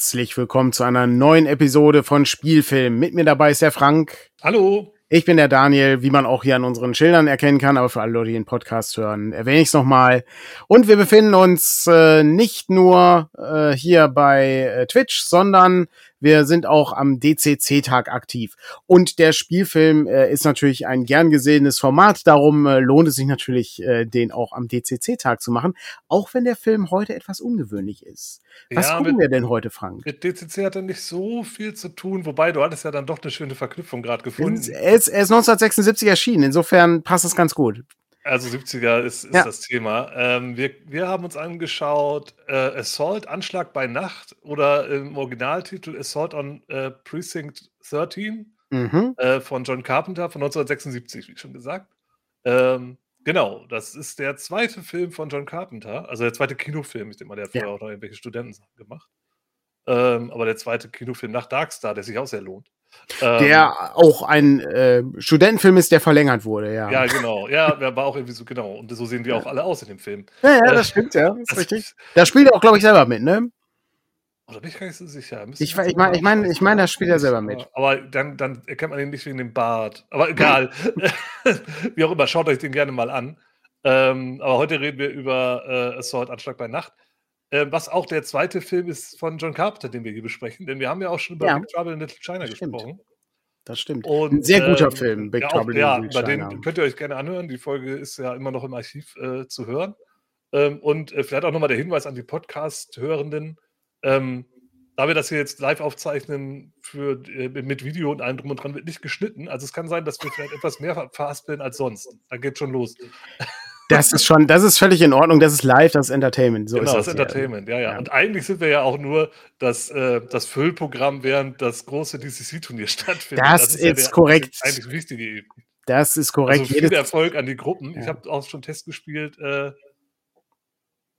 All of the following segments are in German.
herzlich willkommen zu einer neuen Episode von Spielfilm. Mit mir dabei ist der Frank. Hallo. Ich bin der Daniel, wie man auch hier an unseren Schildern erkennen kann, aber für alle Leute, die den Podcast hören, erwähne ich es nochmal. Und wir befinden uns äh, nicht nur äh, hier bei äh, Twitch, sondern wir sind auch am DCC-Tag aktiv. Und der Spielfilm äh, ist natürlich ein gern gesehenes Format. Darum äh, lohnt es sich natürlich, äh, den auch am DCC-Tag zu machen. Auch wenn der Film heute etwas ungewöhnlich ist. Was Ja, gucken mit- wir denn heute, Frank? Mit DCC hat er nicht so viel zu tun, wobei du hattest ja dann doch eine schöne Verknüpfung gerade gefunden. Er ist, er ist 1976 erschienen. Insofern passt es ganz gut. Also 70er ist, ist Ja. das Thema. Ähm, wir, wir haben uns angeschaut äh, Assault, Anschlag bei Nacht oder im Originaltitel Assault on äh, Precinct 13 Mhm. äh, von John Carpenter von 1976, wie schon gesagt. Ähm, genau, das ist der zweite Film von John Carpenter, also der zweite Kinofilm. Ich denke mal, der hat Ja. vorher auch noch irgendwelche Studenten gemacht. Ähm, aber der zweite Kinofilm nach Darkstar, der sich auch sehr lohnt. Ähm, Der auch ein äh, Studentenfilm ist, der verlängert wurde, ja. Ja, genau. Ja, der war auch irgendwie so, genau. Und so sehen wir auch alle aus in dem Film. ja, ja, Äh, das stimmt, ja. Ist richtig. Da spielt er auch, glaube ich, selber mit, ne? Oder bin ich gar nicht so sicher. Müsste Ich, ich meine, ich nachschauen. ich meine, da spielt er selber mit. Aber dann, dann erkennt man ihn nicht wegen dem Bart. Aber egal. Wie auch immer, schaut euch den gerne mal an. Ähm, aber heute reden wir über äh, Assault Anschlag bei Nacht. Ähm, was auch der zweite Film ist von John Carpenter, den wir hier besprechen. Denn wir haben ja auch schon über Ja. Big Trouble in Little China Das gesprochen. Das stimmt. Und, Ein sehr guter ähm, Film, Big ja, Trouble auch, ja, in Little China. den könnt ihr euch gerne anhören. Die Folge ist ja immer noch im Archiv äh, zu hören. Ähm, und äh, vielleicht auch nochmal der Hinweis an die Podcast-Hörenden. Ähm, da wir das hier jetzt live aufzeichnen für, äh, mit Video und allem drum und dran, wird nicht geschnitten. Also es kann sein, dass wir vielleicht etwas mehr ver- verhaspeln als sonst. Da geht schon los. Das ist schon, das ist völlig in Ordnung. Das ist live, das ist Entertainment. So genau, ist das das. Entertainment, ja, ja, Ja. Und eigentlich sind wir ja auch nur das, äh, das Füllprogramm, während das große DCC-Turnier stattfindet. Das ja ist korrekt. Das eigentlich wichtige eben. Das ist korrekt. Also viel Erfolg an die Gruppen. Ich Ja. habe auch schon Test gespielt. Äh,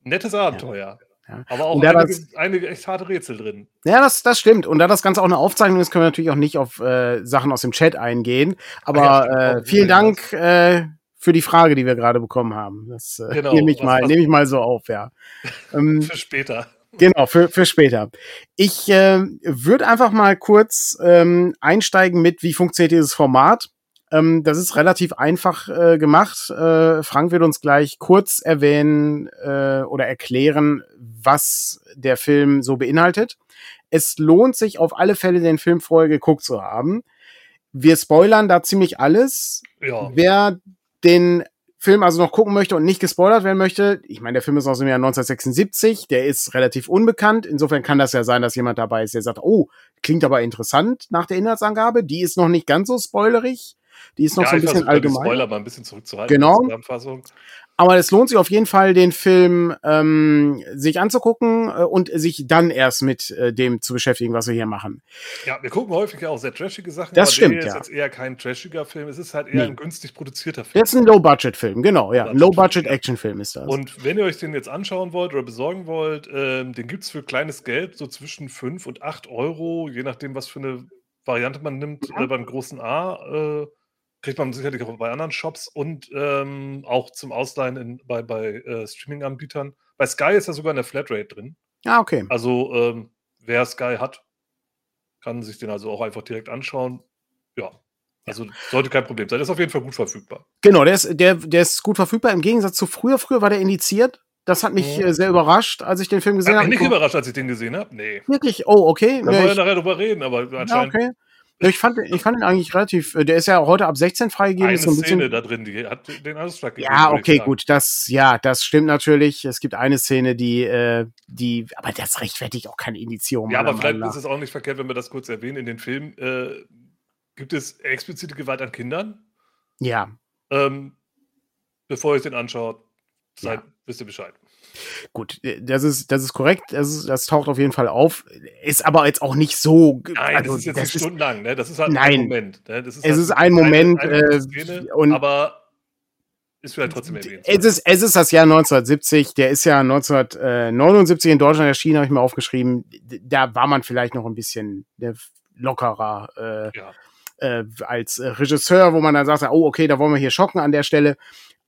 nettes Abenteuer. Ja. Aber auch einige, das- einige echt harte Rätsel drin. ja, das, das stimmt. Und da das Ganze auch eine Aufzeichnung ist, können wir natürlich auch nicht auf äh, Sachen aus dem Chat eingehen. Aber ja, äh, vielen Dank äh, für die Frage, die wir gerade bekommen haben. Das äh, Genau, nehme ich mal, nehme ich mal so auf, ja. ähm, Für später. Genau, für, für später. Ich äh, würde einfach mal kurz ähm, einsteigen mit, wie funktioniert dieses Format. Ähm, das ist relativ einfach äh, gemacht. Äh, Frank wird uns gleich kurz erwähnen äh, oder erklären, was der Film so beinhaltet. Es lohnt sich auf alle Fälle, den Film vorher geguckt zu haben. Wir spoilern da ziemlich alles. Ja. Wer den Film also noch gucken möchte und nicht gespoilert werden möchte, ich meine, der Film ist aus dem Jahr 1976, der ist relativ unbekannt. Insofern kann das ja sein, dass jemand dabei ist, der sagt, oh, klingt aber interessant nach der Inhaltsangabe. Die ist noch nicht ganz so spoilerig. Die ist noch so ein bisschen allgemein. Spoiler mal ein bisschen zurückzuhalten. Genau. Aber es lohnt sich auf jeden Fall, den Film ähm, sich anzugucken äh, und sich dann erst mit äh, dem zu beschäftigen, was wir hier machen. Ja, wir gucken häufig ja auch sehr trashige Sachen. Das stimmt, der ja. ist jetzt eher kein trashiger Film. Es ist halt eher Nee. ein günstig produzierter Film. Der ist ein Low-Budget-Film, genau, ja. Ja. Low-Budget-Action-Film ist das. Und wenn ihr euch den jetzt anschauen wollt oder besorgen wollt, ähm, den gibt es für kleines Geld, so zwischen 5 und 8 Euro, je nachdem, was für eine Variante man nimmt. Ja. Äh, beim großen A äh, kriegt man sicherlich auch bei anderen Shops und ähm, auch zum Ausleihen in, bei, bei äh, Streaming-Anbietern. Bei Sky ist ja sogar eine Flatrate drin. ah, okay. Also ähm, wer Sky hat, kann sich den also auch einfach direkt anschauen. Ja, also sollte kein Problem sein. Ist auf jeden Fall gut verfügbar. Genau, der ist, der, der ist gut verfügbar. Im Gegensatz zu früher, früher war der indiziert. Das hat mich Mhm. äh, sehr überrascht, als ich den Film gesehen Hat mich habe. nicht überrascht, als ich den gesehen habe. Nee. Wirklich? Oh, okay. Da Ja, wollen wir ich, nachher drüber reden, aber ja, anscheinend okay. Ich fand, ich fand ihn eigentlich relativ, äh, der ist ja heute ab 16 freigegeben. eine ist so ein bisschen, Szene da drin, die hat den Ausschlag gegeben. ja, okay, gut, das, ja, das stimmt natürlich. Es gibt eine Szene, die, äh, die, aber das rechtfertigt auch keine Indizierung. Ja, aber vielleicht ist es auch nicht verkehrt, wenn wir das kurz erwähnen. In den Film äh, gibt es explizite Gewalt an Kindern. Ja, Ähm, bevor ihr euch den anschaut, seid, Ja. wisst ihr Bescheid. Gut, äh, das ist, das ist korrekt. Das, ist, das taucht auf jeden Fall auf. Ist aber jetzt auch nicht so. Nein, also, das ist jetzt das nicht ist, stundenlang, ne? Das ist halt Nein. ein Moment. Ne? Das ist Es halt ist ein Moment, äh, Szene, und- aber ist vielleicht trotzdem erwähnt. Es ist, es ist das Jahr 1970, der ist ja 1979 in Deutschland erschienen, habe ich mir aufgeschrieben. Da war man vielleicht noch ein bisschen äh, lockerer äh, Ja. äh, als äh, Regisseur, wo man dann sagt, oh, okay, da wollen wir hier schocken an der Stelle.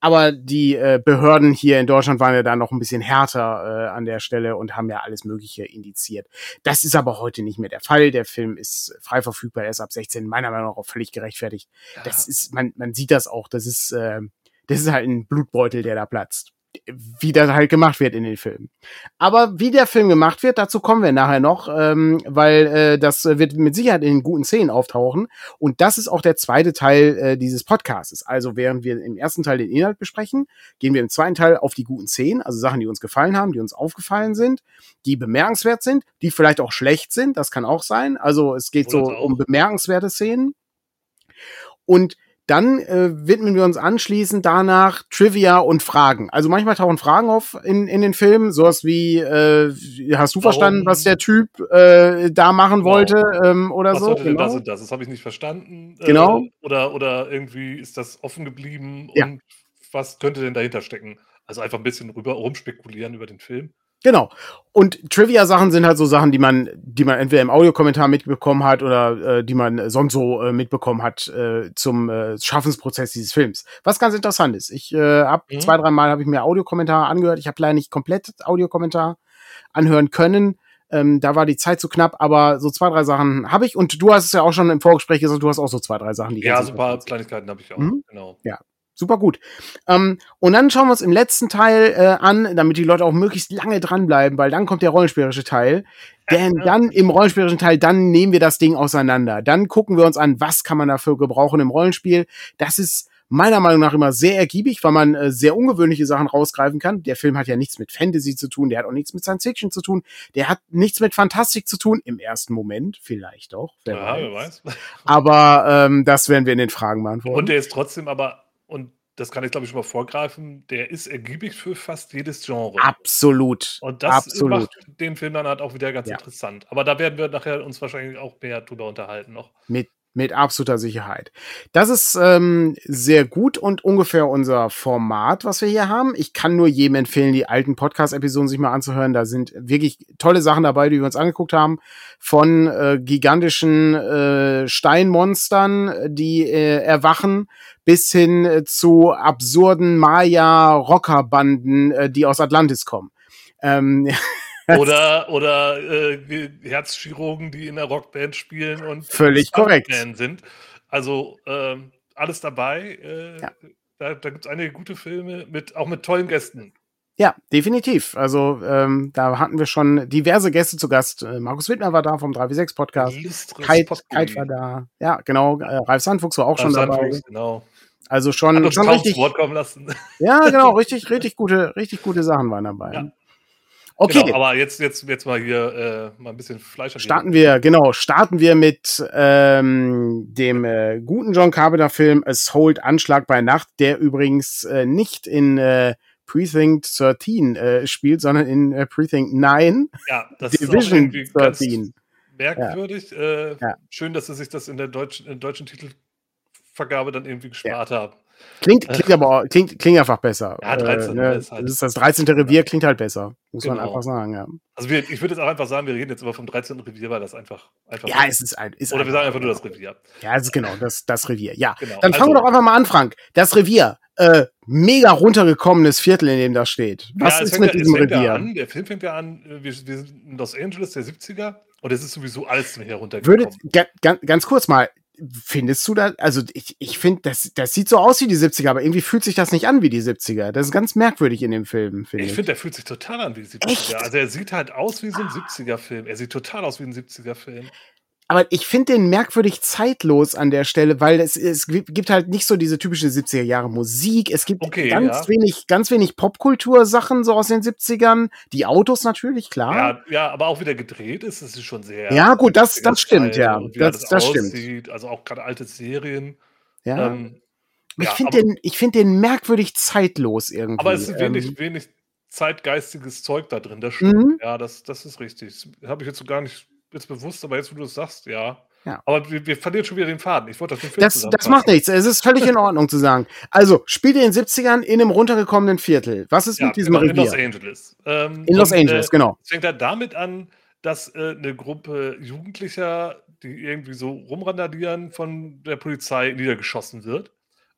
Aber die äh, Behörden hier in Deutschland waren ja da noch ein bisschen härter äh, an der Stelle und haben ja alles Mögliche indiziert. Das ist aber heute nicht mehr der Fall. Der Film ist frei verfügbar, er ist ab 16, meiner Meinung nach auch völlig gerechtfertigt. Ja. Das ist, man, man sieht das auch, das ist, äh, das ist halt ein Blutbeutel, der da platzt wie das halt gemacht wird in den Filmen. Aber wie der Film gemacht wird, dazu kommen wir nachher noch, ähm, weil äh, das wird mit Sicherheit in den guten Szenen auftauchen. Und das ist auch der zweite Teil äh, dieses Podcasts. Also während wir im ersten Teil den Inhalt besprechen, gehen wir im zweiten Teil auf die guten Szenen, also Sachen, die uns gefallen haben, die uns aufgefallen sind, die bemerkenswert sind, die vielleicht auch schlecht sind, das kann auch sein. Also es geht Oder so um bemerkenswerte Szenen. Und dann äh, widmen wir uns anschließend danach Trivia und Fragen. Also manchmal tauchen Fragen auf in, in den Filmen, sowas wie, äh, hast du Warum? verstanden, was der Typ äh, da machen wollte ähm, oder was so? Genau. das und das? Das habe ich nicht verstanden. Genau. Äh, oder, oder irgendwie ist das offen geblieben ja. und was könnte denn dahinter stecken? Also einfach ein bisschen rüber rumspekulieren über den Film. Genau. Und Trivia-Sachen sind halt so Sachen, die man, die man entweder im Audiokommentar mitbekommen hat oder äh, die man sonst so äh, mitbekommen hat äh, zum äh, Schaffensprozess dieses Films. Was ganz interessant ist. Ich äh, hab mhm. zwei, drei Mal habe ich mir Audiokommentar angehört. Ich habe leider nicht komplett Audiokommentar anhören können. Ähm, da war die Zeit zu knapp, aber so zwei, drei Sachen habe ich. Und du hast es ja auch schon im Vorgespräch gesagt, du hast auch so zwei, drei Sachen, die Ja, so ein paar Kleinigkeiten habe ich auch. Mhm. Genau. Ja, Super gut. Ähm, und dann schauen wir uns im letzten Teil äh, an, damit die Leute auch möglichst lange dranbleiben, weil dann kommt der rollenspielerische Teil. Denn dann im rollenspielerischen Teil, dann nehmen wir das Ding auseinander. Dann gucken wir uns an, was kann man dafür gebrauchen im Rollenspiel. Das ist meiner Meinung nach immer sehr ergiebig, weil man äh, sehr ungewöhnliche Sachen rausgreifen kann. Der Film hat ja nichts mit Fantasy zu tun, der hat auch nichts mit Science Fiction zu tun, der hat nichts mit Fantastik zu tun, im ersten Moment, vielleicht auch. Wer ja, weiß. wer weiß. Aber ähm, das werden wir in den Fragen beantworten. Und der ist trotzdem aber und das kann ich glaube ich schon mal vorgreifen, der ist ergiebig für fast jedes Genre. Absolut. Und das Absolut. macht den Film dann halt auch wieder ganz ja. interessant. Aber da werden wir nachher uns wahrscheinlich auch mehr drüber unterhalten noch. Mit mit absoluter Sicherheit. Das ist ähm, sehr gut und ungefähr unser Format, was wir hier haben. Ich kann nur jedem empfehlen, die alten Podcast-Episoden sich mal anzuhören. Da sind wirklich tolle Sachen dabei, die wir uns angeguckt haben. Von äh, gigantischen äh, Steinmonstern, die äh, erwachen, bis hin äh, zu absurden Maya-Rockerbanden, äh, die aus Atlantis kommen. Ähm, oder oder äh, Herzchirurgen, die in der Rockband spielen und völlig korrekt sind. Also äh, alles dabei. Äh, ja. Da, da gibt es einige gute Filme mit auch mit tollen Gästen. Ja, definitiv. Also ähm, da hatten wir schon diverse Gäste zu Gast. Äh, Markus Wittner war da vom 3W6 Podcast. Kite, Kite war da. Ja, genau. Äh, Ralf Sandfuchs war auch Ralf schon Sandfuchs, dabei. Genau. Also schon, schon richtig. Wort kommen lassen. Ja, genau, richtig, richtig gute, richtig gute Sachen waren dabei. Ja. Okay. Genau, aber jetzt, jetzt, jetzt mal hier äh, mal ein bisschen Fleisch. Starten wir, genau, starten wir mit ähm, dem äh, guten John Carpenter-Film Assault Anschlag bei Nacht, der übrigens äh, nicht in äh, Precinct 13 äh, spielt, sondern in äh, Precinct 9. Ja, das Division ist auch 13. merkwürdig. Ja. Äh, ja. Schön, dass sie sich das in der deutschen, in der deutschen Titelvergabe dann irgendwie gespart ja. haben. Klingt, klingt aber klingt, klingt einfach besser. Ja, 13. Äh, ne? ist halt das ist das 13. Revier, klingt halt besser. Muss genau. man einfach sagen, ja. Also wir, ich würde jetzt auch einfach sagen, wir reden jetzt immer vom 13. Revier, weil das einfach. einfach ja, es ist ein. Ist Oder wir sagen einfach nur das Revier. Ja, es ist genau, das, das Revier. Ja. Genau. Dann fangen also, wir doch einfach mal an, Frank. Das Revier. Äh, mega runtergekommenes Viertel, in dem das steht. Was ja, ist mit ja, diesem Revier? An, der Film fängt ja an, wir, wir sind in Los Angeles der 70er und es ist sowieso alles hier runtergekommen. Würde, ganz, ganz kurz mal, Findest du da, also ich, ich finde, das, das sieht so aus wie die 70er, aber irgendwie fühlt sich das nicht an wie die 70er. Das ist ganz merkwürdig in dem Film, finde ich. Ich finde, der fühlt sich total an wie die 70er. Echt? Also er sieht halt aus wie so ein 70er-Film. Er sieht total aus wie ein 70er-Film aber ich finde den merkwürdig zeitlos an der Stelle, weil es, es gibt halt nicht so diese typische 70er Jahre Musik. Es gibt okay, ganz ja. wenig, ganz wenig Popkultursachen so aus den 70ern. Die Autos natürlich, klar. Ja, ja aber auch wieder gedreht ist es schon sehr. Ja, gut, das, das stimmt, ja. Das, das, das stimmt. Also auch gerade alte Serien. Ja. Ähm, ich ja, finde den, ich finde den merkwürdig zeitlos irgendwie. Aber es ist wenig, ähm, wenig zeitgeistiges Zeug da drin, das stimmt. Mhm. Ja, das, das ist richtig. Das habe ich jetzt so gar nicht jetzt bewusst, aber jetzt, wo du es sagst, ja. Ja. Aber wir, wir, verlieren schon wieder den Faden. Ich wollte das nicht Das, das macht nichts. Es ist völlig in Ordnung zu sagen. Also, spielt in den 70ern in einem runtergekommenen Viertel. Was ist ja, mit diesem genau, In Los Angeles. Ähm, in Los und, Angeles, äh, genau. Es fängt halt damit an, dass äh, eine Gruppe Jugendlicher, die irgendwie so rumrandalieren, von der Polizei niedergeschossen wird.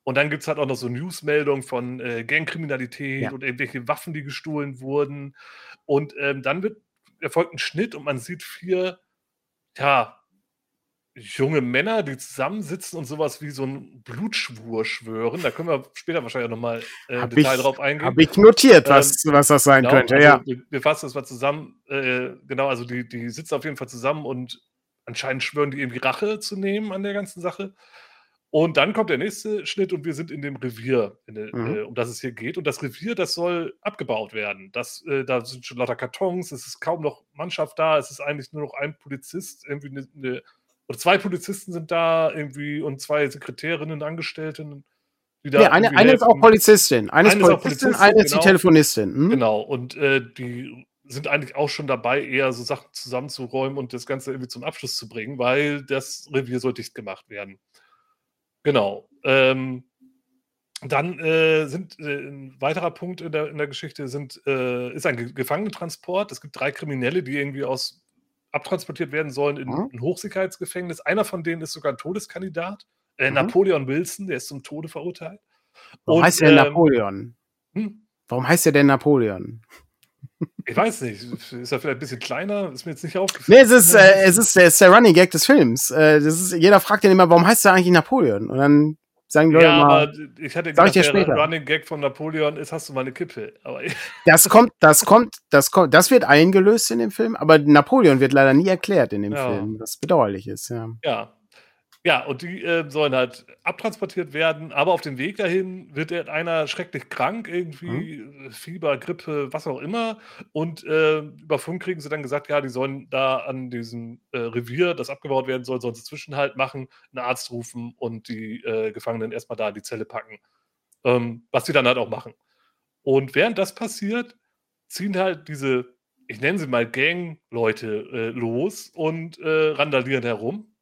Und dann gibt es halt auch noch so Newsmeldungen von äh, Gangkriminalität Ja. und irgendwelche Waffen, die gestohlen wurden. Und ähm, dann wird erfolgt ein Schnitt und man sieht vier, ja, junge Männer, die zusammensitzen und sowas wie so ein Blutschwur schwören. Da können wir später wahrscheinlich nochmal äh, Hab Detail ich- drauf eingehen. Habe ich notiert, was, was das sein Genau, könnte, also ja. Wir, wir fassen das mal zusammen. Äh, genau, also die, die sitzen auf jeden Fall zusammen und anscheinend schwören die irgendwie Rache zu nehmen an der ganzen Sache. Und dann kommt der nächste Schnitt und wir sind in dem Revier, in der, Mhm. äh, um das es hier geht. Und das Revier, das soll abgebaut werden. Das, äh, da sind schon lauter Kartons, es ist kaum noch Mannschaft da, es ist eigentlich nur noch ein Polizist, irgendwie eine, eine oder zwei Polizisten sind da irgendwie und zwei Sekretärinnen, Angestellten, die da Nee, eine, eine ist auch. Polizistin. Eine ist Polizistin, eine ist die genau. Telefonistin. Hm? Genau, und äh, die sind eigentlich auch schon dabei, eher so Sachen zusammenzuräumen und das Ganze irgendwie zum Abschluss zu bringen, weil das Revier soll dicht gemacht werden. Genau. Ähm, dann äh, sind äh, ein weiterer Punkt in der, in der Geschichte sind, äh, ist ein Ge Gefangenentransport. Es gibt drei Kriminelle, die irgendwie aus abtransportiert werden sollen in Mhm. ein Hochsicherheitsgefängnis. Einer von denen ist sogar ein Todeskandidat. Äh, Mhm. Napoleon Wilson, der ist zum Tode verurteilt. Warum Und, heißt der ähm, Napoleon? Hm? Warum heißt der denn Napoleon? Ich weiß nicht. Ist er vielleicht ein bisschen kleiner? Ist mir jetzt nicht aufgefallen. Nee, es ist, äh, es ist, der, ist der Running Gag des Films. Äh, das ist, jeder fragt den immer, warum heißt der eigentlich Napoleon? Und dann sagen die Leute ja, aber ich hatte Sag ich der später. Running Gag von Napoleon ist, hast du mal eine Kippe. Aber das kommt, das kommt, das kommt, das wird eingelöst in dem Film, aber Napoleon wird leider nie erklärt in dem Ja. Film, was bedauerlich ist, ja. ja. Ja, und die äh, sollen halt abtransportiert werden, aber auf dem Weg dahin wird der einer schrecklich krank, irgendwie Mhm. äh, Fieber, Grippe, was auch immer. Und äh, über Funk kriegen sie dann gesagt, ja, die sollen da an diesem äh, Revier, das abgebaut werden soll, sollen sie Zwischenhalt machen, einen Arzt rufen und die äh, Gefangenen erstmal da in die Zelle packen. Ähm, was die dann halt auch machen. Und während das passiert, ziehen halt diese, ich nenne sie mal Gang-Leute äh, los und randalieren herum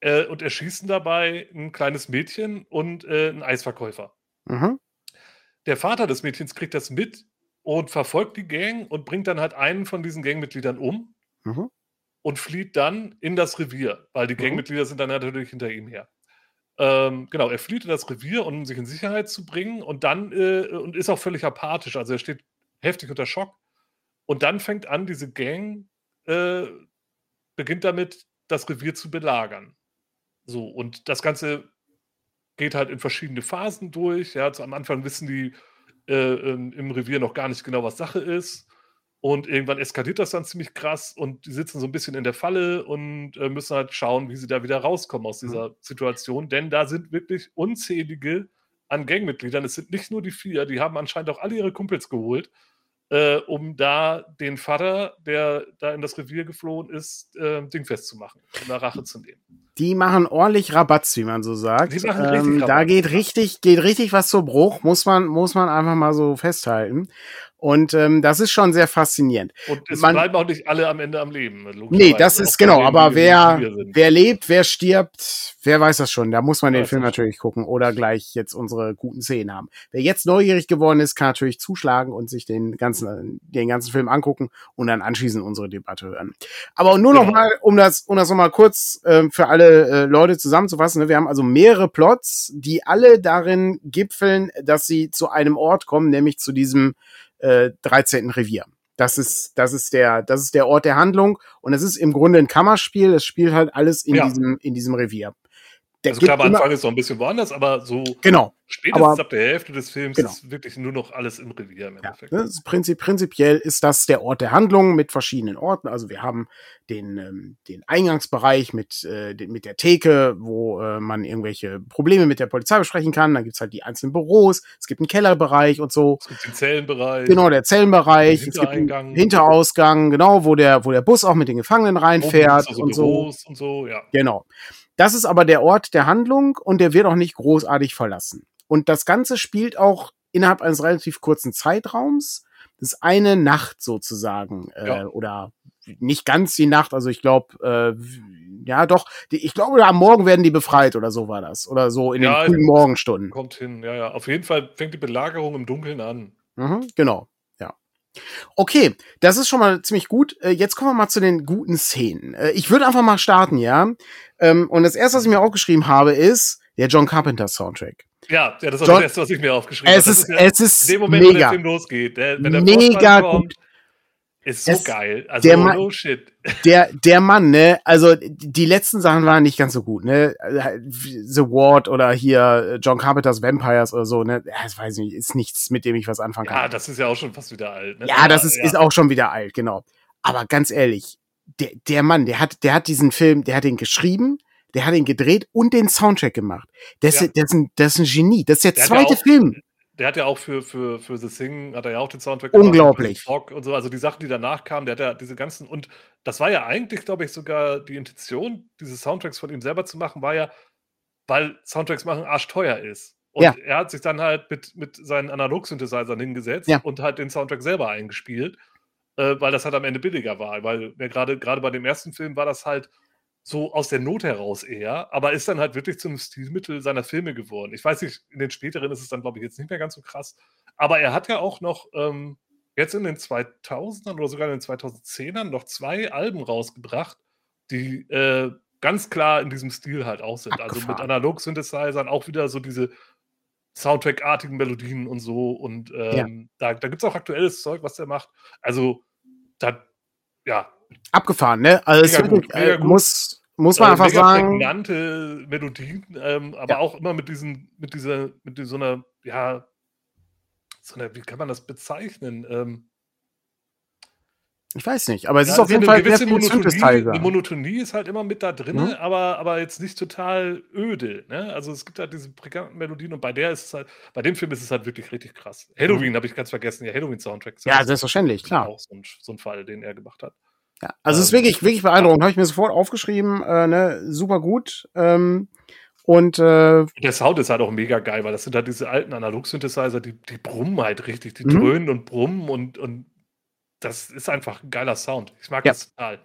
äh, und erschießen dabei ein kleines Mädchen und äh, einen Eisverkäufer. Mhm. Der Vater des Mädchens kriegt das mit und verfolgt die Gang und bringt dann halt einen von diesen Gangmitgliedern um Mhm. und flieht dann in das Revier, weil die Mhm. Gangmitglieder sind dann natürlich hinter ihm her. Ähm, genau, er flieht in das Revier, um sich in Sicherheit zu bringen und dann äh, und ist auch völlig apathisch, also er steht heftig unter Schock. Und dann fängt an, diese Gang äh, beginnt damit, das Revier zu belagern. So, und das Ganze geht halt in verschiedene Phasen durch. Ja, zu, am Anfang wissen die äh, ähm, im Revier noch gar nicht genau, was Sache ist. Und irgendwann eskaliert das dann ziemlich krass und die sitzen so ein bisschen in der Falle und äh, müssen halt schauen, wie sie da wieder rauskommen aus dieser Situation. Denn da sind wirklich unzählige an Gangmitgliedern. Es sind nicht nur die vier, die haben anscheinend auch alle ihre Kumpels geholt, äh, um da den Vater, der da in das Revier geflohen ist, äh, dingfest zu machen, um da Rache zu nehmen. Die machen ordentlich Rabatz, wie man so sagt. Die machen richtig ähm, da geht richtig, geht richtig was zu Bruch, muss man, muss man einfach mal so festhalten. Und ähm, das ist schon sehr faszinierend. Und es Man- bleiben auch nicht alle am Ende am Leben. Nee, das ist genau, aber wer, wer lebt, wer stirbt, wer weiß das schon. Da muss man den Weiß Film natürlich gucken oder gleich jetzt unsere guten Szenen haben. Wer jetzt neugierig geworden ist, kann natürlich zuschlagen und sich den ganzen, den ganzen Film angucken und dann anschließend unsere Debatte hören. Aber nur noch Genau. mal, um das, um das noch mal kurz ähm, für alle äh, Leute zusammenzufassen. Ne? Wir haben also mehrere Plots, die alle darin gipfeln, dass sie zu einem Ort kommen, nämlich zu diesem äh, 13. Revier. Das ist, das ist der, das ist der Ort der Handlung und es ist im Grunde ein Kammerspiel. Es spielt halt alles in Ja. diesem, in diesem Revier. Der Also klar, am Anfang ist es noch ein bisschen woanders, aber so Genau. spätestens aber- ab der Hälfte des Films Genau. ist wirklich nur noch alles im Revier im Ja, Endeffekt. ne, das ist prinzip, prinzipiell ist das der Ort der Handlung mit verschiedenen Orten. Also wir haben den, ähm, den Eingangsbereich mit, äh, den, mit der Theke, wo äh, man irgendwelche Probleme mit der Polizei besprechen kann. Dann gibt's halt die einzelnen Büros, es gibt einen Kellerbereich und so. Es gibt den Zellenbereich. Genau, der Zellenbereich, es gibt einen. Hinterausgang, genau, wo der, wo der Bus auch mit den Gefangenen reinfährt also und so. Büros und so, ja. Genau. Das ist aber der Ort der Handlung und der wird auch nicht großartig verlassen. Und das Ganze spielt auch innerhalb eines relativ kurzen Zeitraums. Das ist eine Nacht sozusagen. Äh, Ja. Oder nicht ganz die Nacht, also ich glaube, äh, ja doch, die, ich glaube, am Morgen werden die befreit oder so war das. Oder so in Ja, den frühen Morgenstunden. Kommt hin, ja, ja. Auf jeden Fall fängt die Belagerung im Dunkeln an. Mhm, genau. Okay, das ist schon mal ziemlich gut. Äh, Jetzt kommen wir mal zu den guten Szenen. Äh, Ich würde einfach mal starten, ja. Ähm, Und das erste, was ich mir aufgeschrieben habe, ist der John Carpenter Soundtrack. Ja, ja, das ist John, das Erste, was ich mir aufgeschrieben habe. Es ist, ja es ist in dem Moment, mega. wo der Film losgeht, der, wenn der mega kommt, gut. Ist so es, geil. Also, der oh, Mann, no shit. Der, der Mann, ne, also die letzten Sachen waren nicht ganz so gut, ne? The Ward oder hier John Carpenter's Vampires oder so, ne? Ja, das weiß ich nicht, ist nichts, mit dem ich was anfangen kann. Ja, das ist ja auch schon fast wieder alt, ne? Ja, das ist, ja. ist auch schon wieder alt, genau. Aber ganz ehrlich, der, der Mann, der hat, der hat diesen Film, der hat ihn geschrieben, der hat ihn gedreht und den Soundtrack gemacht. Ist, ja. der ist, ein, der ist ein Genie. Das ist der, der zweite auch, Film. Der hat ja auch für, für, für The Thing, hat er ja auch den Soundtrack Unglaublich. gemacht. und so, also die Sachen, die danach kamen, der hat ja diese ganzen, und das war ja eigentlich, glaube ich, sogar die Intention, diese Soundtracks von ihm selber zu machen, war ja, weil Soundtracks machen arschteuer ist. Und ja. er hat sich dann halt mit, mit seinen Analog-Synthesizern hingesetzt ja. und halt den Soundtrack selber eingespielt, äh, weil das halt am Ende billiger war. Weil ja, gerade bei dem ersten Film war das halt so aus der Not heraus eher, aber ist dann halt wirklich zum Stilmittel seiner Filme geworden. Ich weiß nicht, in den späteren ist es dann, glaube ich, jetzt nicht mehr ganz so krass. Aber er hat ja auch noch ähm, jetzt in den 2000ern oder sogar in den 2010ern noch zwei Alben rausgebracht, die äh, ganz klar in diesem Stil halt auch sind. Abgefahren. Also mit Analog-Synthesizern auch wieder so diese Soundtrack-artigen Melodien und so. Und ähm, ja. da, da gibt es auch aktuelles Zeug, was er macht. Also, da, ja. Abgefahren, ne? Also, es wirklich, äh, muss, muss man äh, einfach sagen. prägnante Melodien, ähm, aber ja. auch immer mit diesen, mit dieser, mit so einer, ja, so einer, wie kann man das bezeichnen? Ähm, ich weiß nicht, aber es ja, ist auf jeden Fall eine Monotonie, die Monotonie ist halt immer mit da drin, mhm. aber, aber jetzt nicht total öde. Ne? Also es gibt halt diese prägnanten Melodien und bei der ist es halt, bei dem Film ist es halt wirklich richtig krass. Halloween mhm. habe ich ganz vergessen, ja, Halloween-Soundtrack. Ja, selbstverständlich, klar. Auch so ein, so ein Fall, den er gemacht hat. Ja, also es ist ähm, wirklich, wirklich beeindruckend. Habe ich mir sofort aufgeschrieben, äh, ne, super gut. Ähm, und äh, der Sound ist halt auch mega geil, weil das sind halt diese alten Analog-Synthesizer, die, die brummen halt richtig, die mhm. dröhnen und brummen und, und das ist einfach ein geiler Sound. Ich mag ja. das total.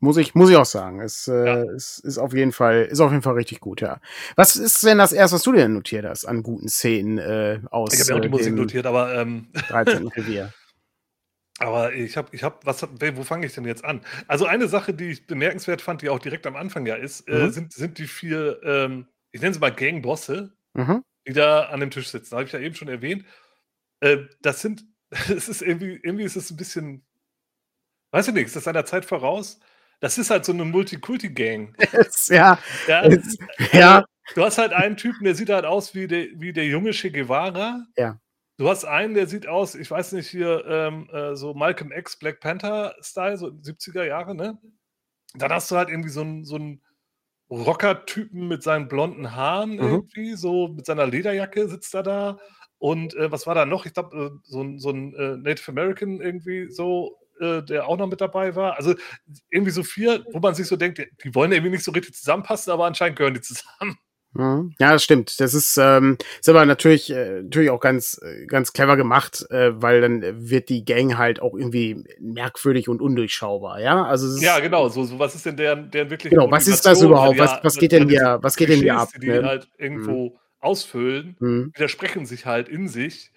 Muss ich, muss ich auch sagen. Es äh, ja. ist, ist auf jeden Fall, ist auf jeden Fall richtig gut, ja. Was ist denn das erste, was du dir notiert hast an guten Szenen äh, aus? Ich habe ja auch die Musik notiert, aber ähm, 13. Revier. Aber ich habe, ich habe, was, wo fange ich denn jetzt an? Also eine Sache, die ich bemerkenswert fand, die auch direkt am Anfang ja ist, äh, mhm. äh, sind, sind die vier, ähm, ich nenne sie mal Gangbosse, mhm. die da an dem Tisch sitzen. Habe ich ja eben schon erwähnt. Äh, das sind, es ist irgendwie, irgendwie ist es ein bisschen, weiß ich nicht, ist das seiner Zeit voraus? Das ist halt so eine Multikulti-Gang. ja. Ja, es, ja. Du hast halt einen Typen, der sieht halt aus wie der, wie der junge Che Guevara. Ja. Du hast einen, der sieht aus, ich weiß nicht, hier ähm, äh, so Malcolm X Black Panther-Style, so 70er Jahre, ne? Dann hast du halt irgendwie so einen, so einen Rocker-Typen mit seinen blonden Haaren mhm. irgendwie, so mit seiner Lederjacke sitzt er da. Und äh, was war da noch? Ich glaube, äh, so, so, ein äh, Native American irgendwie so, äh, der auch noch mit dabei war. Also irgendwie so vier, wo man sich so denkt, die wollen irgendwie nicht so richtig zusammenpassen, aber anscheinend gehören die zusammen. Ja, das stimmt. Das ist, ähm, ist aber natürlich, äh, natürlich auch ganz, äh, ganz clever gemacht, äh, weil dann wird die Gang halt auch irgendwie merkwürdig und undurchschaubar, ja? Also ja, genau. So, so was ist denn deren, deren wirklich Genau, was ist das überhaupt? Was, was geht denn hier, was geht denn hier ab? Die, die ne? halt irgendwo mhm. ausfüllen, mhm. widersprechen sich halt in sich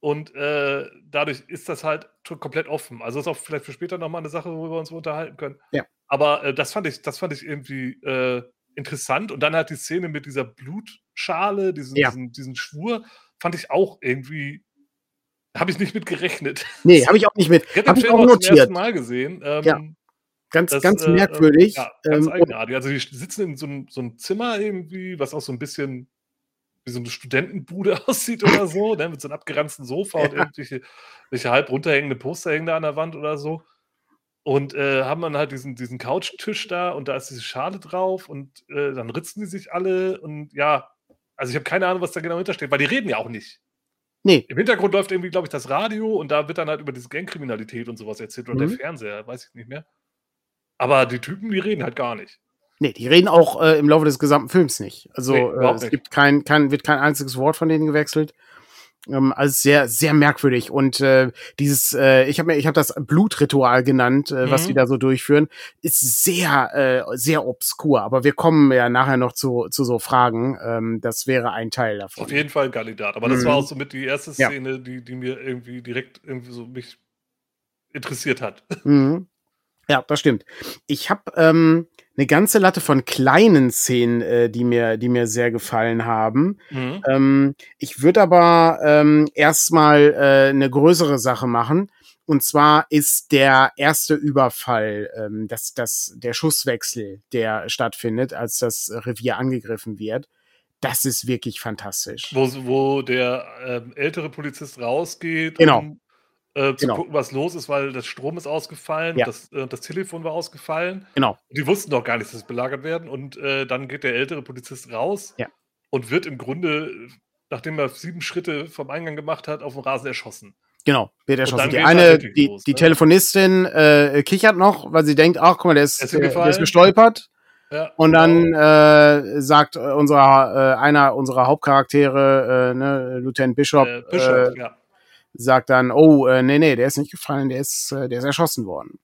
und äh, dadurch ist das halt komplett offen. Also ist auch vielleicht für später nochmal eine Sache, wo wir uns unterhalten können. Ja. Aber äh, das fand ich, das fand ich irgendwie äh, interessant. Und dann halt die Szene mit dieser Blutschale, diesen, ja. diesen, diesen Schwur, fand ich auch irgendwie. Habe ich nicht mit gerechnet. Nee, habe ich auch nicht mit. Ich habe ich auch notiert. zum ersten Mal gesehen. Ähm, ja. Ganz, das, ganz äh, merkwürdig. ja, ganz ähm, eigenartig. Also die sitzen in so einem, so einem Zimmer irgendwie, was auch so ein bisschen wie so eine Studentenbude aussieht oder so, ne, mit so einem abgeranzten Sofa ja. und irgendwelche, welche halb runterhängende Poster hängen da an der Wand oder so. Und äh, haben dann halt diesen, diesen Couchtisch da und da ist diese Schale drauf und äh, dann ritzen die sich alle und ja, also ich habe keine Ahnung, was da genau hintersteht, weil die reden ja auch nicht. Nee. Im Hintergrund läuft irgendwie, glaube ich, das Radio und da wird dann halt über diese Gangkriminalität und sowas erzählt oder mhm. der Fernseher, weiß ich nicht mehr. Aber die Typen, die reden halt gar nicht. Nee, die reden auch äh, im Laufe des gesamten Films nicht. Also nee, äh, es gibt kein, kein, wird kein einziges Wort von denen gewechselt. Ähm, also sehr, sehr merkwürdig. Und äh, dieses, äh, ich habe mir, ich habe das Blutritual genannt, äh, was mhm. die da so durchführen, ist sehr, äh, sehr obskur. Aber wir kommen ja nachher noch zu, zu so Fragen. Ähm, das wäre ein Teil davon. Auf jeden Fall ein Kandidat. Aber das mhm. war auch so mit die erste Szene, ja. die, die mir irgendwie direkt irgendwie so mich interessiert hat. Mhm. Ja, das stimmt. Ich habe ähm, eine ganze Latte von kleinen Szenen, äh, die mir, die mir sehr gefallen haben. Mhm. Ähm, ich würde aber ähm, erstmal äh, eine größere Sache machen. Und zwar ist der erste Überfall, ähm, das, das, der Schusswechsel, der stattfindet, als das Revier angegriffen wird. Das ist wirklich fantastisch. Wo, wo der ähm, ältere Polizist rausgeht, genau. um äh, zu genau. gucken, was los ist, weil das Strom ist ausgefallen, ja. das, äh, das Telefon war ausgefallen. Genau. Die wussten doch gar nicht, dass sie belagert werden. Und äh, dann geht der ältere Polizist raus ja. und wird im Grunde, nachdem er sieben Schritte vom Eingang gemacht hat, auf dem Rasen erschossen. Genau, wird erschossen. Die eine, die, los, die ne? Telefonistin äh, kichert noch, weil sie denkt, ach, guck mal, der ist, ist, der, der ist gestolpert. Ja, und dann genau. äh, sagt unser, äh, einer unserer Hauptcharaktere, äh, ne, Lieutenant Bishop, äh, Bishop ja sagt dann, oh, äh, nee, nee, der ist nicht gefallen, der ist, äh, der ist erschossen worden.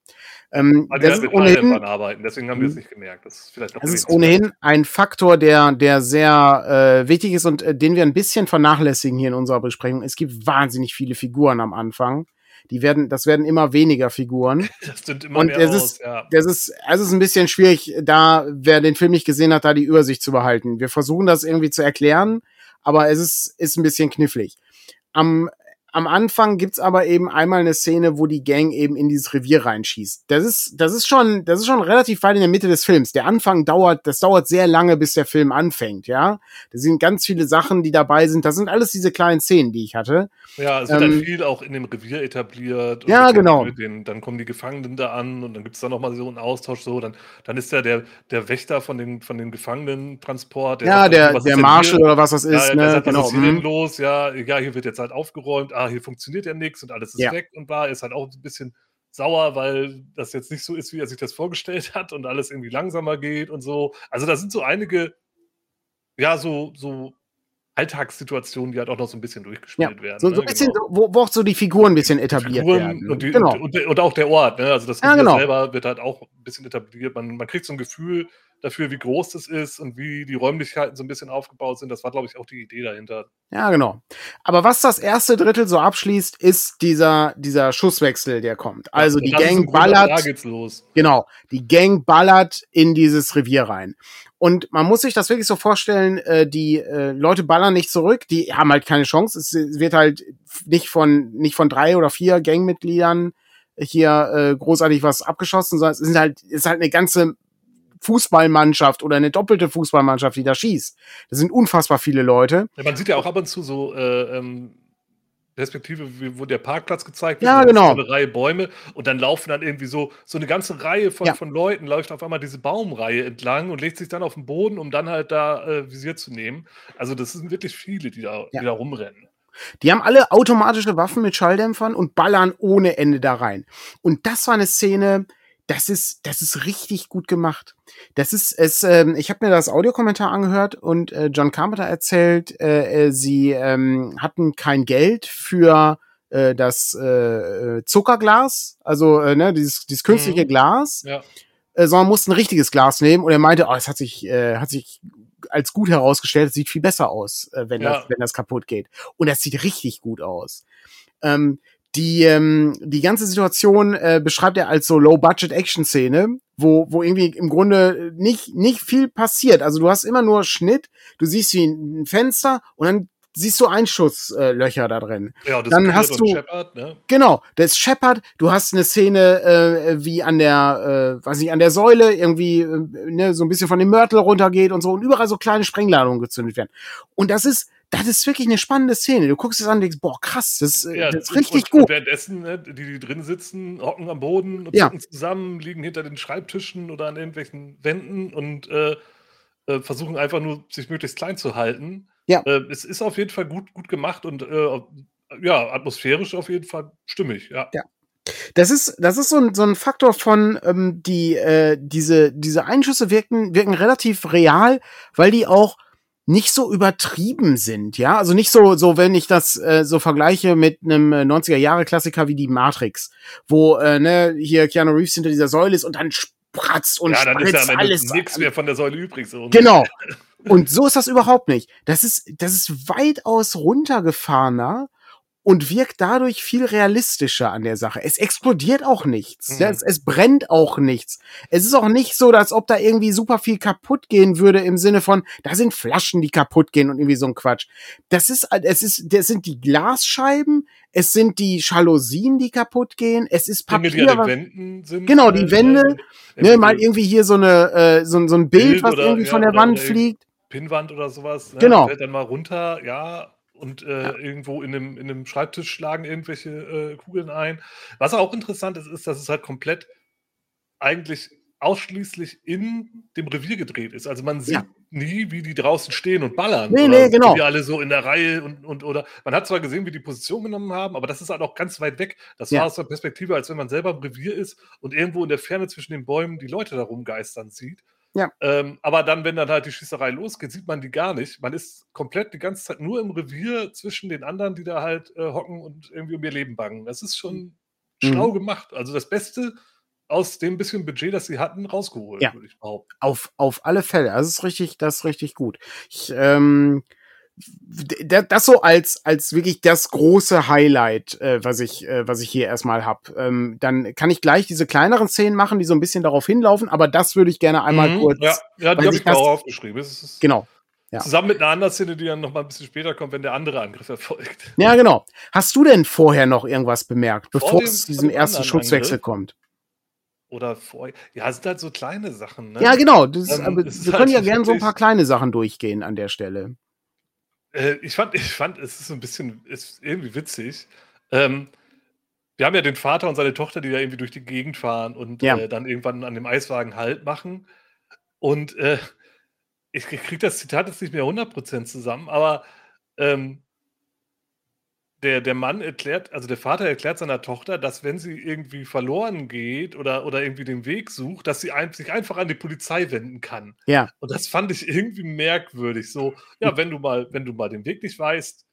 Ähm, also das ist ohnehin, arbeiten, deswegen haben wir es mhm. nicht gemerkt. Das ist, vielleicht das ist ohnehin ein Faktor, der, der sehr äh, wichtig ist und äh, den wir ein bisschen vernachlässigen hier in unserer Besprechung. Es gibt wahnsinnig viele Figuren am Anfang. Die werden, das werden immer weniger Figuren. Das sind immer und mehr es ist, ja. das ist, es ist ein bisschen schwierig, da, wer den Film nicht gesehen hat, da die Übersicht zu behalten. Wir versuchen das irgendwie zu erklären, aber es ist, ist ein bisschen knifflig. Am am Anfang gibt's aber eben einmal eine Szene, wo die Gang eben in dieses Revier reinschießt. Das ist, das ist schon, das ist schon relativ weit in der Mitte des Films. Der Anfang dauert, das dauert sehr lange, bis der Film anfängt, ja. Da sind ganz viele Sachen, die dabei sind. Das sind alles diese kleinen Szenen, die ich hatte. Ja, es wird ähm, dann viel auch in dem Revier etabliert. ja, genau. Den, dann kommen die Gefangenen da an und dann gibt's da nochmal so einen Austausch so. Dann, dann ist da der, der Wächter von den, von den Gefangenen-Transport. Ja, der, der Marshall oder was das ist, ja, ne? Sagt, genau. Was ist hier mhm. los? Ja, ja, hier wird jetzt halt aufgeräumt. Ah, hier funktioniert ja nichts und alles ist ja. weg und bla. Ist halt auch ein bisschen sauer, weil das jetzt nicht so ist, wie er sich das vorgestellt hat und alles irgendwie langsamer geht und so. Also da sind so einige, ja, so, so Alltagssituationen, die halt auch noch so ein bisschen durchgespielt ja, werden. So, so ne? bisschen, genau. wo, wo auch so die Figuren ein bisschen etabliert Figuren werden. Und, die, genau. und, und, und, auch der Ort, ne? Also das ja, genau. selber wird halt auch ein bisschen etabliert. Man, man kriegt so ein Gefühl, dafür, wie groß das ist und wie die Räumlichkeiten so ein bisschen aufgebaut sind. Das war, glaube ich, auch die Idee dahinter. Ja, genau. Aber was das erste Drittel so abschließt, ist dieser, dieser Schusswechsel, der kommt. Also die Gang ballert. Da geht's los. Genau. Die Gang ballert in dieses Revier rein. Und man muss sich das wirklich so vorstellen, äh, die äh, Leute ballern nicht zurück, die haben halt keine Chance. Es wird halt nicht von, nicht von drei oder vier Gangmitgliedern hier äh, großartig was abgeschossen, sondern es sind halt, es ist halt eine ganze Fußballmannschaft oder eine doppelte Fußballmannschaft, die da schießt. Das sind unfassbar viele Leute. Ja, man sieht ja auch ab und zu so äh, ähm, Perspektive, wo der Parkplatz gezeigt wird. Ja, genau. Eine Reihe Bäume und dann laufen dann irgendwie so, so eine ganze Reihe von, ja. von Leuten, läuft auf einmal diese Baumreihe entlang und legt sich dann auf den Boden, um dann halt da äh, Visier zu nehmen. Also das sind wirklich viele, die da, ja. die da rumrennen. Die haben alle automatische Waffen mit Schalldämpfern und ballern ohne Ende da rein. Und das war eine Szene, das ist, das ist richtig gut gemacht. Das ist es. Ähm, ich habe mir das Audiokommentar angehört und äh, John Carpenter erzählt, äh, äh, sie ähm, hatten kein Geld für äh, das äh, äh Zuckerglas, also äh, ne, dieses, dieses künstliche mhm. Glas, ja. äh, sondern mussten ein richtiges Glas nehmen. Und er meinte, oh, es hat sich, äh, hat sich als gut herausgestellt, es sieht viel besser aus, äh, wenn, ja. das, wenn das kaputt geht. Und das sieht richtig gut aus. Ähm, die, ähm, die ganze Situation äh, beschreibt er als so Low-Budget-Action-Szene, wo, wo irgendwie im Grunde nicht, nicht viel passiert. Also du hast immer nur Schnitt, du siehst wie ein Fenster und dann siehst du Einschusslöcher äh, da drin. Ja, das dann hast du Shepard, ne? genau, das ist Shepard. Du hast eine Szene äh, wie an der, äh, weiß nicht, an der Säule irgendwie äh, ne, so ein bisschen von dem Mörtel runtergeht und so und überall so kleine Sprengladungen gezündet werden. Und das ist das ist wirklich eine spannende Szene. Du guckst es an und denkst, boah, krass, das, äh, ja, das ist richtig und, gut. Und währenddessen, ne, die, die drin sitzen, hocken am Boden und ja. zusammen, liegen hinter den Schreibtischen oder an irgendwelchen Wänden und äh, äh, versuchen einfach nur, sich möglichst klein zu halten. Ja. Äh, es ist auf jeden Fall gut, gut gemacht und äh, ja, atmosphärisch auf jeden Fall stimmig, ja. Ja. Das ist, das ist so ein, so ein Faktor von, ähm, die, diese, diese Einschüsse wirken, wirken relativ real, weil die auch nicht so übertrieben sind, ja, also nicht so so wenn ich das äh, so vergleiche mit einem 90er äh, wie die Matrix, wo äh, ne hier Keanu Reeves hinter dieser Säule ist und dann spratzt und ja, dann spritzt ist ja alles nichts mehr von der Säule übrig so. Genau. Und so ist das überhaupt nicht. Das ist das ist weitaus runtergefahrener und wirkt dadurch viel realistischer an der Sache. Es explodiert auch nichts. Mhm. Ja, es, es brennt auch nichts. Es ist auch nicht so, als ob da irgendwie super viel kaputt gehen würde im Sinne von, da sind Flaschen, die kaputt gehen und irgendwie so ein Quatsch. Das ist, es ist, das sind die Glasscheiben, es sind die Jalousien, die kaputt gehen, es ist Papier. die was- den Wänden sind. Genau, die äh, Wände, äh, ne, mal irgendwie hier so eine, äh, so, ein- so ein Bild, Bild was oder- irgendwie ja, von der oder- Wand fliegt. Pinnwand oder sowas. Ne? Genau. Fällt dann mal runter, ja. Und äh, irgendwo in einem, in einem Schreibtisch schlagen irgendwelche äh, Kugeln ein. Was auch interessant ist, ist, dass es halt komplett eigentlich ausschließlich in dem Revier gedreht ist. Also man sieht Ja. nie, wie die draußen stehen und ballern. Nee, oder nee, genau. Die alle so in der Reihe und, und oder man hat zwar gesehen, wie die Position genommen haben, aber das ist halt auch ganz weit weg. Das Ja. war aus der Perspektive, als wenn man selber im Revier ist und irgendwo in der Ferne zwischen den Bäumen die Leute da rumgeistern sieht. Ja. Ähm, aber dann, wenn dann halt die Schießerei losgeht, sieht man die gar nicht. Man ist komplett die ganze Zeit nur im Revier zwischen den anderen, die da halt äh, hocken und irgendwie um ihr Leben bangen. Das ist schon Mhm. schlau gemacht. Also das Beste aus dem bisschen Budget, das sie hatten, rausgeholt, Ja. würde ich behaupten. Auf, auf alle Fälle. Also, es ist richtig, das ist richtig gut. Ich, ähm, das so als, als wirklich das große Highlight, äh, was ich, äh, was ich hier erstmal hab. Ähm, dann kann ich gleich diese kleineren Szenen machen, die so ein bisschen darauf hinlaufen, aber das würde ich gerne einmal Mhm. kurz. Ja, ja die habe ich mir auch aufgeschrieben. Genau. ja. Zusammen mit einer anderen Szene, die dann noch mal ein bisschen später kommt, wenn der andere Angriff erfolgt. Ja, genau. Hast du denn vorher noch irgendwas bemerkt, Vor bevor dem- es zu diesem ersten Schutzwechsel Angriff? kommt? Oder vor. Ja, es sind halt so kleine Sachen. Ne? Ja, genau. Das, Ähm, aber wir halt können ja gerne so ein paar kleine Sachen durchgehen an der Stelle. Äh, ich, fand, ich fand, es ist so ein bisschen, ist irgendwie witzig. Ähm, wir haben ja den Vater und seine Tochter, die da irgendwie durch die Gegend fahren und Ja. äh, dann irgendwann an dem Eiswagen Halt machen. Und äh, ich kriege das Zitat jetzt nicht mehr 100% zusammen, aber ähm, der, der Mann erklärt, also der Vater erklärt seiner Tochter, dass wenn sie irgendwie verloren geht oder, oder irgendwie den Weg sucht, dass sie ein, sich einfach an die Polizei wenden kann. Ja. Und das fand ich irgendwie merkwürdig. So, ja, wenn du mal, wenn du mal den Weg nicht weißt,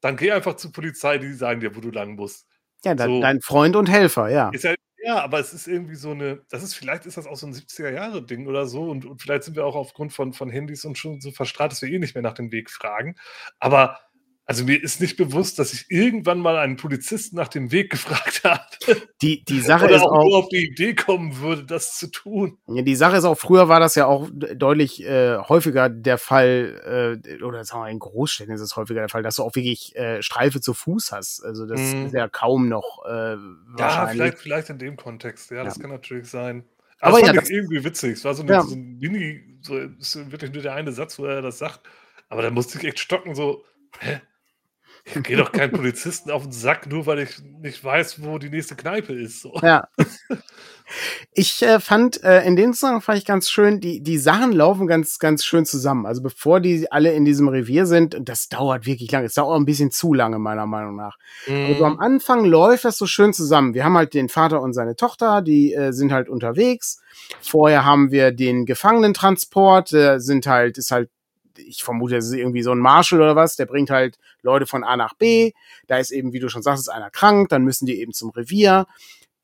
dann geh einfach zur Polizei, die sagen dir, wo du lang musst. Ja, dein, So. dein Freund und Helfer, ja. Ist ja, ja, aber es ist irgendwie so eine, das ist, vielleicht ist das auch so ein 70er-Jahre-Ding oder so und, und vielleicht sind wir auch aufgrund von, von Handys und schon so verstrahlt, dass wir eh nicht mehr nach dem Weg fragen. Aber also mir ist nicht bewusst, dass ich irgendwann mal einen Polizisten nach dem Weg gefragt habe. Die, die Sache oder ist auch, auch, nur auf die Idee kommen würde, das zu tun. Ja, die Sache ist auch, früher war das ja auch deutlich äh, häufiger der Fall, äh, oder sagen wir in Großstädten ist es häufiger der Fall, dass du auch wirklich äh, Streife zu Fuß hast. Also das Mhm. ist ja kaum noch äh, Ja, wahrscheinlich. vielleicht, vielleicht in dem Kontext, ja, das kann natürlich sein. Aber Aber das ja, das- irgendwie witzig. Es war so, eine, Ja. so ein Mini, so ist wirklich nur der eine Satz, wo er das sagt. Aber da musste ich echt stocken, so, hä? Ich gehe doch keinen Polizisten auf den Sack, nur weil ich nicht weiß, wo die nächste Kneipe ist. So. Ja. Ich äh, fand, äh, in dem Zusammenhang fand ich ganz schön, die, die Sachen laufen ganz, ganz schön zusammen. Also bevor die alle in diesem Revier sind, und das dauert wirklich lange, es dauert ein bisschen zu lange, meiner Meinung nach. Aber so am Anfang läuft das so schön zusammen. Wir haben halt den Vater und seine Tochter, die äh, sind halt unterwegs. Vorher haben wir den Gefangenentransport, der sind halt, ist halt, ich vermute, das ist irgendwie so ein Marshall oder was, der bringt halt Leute von A nach B. Da ist eben, wie du schon sagst, ist einer krank, dann müssen die eben zum Revier.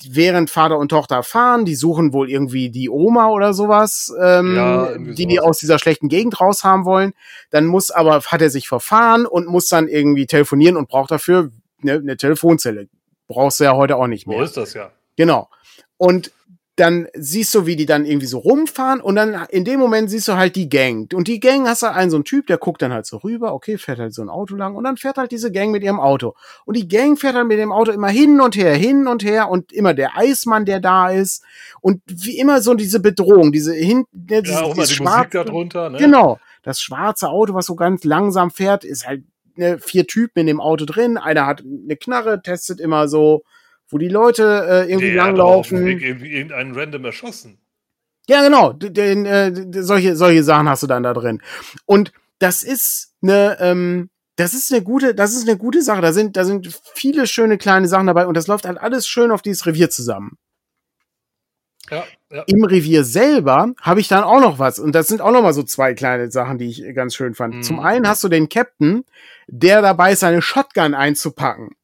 Während Vater und Tochter fahren, die suchen wohl irgendwie die Oma oder sowas, ähm, Ja, die die aus dieser schlechten Gegend raus haben wollen. Dann muss aber, hat er sich verfahren und muss dann irgendwie telefonieren und braucht dafür ne, eine Telefonzelle. Brauchst du ja heute auch nicht Wo mehr. ist das ja? Genau. Und dann siehst du, wie die dann irgendwie so rumfahren und dann in dem Moment siehst du halt die Gang. Und die Gang hast du einen so einen Typ, der guckt dann halt so rüber, okay, fährt halt so ein Auto lang und dann fährt halt diese Gang mit ihrem Auto. Und die Gang fährt halt mit dem Auto immer hin und her, hin und her und immer der Eismann, der da ist und wie immer so diese Bedrohung, diese hin, ne, dieses, Ja, dieses die Musik schwarze- darunter, ne? Genau. Das schwarze Auto, was so ganz langsam fährt, ist halt ne, vier Typen in dem Auto drin. Einer hat eine Knarre, testet immer so, wo die Leute äh, irgendwie Der hat aber auf dem langlaufen. Weg irgendeinen random erschossen. Ja, genau. Den, äh, solche, solche Sachen hast du dann da drin. Und das ist eine, ähm, das ist eine gute, das ist eine gute Sache. Da sind, da sind viele schöne kleine Sachen dabei und das läuft halt alles schön auf dieses Revier zusammen. Ja. ja. Im Revier selber habe ich dann auch noch was. Und das sind auch noch mal so zwei kleine Sachen, die ich ganz schön fand. Mhm. Zum einen hast du den Captain, der dabei ist, seine Shotgun einzupacken.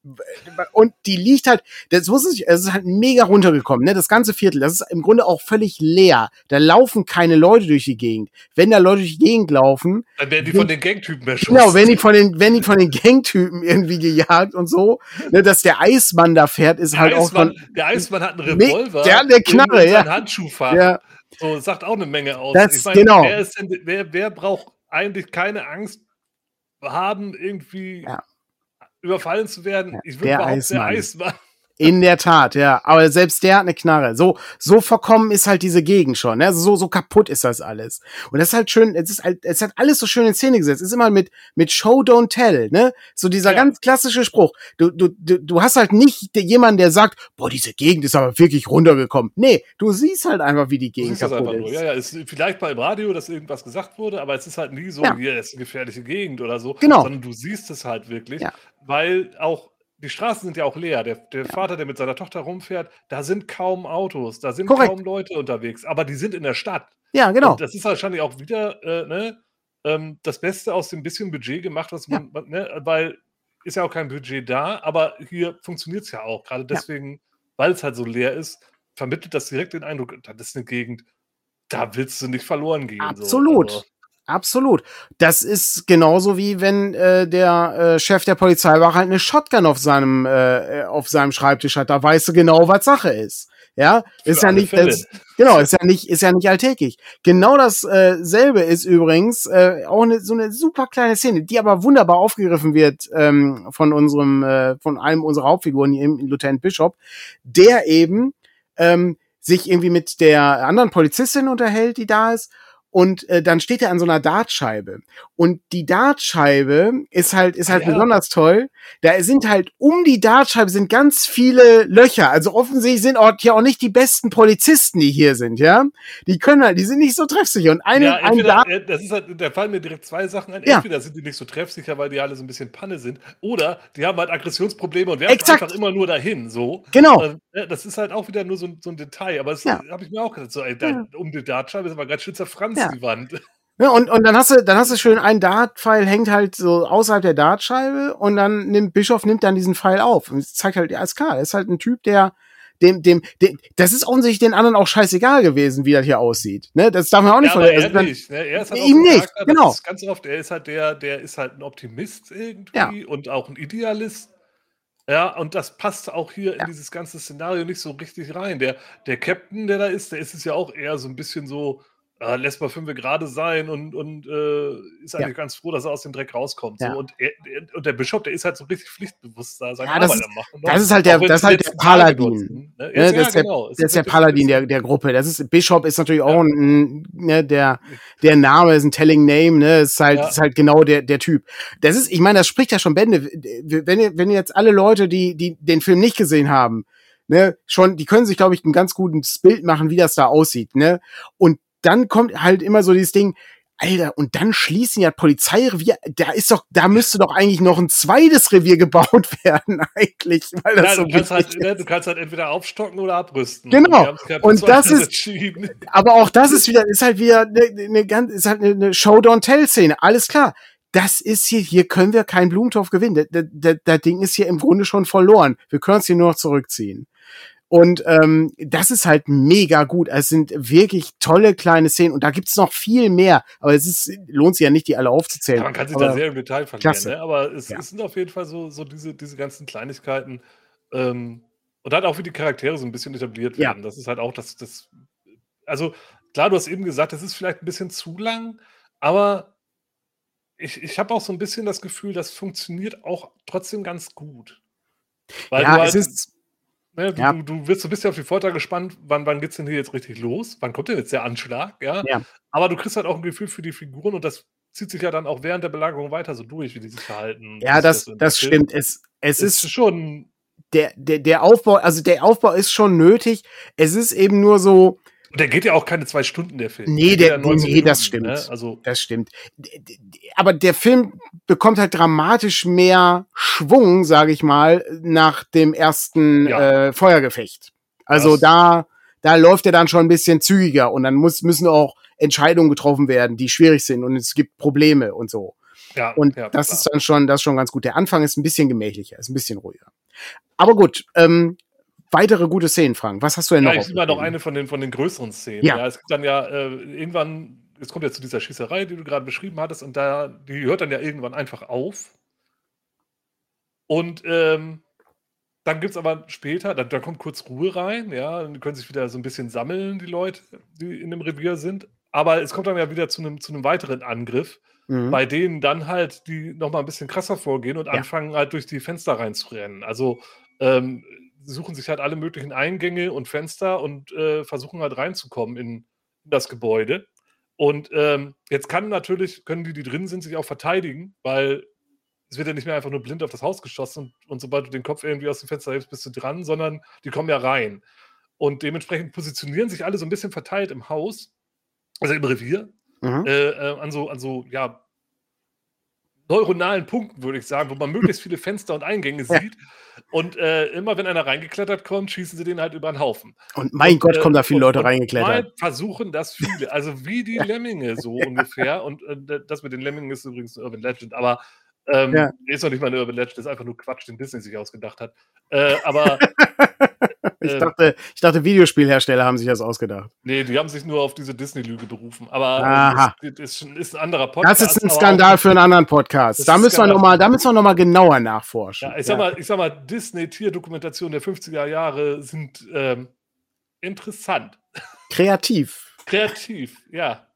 Und die liegt halt, das muss ich, es ist halt mega runtergekommen, ne? Das ganze Viertel, das ist im Grunde auch völlig leer. Da laufen keine Leute durch die Gegend. Wenn da Leute durch die Gegend laufen. Dann werden die von den Gangtypen erschossen. Genau, wenn die von den, wenn die von den Gangtypen irgendwie gejagt und so, ne, dass der Eismann da fährt, ist der halt Eismann, auch von, Der Eismann hat einen Revolver. Der hat eine Knarre, ja. Handschuhfach. Ja. So, sagt auch eine Menge aus. Das, ich mein, genau. Wer, denn, wer, wer braucht eigentlich keine Angst haben, irgendwie ja. überfallen zu werden. Ja, ich würde behaupten, Eismann. der Eismann. In der Tat, ja. Aber selbst der hat eine Knarre. So, so verkommen ist halt diese Gegend schon. Ne? Also so, so kaputt ist das alles. Und das ist halt schön, es ist halt, es hat alles so schön in Szene gesetzt. Es ist immer mit, mit Show, don't tell, ne? So dieser ja. ganz klassische Spruch. Du, du, du, du hast halt nicht jemanden, der sagt, boah, diese Gegend ist aber wirklich runtergekommen. Nee, du siehst halt einfach, wie die Gegend kaputt ist. Ja, ja, ist vielleicht mal im Radio, dass irgendwas gesagt wurde, aber es ist halt nie so, ja. hier ist eine gefährliche Gegend oder so. Genau. Sondern du siehst es halt wirklich. Ja. Weil auch die Straßen sind ja auch leer. Der, der Vater, der mit seiner Tochter rumfährt, da sind kaum Autos, da sind Korrekt. kaum Leute unterwegs, aber die sind in der Stadt. Ja, genau. Und das ist wahrscheinlich auch wieder äh, ne, ähm, das Beste aus dem bisschen Budget gemacht, was man, ja. ne, weil ist ja auch kein Budget da, aber hier funktioniert es ja auch. Gerade deswegen, ja. weil es halt so leer ist, vermittelt das direkt den Eindruck, das ist eine Gegend, da willst du nicht verloren gehen. Absolut. So. Also, Absolut. Das ist genauso wie wenn äh, der äh, Chef der Polizeiwache halt eine Shotgun auf seinem äh, auf seinem Schreibtisch hat. Da weißt du genau, was Sache ist. Ja, ist ja nicht das, genau, ist ja nicht ist ja nicht alltäglich. Genau dasselbe äh, ist übrigens äh, auch eine, so eine super kleine Szene, die aber wunderbar aufgegriffen wird ähm, von unserem äh, von einem unserer Hauptfiguren hier im Lieutenant Bishop, der eben ähm, sich irgendwie mit der anderen Polizistin unterhält, die da ist und äh, dann steht er an so einer Dartscheibe und die Dartscheibe ist halt ist halt ja. besonders toll. Da sind halt um die Dartscheibe sind ganz viele Löcher. Also offensichtlich sind auch hier auch nicht die besten Polizisten, die hier sind, ja. Die können halt, die sind nicht so treffsicher und eine ja, ein Dart äh, das ist halt da fallen mir direkt zwei Sachen ein. Entweder ja. sind die nicht so treffsicher, weil die alle so ein bisschen Panne sind oder die haben halt Aggressionsprobleme und werfen Exakt. einfach immer nur dahin, so. Genau. Äh, das ist halt auch wieder nur so, so ein Detail, aber das ja. habe ich mir auch gesagt, so ey, da, um die Dartscheibe ist aber ganz schön zerfranst ja. die Wand. Ja, und, und dann hast du, dann hast du schön, ein Dart-Pfeil hängt halt so außerhalb der Dartscheibe und dann nimmt Bischof nimmt dann diesen Pfeil auf und zeigt halt, ja, ist klar, ist halt ein Typ, der, dem, dem, dem, das ist offensichtlich den anderen auch scheißegal gewesen, wie das hier aussieht. Ne? Das darf man auch nicht ja, vergessen. Er, nicht, ne? er ist halt ihm nicht, Charakter, genau. ganz oft, er ist halt der, der ist halt ein Optimist irgendwie ja. und auch ein Idealist. Ja, und das passt auch hier ja. in dieses ganze Szenario nicht so richtig rein. Der, der Captain, der da ist, der ist es ja auch eher so ein bisschen so, äh, lässt mal fünf gerade sein und, und äh, ist eigentlich ja. ganz froh, dass er aus dem Dreck rauskommt. Ja. So. Und, er, und, der Bischof, der ist halt so richtig pflichtbewusst da, seine ja, Arbeit am machen. Ne? Das ist halt der, das ist halt der Paladin. Ne? Ja, das ist der, genau. der, ist der Paladin der, der Gruppe. Das ist, Bischof ist natürlich auch ein, ne, der, der Name ist ein telling name, ne, ist halt, ist halt genau der, der Typ. Das ist, ich meine, das spricht ja schon Bände. Wenn ihr, wenn ihr jetzt alle Leute, die, die den Film nicht gesehen haben, ne, schon, die können sich, glaube ich, ein ganz gutes Bild machen, wie das da aussieht, ne? Und dann kommt halt immer so dieses Ding, Alter, und dann schließen ja Polizeirevier, da ist doch, da müsste doch eigentlich noch ein zweites Revier gebaut werden, eigentlich. Weil das ja, so du, kannst halt, ne, du kannst halt entweder aufstocken oder abrüsten. Genau. Und das ist, aber auch das ist wieder, ist halt wieder eine, eine ganz, ist halt eine Show-Don't-Tell-Szene. Alles klar. Das ist hier, hier können wir keinen Blumentopf gewinnen. Das, das, das Ding ist hier im Grunde schon verloren. Wir können es hier nur noch zurückziehen. Und ähm, das ist halt mega gut. Es sind wirklich tolle kleine Szenen und da gibt's noch viel mehr. Aber es ist, lohnt sich ja nicht, die alle aufzuzählen. Ja, man kann sich aber da sehr im Detail verlieren, ne? aber es, ja. es, sind auf jeden Fall so, so diese, diese ganzen Kleinigkeiten. Ähm, und halt auch wie die Charaktere so ein bisschen etabliert werden. Ja. Das ist halt auch das, das. Also, klar, du hast eben gesagt, das ist vielleicht ein bisschen zu lang, aber ich, ich habe auch so ein bisschen das Gefühl, das funktioniert auch trotzdem ganz gut. Weil ja, halt, es ist Ne, du, ja. du, du, wirst, du bist ja auf die Folter gespannt, wann, wann es denn hier jetzt richtig los? Wann kommt denn jetzt der Anschlag? Ja? ja. Aber du kriegst halt auch ein Gefühl für die Figuren und das zieht sich ja dann auch während der Belagerung weiter so durch, wie die sich verhalten. Ja, das, das, das stimmt. Es, es ist, ist schon. Der, der, der Aufbau, also der Aufbau ist schon nötig. Es ist eben nur so, der geht ja auch keine zwei Stunden, der Film. Nee, der, der nee, Minuten, das stimmt. Ne? Also das stimmt. Aber der Film bekommt halt dramatisch mehr Schwung, sage ich mal, nach dem ersten ja. äh, Feuergefecht. Also das da, da läuft er dann schon ein bisschen zügiger und dann muss, müssen auch Entscheidungen getroffen werden, die schwierig sind und es gibt Probleme und so. Ja, und ja, das klar. ist dann schon, das ist schon ganz gut. Der Anfang ist ein bisschen gemächlicher, ist ein bisschen ruhiger. Aber gut, ähm, weitere gute Szenen, Frank. Was hast du denn ja, noch? Ich mal noch eine von den, von den größeren Szenen. Ja. ja es gibt dann ja äh, irgendwann, es kommt ja zu dieser Schießerei, die du gerade beschrieben hattest, und da, die hört dann ja irgendwann einfach auf. Und ähm, dann gibt es aber später, dann, dann, kommt kurz Ruhe rein, ja, dann können sich wieder so ein bisschen sammeln, die Leute, die in dem Revier sind. Aber es kommt dann ja wieder zu einem, zu einem weiteren Angriff, mhm. bei denen dann halt die nochmal ein bisschen krasser vorgehen und ja. anfangen halt durch die Fenster reinzurennen. Also ähm, suchen sich halt alle möglichen Eingänge und Fenster und äh, versuchen halt reinzukommen in das Gebäude. Und ähm, jetzt kann natürlich, können die, die drin sind, sich auch verteidigen, weil es wird ja nicht mehr einfach nur blind auf das Haus geschossen und, und sobald du den Kopf irgendwie aus dem Fenster hebst, bist du dran, sondern die kommen ja rein. Und dementsprechend positionieren sich alle so ein bisschen verteilt im Haus, also im Revier, mhm. äh, äh, an so, an so, ja, neuronalen Punkten, würde ich sagen, wo man möglichst viele Fenster und Eingänge sieht. Und äh, immer wenn einer reingeklettert kommt, schießen sie den halt über den Haufen. Und mein und, Gott, kommen da viele und, Leute und reingeklettert. versuchen das viele. Also wie die Lemminge so ungefähr. Und äh, das mit den Lemmingen ist übrigens eine Urban Legend. Aber ähm, ja. Ist noch nicht mal eine Urban Legend, ist einfach nur Quatsch, den Disney sich ausgedacht hat. Äh, aber. ich, äh, dachte, ich dachte, Videospielhersteller haben sich das ausgedacht. Nee, die haben sich nur auf diese Disney-Lüge berufen. Aber äh, das, ist, ist, ein anderer Podcast. Das ist ein Skandal für einen anderen Podcast. Da müssen, wir noch mal, da müssen wir nochmal genauer nachforschen. Ja, ich, sag mal, ich sag mal, Disney-Tierdokumentationen der 50er Jahre sind ähm, interessant. Kreativ. Kreativ, ja.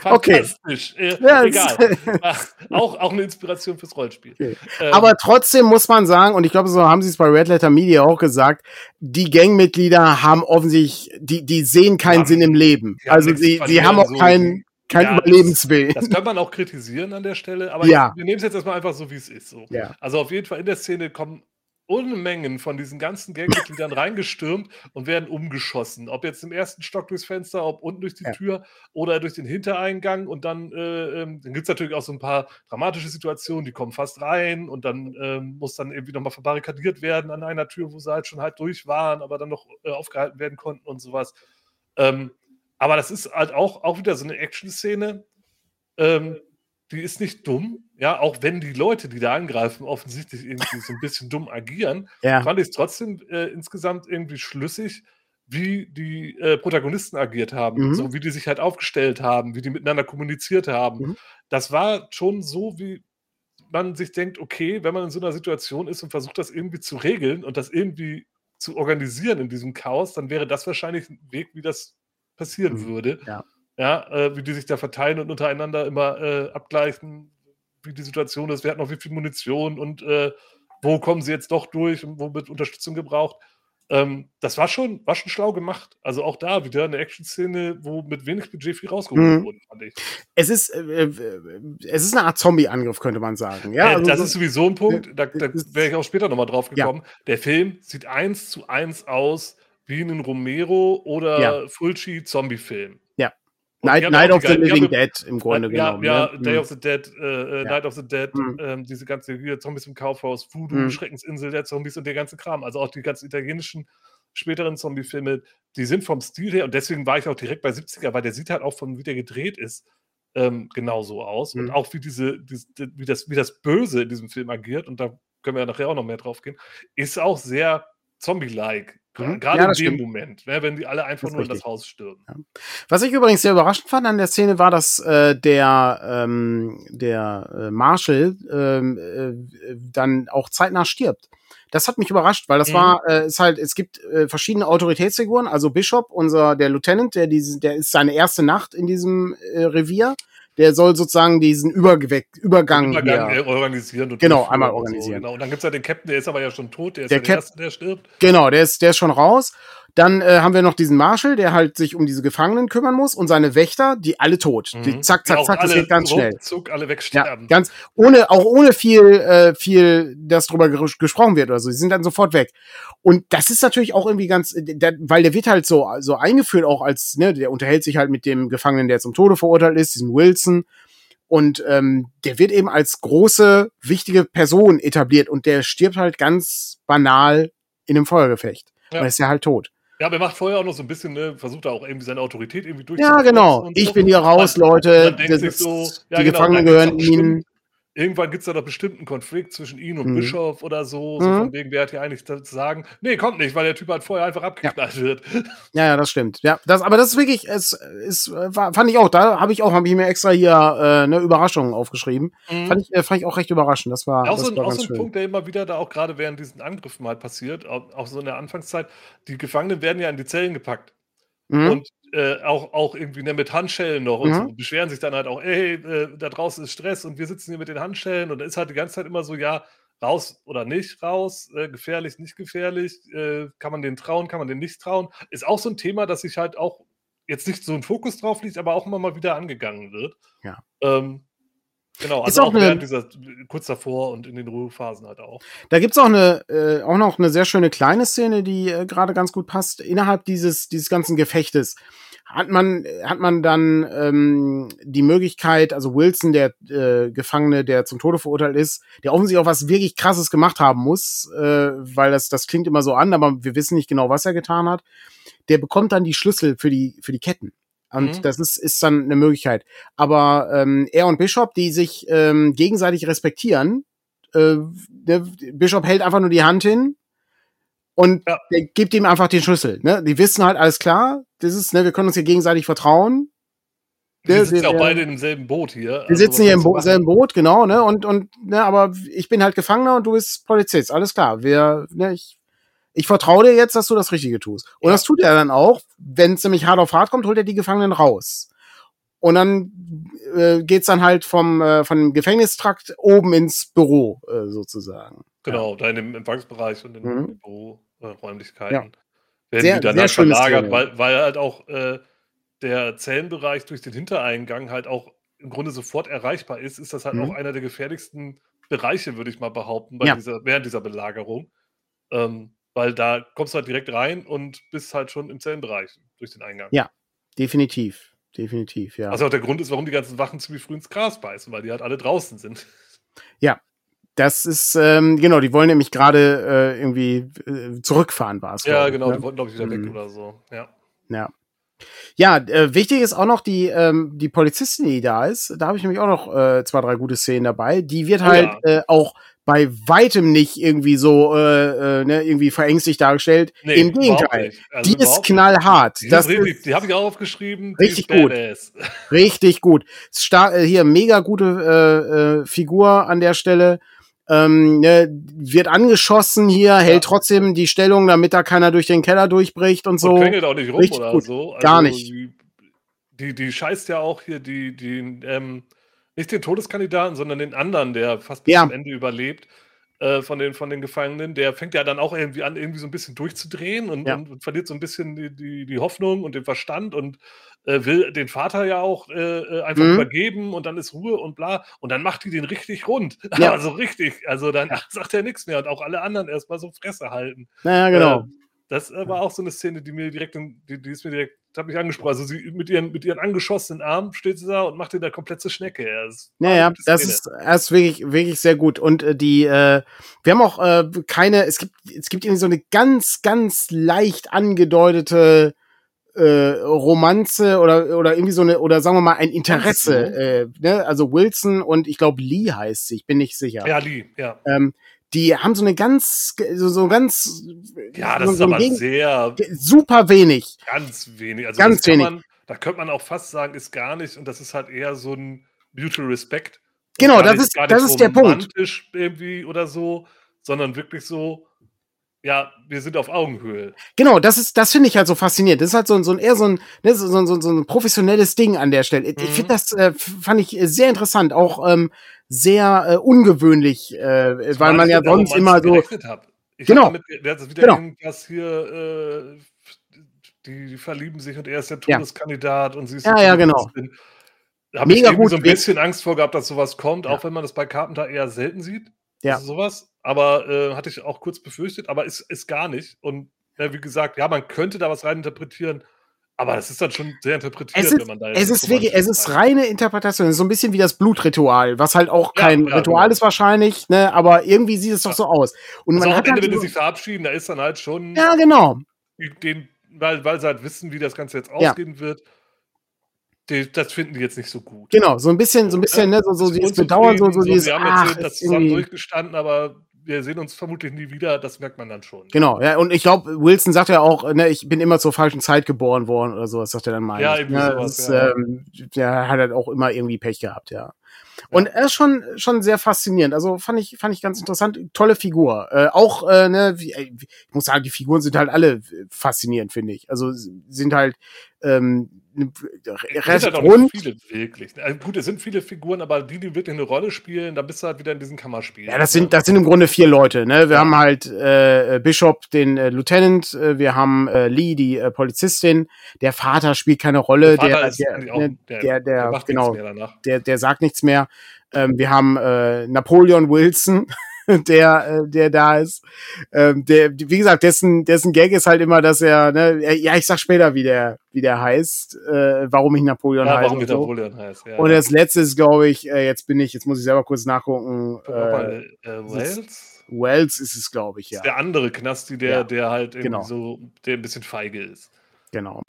Fantastisch. Okay. Äh, ja, egal. auch, auch eine Inspiration fürs Rollenspiel. Okay. Ähm, Aber trotzdem muss man sagen, und ich glaube, so haben sie es bei Red Letter Media auch gesagt, die Gangmitglieder haben offensichtlich, die, die sehen keinen ja, Sinn im Leben. Also sie, sie haben auch so keinen kein ja, Überlebenswillen. Das, das kann man auch kritisieren an der Stelle, aber ja. wir nehmen es jetzt erstmal einfach so, wie es ist. So. Ja. Also auf jeden Fall in der Szene kommen Unmengen von diesen ganzen Gangmitgliedern reingestürmt und werden umgeschossen. Ob jetzt im ersten Stock durchs Fenster, ob unten durch die ja. Tür oder durch den Hintereingang. Und dann, äh, ähm, dann gibt es natürlich auch so ein paar dramatische Situationen, die kommen fast rein und dann äh, muss dann irgendwie nochmal verbarrikadiert werden an einer Tür, wo sie halt schon halt durch waren, aber dann noch äh, aufgehalten werden konnten und sowas. Ähm, aber das ist halt auch, auch wieder so eine Action-Szene. Ähm, die ist nicht dumm, ja, auch wenn die Leute, die da angreifen, offensichtlich irgendwie so ein bisschen dumm agieren, ja. fand ich es trotzdem äh, insgesamt irgendwie schlüssig, wie die äh, Protagonisten agiert haben, mhm. so wie die sich halt aufgestellt haben, wie die miteinander kommuniziert haben. Mhm. Das war schon so, wie man sich denkt, okay, wenn man in so einer Situation ist und versucht, das irgendwie zu regeln und das irgendwie zu organisieren in diesem Chaos, dann wäre das wahrscheinlich ein Weg, wie das passieren mhm. würde. Ja ja, äh, wie die sich da verteilen und untereinander immer äh, abgleichen, wie die Situation ist, wer hat noch wie viel Munition und äh, wo kommen sie jetzt doch durch und wo wird Unterstützung gebraucht. Ähm, das war schon, war schon schlau gemacht. Also auch da wieder eine Action-Szene, wo mit wenig Budget viel rausgeholt mhm. wurde, fand ich. Es ist, äh, äh es ist eine Art Zombie-Angriff, könnte man sagen. Ja, äh, also das ist sowieso ein Punkt, da, da wäre ich auch später nochmal drauf gekommen. Ja. Der Film sieht eins zu eins aus wie ein Romero oder ja. Fulci-Zombie-Film. Night, Night of the Living Dead im Grunde ja, genommen. Ja, ne? Day hm. of the Dead, äh, äh, ja. Night of the Dead, mhm. ähm, diese ganze hier, Zombies im Kaufhaus, Voodoo, mhm. Schreckensinsel der Zombies und der ganze Kram. Also auch die ganzen italienischen späteren Zombie-Filme, die sind vom Stil her, und deswegen war ich auch direkt bei 70er, weil der sieht halt auch von wie der gedreht ist, ähm, genauso aus. Mhm. Und auch wie diese, diese, wie, das, wie das Böse in diesem Film agiert, und da können wir ja nachher auch noch mehr drauf gehen, ist auch sehr Zombie-like. Mhm. Gerade ja, in dem stimmt. Moment, ne, wenn die alle einfach nur richtig. in das Haus stürmen. Ja. Was ich übrigens sehr überraschend fand an der Szene war, dass äh, der, ähm, der äh, Marshall ähm, äh, dann auch zeitnah stirbt. Das hat mich überrascht, weil das mhm. war, äh, ist halt, es gibt äh, verschiedene Autoritätsfiguren, also Bishop, unser, der Lieutenant, der diese, der ist seine erste Nacht in diesem äh, Revier der soll sozusagen diesen Übergeweck, Übergang, Übergang hier, organisieren. Und genau, einmal organisieren. So, genau. Und dann gibt's ja den Captain, der ist aber ja schon tot, der ist der, ja der Erste, der stirbt. Genau, der ist, der ist schon raus. Dann äh, haben wir noch diesen Marshall, der halt sich um diese Gefangenen kümmern muss und seine Wächter, die alle tot. Mhm. Die zack, zack, zack, das geht ganz schnell. Zuck, alle wegsterben. Ja, ganz ohne, auch ohne viel, äh, viel, das drüber ges gesprochen wird oder so. Die sind dann sofort weg. Und das ist natürlich auch irgendwie ganz, der, weil der wird halt so, so eingeführt auch als, ne, der unterhält sich halt mit dem Gefangenen, der zum Tode verurteilt ist, diesem Wilson. Und ähm, der wird eben als große, wichtige Person etabliert und der stirbt halt ganz banal in einem Feuergefecht. Ja. Und ist ja halt tot. Ja, aber er macht vorher auch noch so ein bisschen, ne, versucht er auch irgendwie seine Autorität irgendwie durchzusetzen. Ja, genau. Ich so. bin hier raus, Leute. Sich so, ja, die genau, Gefangenen gehören ihnen irgendwann gibt es da doch bestimmt einen Konflikt zwischen ihm und mhm. Bischof oder so, so mhm. von wegen, wer hat hier eigentlich zu sagen? Nee, kommt nicht, weil der Typ halt vorher einfach abgeknallt ja. wird. Ja, ja, das stimmt. Ja, das, aber das ist wirklich, es ist, fand ich auch, da habe ich auch, habe ich mir extra hier äh, eine Überraschung aufgeschrieben. Mhm. Fand, ich, äh, fand ich auch recht überraschend. Das war, ja, auch das so, war auch so ein Punkt, der immer wieder da auch gerade während diesen Angriffen halt passiert, auch, auch so in der Anfangszeit. Die Gefangenen werden ja in die Zellen gepackt. Mhm. Und äh, auch, auch irgendwie ne, mit Handschellen noch und mhm. so, beschweren sich dann halt auch, ey, äh, da draußen ist Stress und wir sitzen hier mit den Handschellen und da ist halt die ganze Zeit immer so, ja, raus oder nicht raus, äh, gefährlich, nicht gefährlich, äh, kann man den trauen, kann man den nicht trauen, ist auch so ein Thema, das sich halt auch jetzt nicht so ein Fokus drauf liegt, aber auch immer mal wieder angegangen wird. Ja. Ähm, Genau, also ist auch, auch während dieser, kurz davor und in den Ruhephasen halt auch. Da gibt's auch eine, äh, auch noch eine sehr schöne kleine Szene, die äh, gerade ganz gut passt. Innerhalb dieses, dieses ganzen Gefechtes hat man, hat man dann ähm, die Möglichkeit, also Wilson, der äh, Gefangene, der zum Tode verurteilt ist, der offensichtlich auch was wirklich krasses gemacht haben muss, äh, weil das, das klingt immer so an, aber wir wissen nicht genau, was er getan hat. Der bekommt dann die Schlüssel für die, für die Ketten. Und mhm. das ist, ist dann eine Möglichkeit. Aber ähm, er und Bishop, die sich ähm, gegenseitig respektieren, äh, der Bishop hält einfach nur die Hand hin und ja. der gibt ihm einfach den Schlüssel. Ne? Die wissen halt, alles klar, das ist, ne, wir können uns hier gegenseitig vertrauen. Wir sitzen ja auch beide im selben Boot hier. Wir also, sitzen hier im Bo selben Boot, genau, ne? Und, und, ne, aber ich bin halt Gefangener und du bist Polizist, alles klar. Wir, ne, ich ich vertraue dir jetzt, dass du das Richtige tust. Und ja. das tut er dann auch. Wenn es nämlich hart auf hart kommt, holt er die Gefangenen raus. Und dann äh, geht's dann halt vom, äh, von dem Gefängnistrakt oben ins Büro, äh, sozusagen. Genau, ja. da in dem Empfangsbereich und in den mhm. Büroräumlichkeiten. Ja. Werden sehr, die dann halt verlagert, weil, weil halt auch äh, der Zellenbereich durch den Hintereingang halt auch im Grunde sofort erreichbar ist, ist das halt mhm. auch einer der gefährlichsten Bereiche, würde ich mal behaupten, bei ja. dieser, während dieser Belagerung. Ähm, weil da kommst du halt direkt rein und bist halt schon im Zellenbereich durch den Eingang. Ja, definitiv. Definitiv, ja. Also auch der Grund ist, warum die ganzen Wachen ziemlich früh ins Gras beißen, weil die halt alle draußen sind. Ja, das ist, ähm, genau, die wollen nämlich gerade äh, irgendwie äh, zurückfahren, war es. Ja, genau, ne? die wollten, glaube ich, wieder mhm. weg oder so. Ja. Ja. Ja, äh, wichtig ist auch noch die, ähm, die Polizistin, die da ist. Da habe ich nämlich auch noch äh, zwei, drei gute Szenen dabei. Die wird oh, halt ja. äh, auch bei weitem nicht irgendwie so äh, äh, ne, irgendwie verängstigt dargestellt. Nee, Im Gegenteil, also die ist knallhart. Die, das ist, die habe ich auch aufgeschrieben. Richtig gut. Richtig gut. Star äh, hier mega gute äh, äh, Figur an der Stelle. Ähm, ne, wird angeschossen hier, ja. hält trotzdem die Stellung, damit da keiner durch den Keller durchbricht und so. Und quengelt auch nicht rum Richtig oder gut. so. Also Gar nicht. Die, die scheißt ja auch hier die, die ähm, nicht den Todeskandidaten, sondern den anderen, der fast bis ja. zum Ende überlebt, äh, von, den, von den Gefangenen, der fängt ja dann auch irgendwie an, irgendwie so ein bisschen durchzudrehen und, ja. und, und verliert so ein bisschen die, die, die, Hoffnung und den Verstand und äh, will den Vater ja auch äh, äh einfach mhm. übergeben und dann ist Ruhe und bla. Und dann macht die den richtig rund. Ja. Also richtig. Also dann sagt er nichts mehr und auch alle anderen erstmal so Fresse halten. Naja, genau. Äh, das war auch so eine Szene, die mir direkt, die, die ist mir direkt hat mich angesprochen. Also sie mit ihren, mit ihren angeschossenen Armen steht sie da und macht ihn da komplett zur Schnecke. Das naja, das ist, das ist wirklich, wirklich sehr gut. Und äh, die, äh, wir haben auch äh, keine, es gibt, es gibt irgendwie so eine ganz, ganz leicht angedeutete äh, Romanze oder oder irgendwie so eine oder sagen wir mal ein Interesse, äh, ne? also Wilson und ich glaube Lee heißt sie, ich bin nicht sicher. Ja, Lee, ja. Ähm, die haben so eine ganz, so, so ganz. Ja, das so, ist aber Gegen sehr. Super wenig. Ganz wenig. Also ganz wenig. Man, da könnte man auch fast sagen, ist gar nicht, und das ist halt eher so ein Mutual Respect. Genau, das ist, das ist der Punkt. irgendwie oder so, sondern wirklich so, ja, wir sind auf Augenhöhe. Genau, das ist, das finde ich halt so faszinierend. Das ist halt so, ein so ein eher so ein, ne, so, so, so ein professionelles Ding an der Stelle. Mhm. Ich finde das, äh, fand ich sehr interessant, auch ähm, sehr äh, ungewöhnlich, äh, weil man ja sonst immer so. Ich genau. Damit, der hat wieder genau. irgendwas hier, äh, die, die, verlieben sich und er ist der Todeskandidat ja. und sie ist ja, ja, genau. Da habe ich gut, so ein bisschen Angst vor gehabt, dass sowas kommt, ja. auch wenn man das bei Carpenter eher selten sieht. Ja. Also sowas. Aber äh, hatte ich auch kurz befürchtet, aber ist, ist gar nicht. Und ja, wie gesagt, ja, man könnte da was reininterpretieren, aber das ist dann schon sehr interpretiert, ist, wenn man da Es ist wirklich, es ist reine Interpretation. so ein bisschen wie das Blutritual, was halt auch kein ja, Ritual genau. ist wahrscheinlich, ne? Aber irgendwie sieht es doch so aus. Und also man hat Ende, halt wenn sie sich verabschieden, da ist dann halt schon. Ja, genau. Den weil, weil sie halt wissen, wie das Ganze jetzt ausgehen ja. wird. Die, das finden die jetzt nicht so gut. Genau, so ein bisschen, so ein bisschen, ne, so, so dieses Bedauern, so, so, so dieses. Wir haben ach, jetzt das zusammen durchgestanden, aber wir sehen uns vermutlich nie wieder, das merkt man dann schon. Genau, ja, und ich glaube, Wilson sagt ja auch, ne, ich bin immer zur falschen Zeit geboren worden oder sowas, sagt er dann mal. Ja, irgendwie ja, sowas, ist, ja. Ähm, der hat halt auch immer irgendwie Pech gehabt, ja. Und er ist schon, schon sehr faszinierend. Also fand ich, fand ich ganz interessant. Tolle Figur. Äh, auch, äh, ne, wie, ich muss sagen, die Figuren sind halt alle faszinierend, finde ich. Also sind halt ähm, halt rund. Viele wirklich. Also gut, es sind viele Figuren, aber die, die wirklich eine Rolle spielen, da bist du halt wieder in diesen Kammerspielen. Ja, das sind, das sind im Grunde vier Leute. Ne? Wir ja. haben halt äh, Bishop, den äh, Lieutenant, äh, wir haben äh, Lee, die äh, Polizistin. Der Vater spielt keine Rolle. Der, der, der, ne, der, der, der, genau, der, der sagt nichts mehr. Ähm, wir haben äh, Napoleon Wilson. der, äh, der da ist. Ähm, der, wie gesagt, dessen, dessen Gag ist halt immer, dass er, ne, ja, ich sag später, wie der, wie der heißt, äh, warum ich Napoleon ja, heiße. Warum ich so. Napoleon heißt, ja. Und das letzte ist, glaube ich, äh, jetzt bin ich, jetzt muss ich selber kurz nachgucken. Äh, mal, äh, Wells? Wells ist es, glaube ich, ja. der andere Knasti, der, ja. der halt irgendwie genau. so, der ein bisschen feige ist. Genau.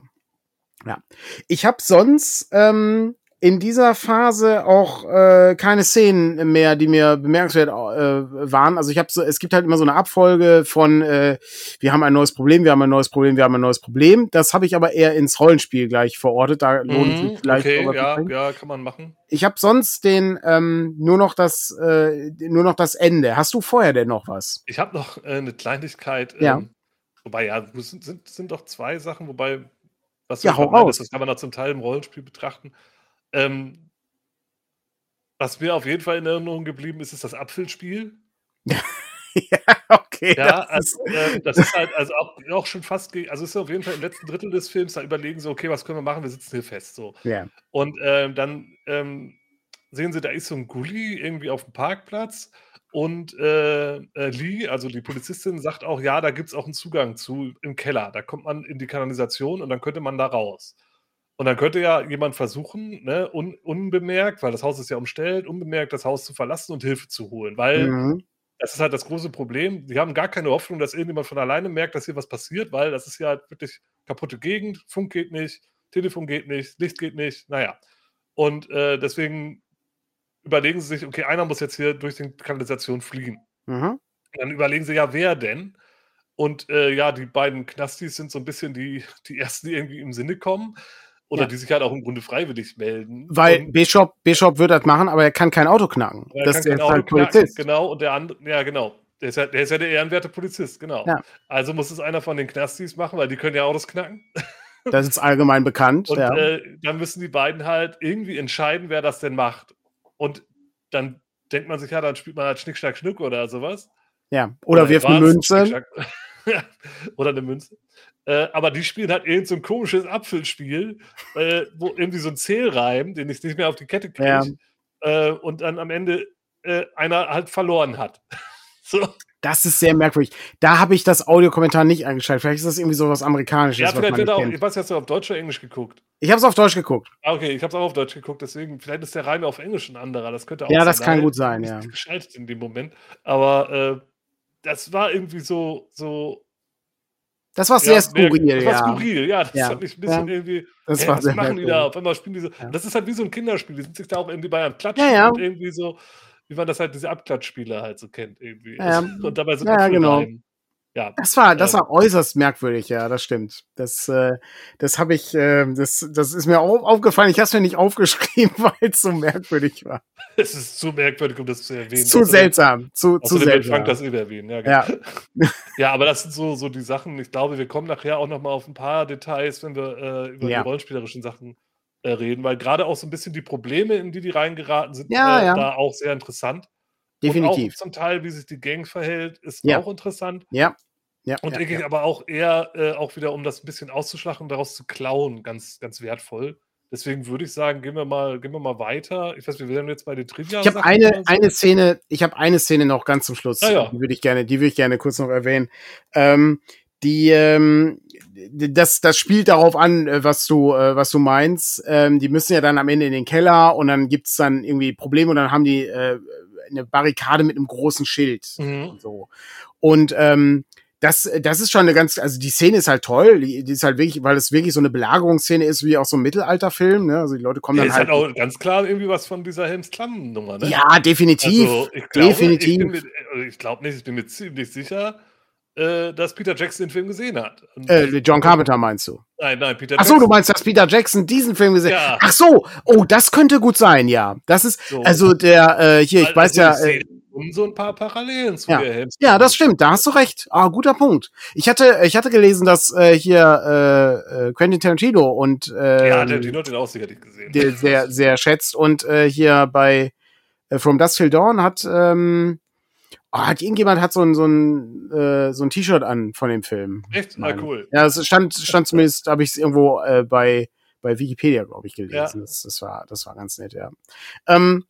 Ja. Ich habe sonst, ähm, in dieser Phase auch äh, keine Szenen mehr, die mir bemerkenswert äh, waren. Also ich habe so, es gibt halt immer so eine Abfolge von äh, wir haben ein neues Problem, wir haben ein neues Problem, wir haben ein neues Problem. Das habe ich aber eher ins Rollenspiel gleich verortet. Da mhm, lohnt sich vielleicht. Okay, ja, ja, kann man machen. Ich habe sonst den ähm, nur noch das äh, nur noch das Ende. Hast du vorher denn noch was? Ich habe noch äh, eine Kleinigkeit. Ja. Ähm, wobei ja, sind, sind, sind doch zwei Sachen, wobei was ja, hau raus. das kann man da zum Teil im Rollenspiel betrachten. Ähm, was mir auf jeden Fall in Erinnerung geblieben ist, ist das Apfelspiel. ja, okay. Ja, das, also, ist, äh, das ist halt also auch, auch schon fast, also ist auf jeden Fall im letzten Drittel des Films, da überlegen sie, okay, was können wir machen, wir sitzen hier fest. So. Ja. Und ähm, dann ähm, sehen sie, da ist so ein Gully irgendwie auf dem Parkplatz und äh, äh, Lee, also die Polizistin, sagt auch, ja, da gibt es auch einen Zugang zu im Keller. Da kommt man in die Kanalisation und dann könnte man da raus. Und dann könnte ja jemand versuchen, ne, un, unbemerkt, weil das Haus ist ja umstellt, unbemerkt das Haus zu verlassen und Hilfe zu holen. Weil mhm. das ist halt das große Problem. Sie haben gar keine Hoffnung, dass irgendjemand von alleine merkt, dass hier was passiert, weil das ist ja halt wirklich kaputte Gegend, Funk geht nicht, Telefon geht nicht, Licht geht nicht, naja. Und äh, deswegen überlegen sie sich, okay, einer muss jetzt hier durch die Kanalisation fliegen. Mhm. Dann überlegen sie ja, wer denn? Und äh, ja, die beiden Knastis sind so ein bisschen die, die ersten, die irgendwie im Sinne kommen. Oder ja. die sich halt auch im Grunde freiwillig melden. Weil und, Bishop, Bishop wird das machen, aber er kann kein Auto knacken. Das ist halt Auto Polizist. Genau, und der andere, ja, genau. Der ist, ja, der ist ja der ehrenwerte Polizist, genau. Ja. Also muss es einer von den Knastis machen, weil die können ja Autos knacken. Das ist allgemein bekannt. Und ja. äh, dann müssen die beiden halt irgendwie entscheiden, wer das denn macht. Und dann denkt man sich, ja, dann spielt man halt Schnick, Schnack, Schnuck oder sowas. Ja, oder, oder wirft eine Münze. oder eine Münze. Äh, aber die spielen halt irgend so ein komisches Apfelspiel, äh, wo irgendwie so ein Zählreim, den ich nicht mehr auf die Kette kriege, ja. äh, und dann am Ende äh, einer halt verloren hat. so. Das ist sehr merkwürdig. Da habe ich das Audiokommentar nicht eingeschaltet. Vielleicht ist das irgendwie so was Amerikanisches. Ja, vielleicht wird auch, ich weiß, hast du auf Deutsch oder Englisch geguckt? Ich habe es auf Deutsch geguckt. Ah, okay, ich habe es auch auf Deutsch geguckt, deswegen, vielleicht ist der Reim auf Englisch ein anderer. Das könnte auch Ja, das kann gut sein, ja. geschaltet in dem Moment. Aber äh, das war irgendwie so, so das war sehr ja, skurril, das war skurril, ja. Das ja. hat mich ein bisschen ja. irgendwie. Das hey, war was machen die da? Auf einmal spielen diese. Ja. Das ist halt wie so ein Kinderspiel. Die sind sich da auch irgendwie bei einem Klatschen ja, und irgendwie so, wie man das halt diese Abklatschspiele halt so kennt, irgendwie. Ja. Und dabei sind ja, genau. Rein ja. Das war, das ähm, war äußerst merkwürdig, ja, das stimmt. Das, äh, das habe ich, äh, das, das ist mir auch aufgefallen. Ich habe es mir nicht aufgeschrieben, weil es so merkwürdig war. Es ist zu merkwürdig, um das zu erwähnen. Zu seltsam, zu, zu seltsam. Frank das erwähnen, ja, genau. ja. ja, aber das sind so, so die Sachen. Ich glaube, wir kommen nachher auch noch mal auf ein paar Details, wenn wir äh, über ja. die rollenspielerischen Sachen äh, reden, weil gerade auch so ein bisschen die Probleme, in die die reingeraten sind, ja, äh, ja. da auch sehr interessant. Definitiv. Und auch zum Teil, wie sich die Gang verhält, ist ja. auch interessant. Ja. Ja, und ja, denke ja. ich aber auch eher äh, auch wieder, um das ein bisschen auszuschlachten und daraus zu klauen, ganz, ganz wertvoll. Deswegen würde ich sagen, gehen wir mal, gehen wir mal weiter. Ich weiß, wir werden jetzt bei den Trivia. Ich habe eine, so. eine Szene, ich habe eine Szene noch ganz zum Schluss. Ah, ja. Die würde ich gerne, die würde ich gerne kurz noch erwähnen. Ähm, die, ähm, das, das spielt darauf an, äh, was du, äh, was du meinst. Ähm, die müssen ja dann am Ende in den Keller und dann gibt's dann irgendwie Probleme und dann haben die äh, eine Barrikade mit einem großen Schild mhm. und so. Und ähm, das, das ist schon eine ganz, also die Szene ist halt toll, die, die ist halt wirklich, weil es wirklich so eine Belagerungsszene ist, wie auch so ein Mittelalterfilm, ne? Also die Leute kommen Ja, dann ist halt. halt auch ganz klar irgendwie was von dieser Helms Klamm-Nummer, ne? ja, definitiv. Also, ich glaube, definitiv. Ich, bin mir- also ich glaube nicht, ich bin mir ziemlich sicher, äh, dass Peter Jackson den Film gesehen hat. Äh, John Carpenter meinst du? nein, nein, Peter Ach so, du Jackson. meinst, dass Peter Jackson diesen Film gesehen Ja. Ach so, oh, das könnte gut sein, ja. Das ist, So. also der, äh, hier, ich Also, weiß ja, ich sehe äh, um so ein paar Parallelen zu Ja. der ja, das stimmt, da hast du recht. Ah, guter Punkt. Ich hatte, ich hatte gelesen, dass äh, hier äh, äh, Quentin Tarantino und äh, Ja, der, hat den auch sicherlich gesehen. der sehr, sehr schätzt und äh, hier bei äh, From Dusk Till Dawn hat, ähm, oh, hat irgendjemand hat so ein, so ein, äh, so ein T-Shirt an von dem Film. Echt? Ah, cool. Ja, es stand, stand zumindest, habe ich es irgendwo äh, bei, bei Wikipedia, glaube ich, gelesen. Ja. Das, das, war, das war ganz nett, ja. Ähm,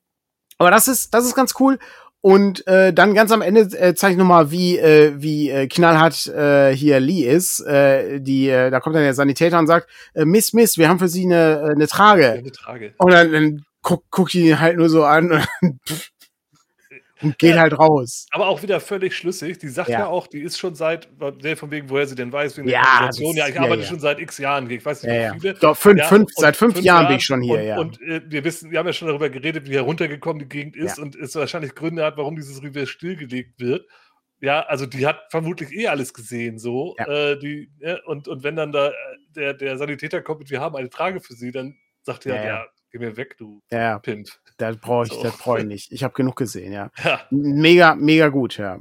aber das ist, das ist ganz cool. Und äh, dann ganz am Ende äh, zeige ich nochmal, wie, äh, wie äh, knallhart äh, hier Lee ist. Äh, die, äh, da kommt dann der Sanitäter und sagt, äh, Miss, Miss, wir haben für Sie eine, äh, eine Trage. Eine Trage. Und dann, dann guckt guck ich ihn halt nur so an und, und geht Ja. halt raus. Aber auch wieder völlig schlüssig. Die sagt ja, Ja. auch, die ist schon seit, von wegen, woher sie denn weiß, wegen Ja, der Organisation. das- Ja, ich arbeite schon seit x Jahren. Ich weiß nicht, wie viele. Doch, fünf, fünf, seit fünf, Jahren bin ich schon hier, und, ja. Und äh, wir wissen, wir haben ja schon darüber geredet, wie heruntergekommen die Gegend ist und es wahrscheinlich Gründe hat, warum dieses Revier stillgelegt wird. Ja, also die hat vermutlich eh alles gesehen, so. Äh, die, ja, und, und wenn dann da äh, der, der Sanitäter kommt und wir haben eine Trage für sie, dann sagt er, Ja, ja, geh mir weg, du Pimp. Das brauche ich, So. das brauche ich nicht. Ich habe genug gesehen, ja. Ja. Mega, mega gut, ja.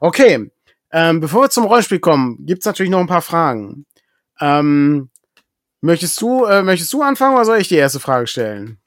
Okay, ähm, bevor wir zum Rollenspiel kommen, gibt's natürlich noch ein paar Fragen. Ähm, möchtest du, äh, möchtest du anfangen oder soll ich die erste Frage stellen?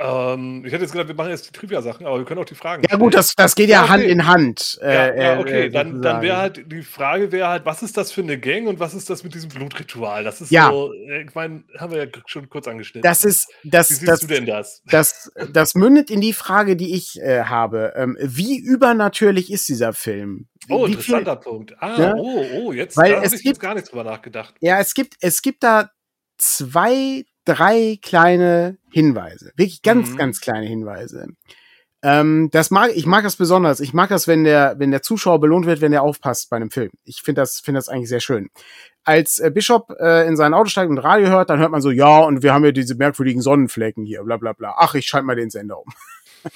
Ähm, ich hätte jetzt gedacht, wir machen jetzt die Trivia-Sachen, aber wir können auch die Fragen Ja gut, das, das geht ja, Ja, okay. Hand in Hand. Ja, äh, ja äh, okay, äh, dann, dann wäre halt die Frage wäre halt, was ist das für eine Gang und was ist das mit diesem Blutritual? Das ist Ja. so, äh, ich meine, haben wir ja schon kurz angeschnitten. Das ist, Wie das, siehst das, du denn das? das, das mündet in die Frage, die ich äh, habe. Ähm, wie übernatürlich ist dieser Film? Wie, Oh, wie interessanter Punkt. Ah, Ja. oh, oh, jetzt habe ich gibt- jetzt gar nicht drüber nachgedacht. Ja, es gibt, es gibt da zwei, drei kleine Hinweise. Wirklich ganz, Mhm. ganz kleine Hinweise. Ähm, das mag, ich mag das besonders. Ich mag das, wenn der, wenn der Zuschauer belohnt wird, wenn er aufpasst bei einem Film. Ich finde das, finde das eigentlich sehr schön. Als äh, Bishop äh, in sein Auto steigt und Radio hört, dann hört man so, ja, und wir haben ja diese merkwürdigen Sonnenflecken hier, bla bla bla. Ach, ich schalte mal den Sender um.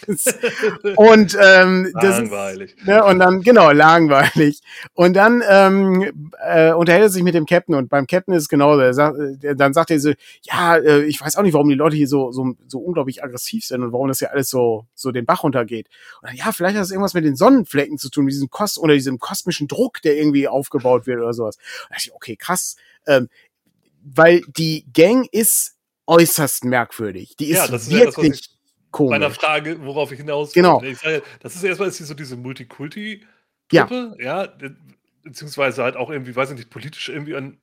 und ähm, das ist, Langweilig. Ne, und dann, genau, langweilig. Und dann ähm, äh, unterhält er sich mit dem Captain und beim Captain ist es genauso. Er sagt, äh, dann sagt er so, ja, äh, ich weiß auch nicht, warum die Leute hier so, so, so unglaublich aggressiv sind und warum das ja alles so, so den Bach runtergeht. Und dann, ja, vielleicht hat es irgendwas mit den Sonnenflecken zu tun, mit diesem Kos oder diesem kosmischen Druck, der irgendwie aufgebaut wird oder sowas. Und ich, okay, krass. Ähm, weil die Gang ist äußerst merkwürdig. Die ist, Ja, das ist wirklich Bei einer komisch. Frage, worauf ich hinaus Genau. wollte. Ich sage, das ist erstmal ist so diese Multikulti-Truppe, ja. be- beziehungsweise halt auch irgendwie, weiß ich nicht, politisch irgendwie an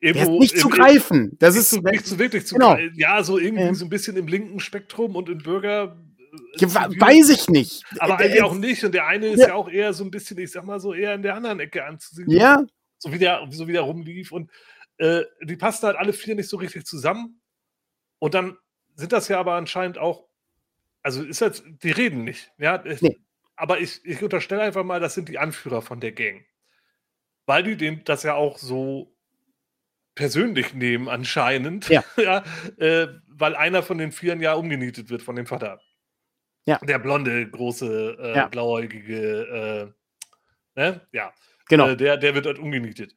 ist nicht zu im- greifen. Das nicht, ist, zu, nicht zu wirklich zu genau. Ja, so irgendwie Ähm. so ein bisschen im linken Spektrum und in Bürger. äh, Ja, weiß ich nicht. Aber eigentlich äh, auch nicht. Und der eine ist Ja. ja. auch eher so ein bisschen, ich sag mal so, eher in der anderen Ecke anzusehen. Ja, So wie der, so wie der rumlief. Und äh, die passen halt alle vier nicht so richtig zusammen. Und dann sind das ja aber anscheinend auch, also ist jetzt, die reden nicht. Ja, Nee. aber ich, ich unterstelle einfach mal, das sind die Anführer von der Gang. Weil die dem das ja auch so persönlich nehmen, anscheinend. Ja. ja äh, weil einer von den Vieren ja umgenietet wird von dem Vater. Ja. Der blonde, große, äh, Ja. blauäugige, äh, ne? Ja. genau. Äh, der, der wird dort umgenietet.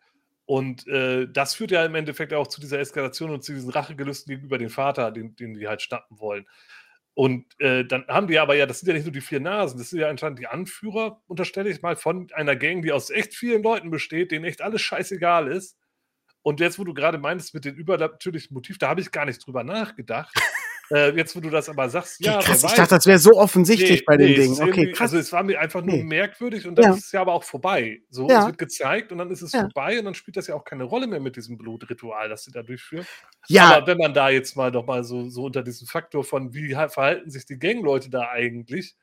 Und äh, das führt ja im Endeffekt auch zu dieser Eskalation und zu diesen Rachegelüsten gegenüber dem Vater, den, den die halt schnappen wollen. Und äh, dann haben die aber ja, das sind ja nicht nur die vier Nasen, das sind ja anscheinend die Anführer, unterstelle ich mal, von einer Gang, die aus echt vielen Leuten besteht, denen echt alles scheißegal ist. Und jetzt, wo du gerade meinst mit dem übernatürlichen Motiv, da habe ich gar nicht drüber nachgedacht. äh, jetzt, wo du das aber sagst, ja, Okay, krass, ich dachte, das wäre so offensichtlich Nee, bei den nee, Dingen. Okay, krass. Also es war mir einfach nur Nee. merkwürdig und dann Ja. ist es ja aber auch vorbei. So, Ja. es wird gezeigt und dann ist es Ja. vorbei und dann spielt das ja auch keine Rolle mehr mit diesem Blutritual, das sie da durchführen. ja, Aber wenn man da jetzt mal noch mal so, so unter diesem Faktor von, wie ha- verhalten sich die Gangleute da eigentlich,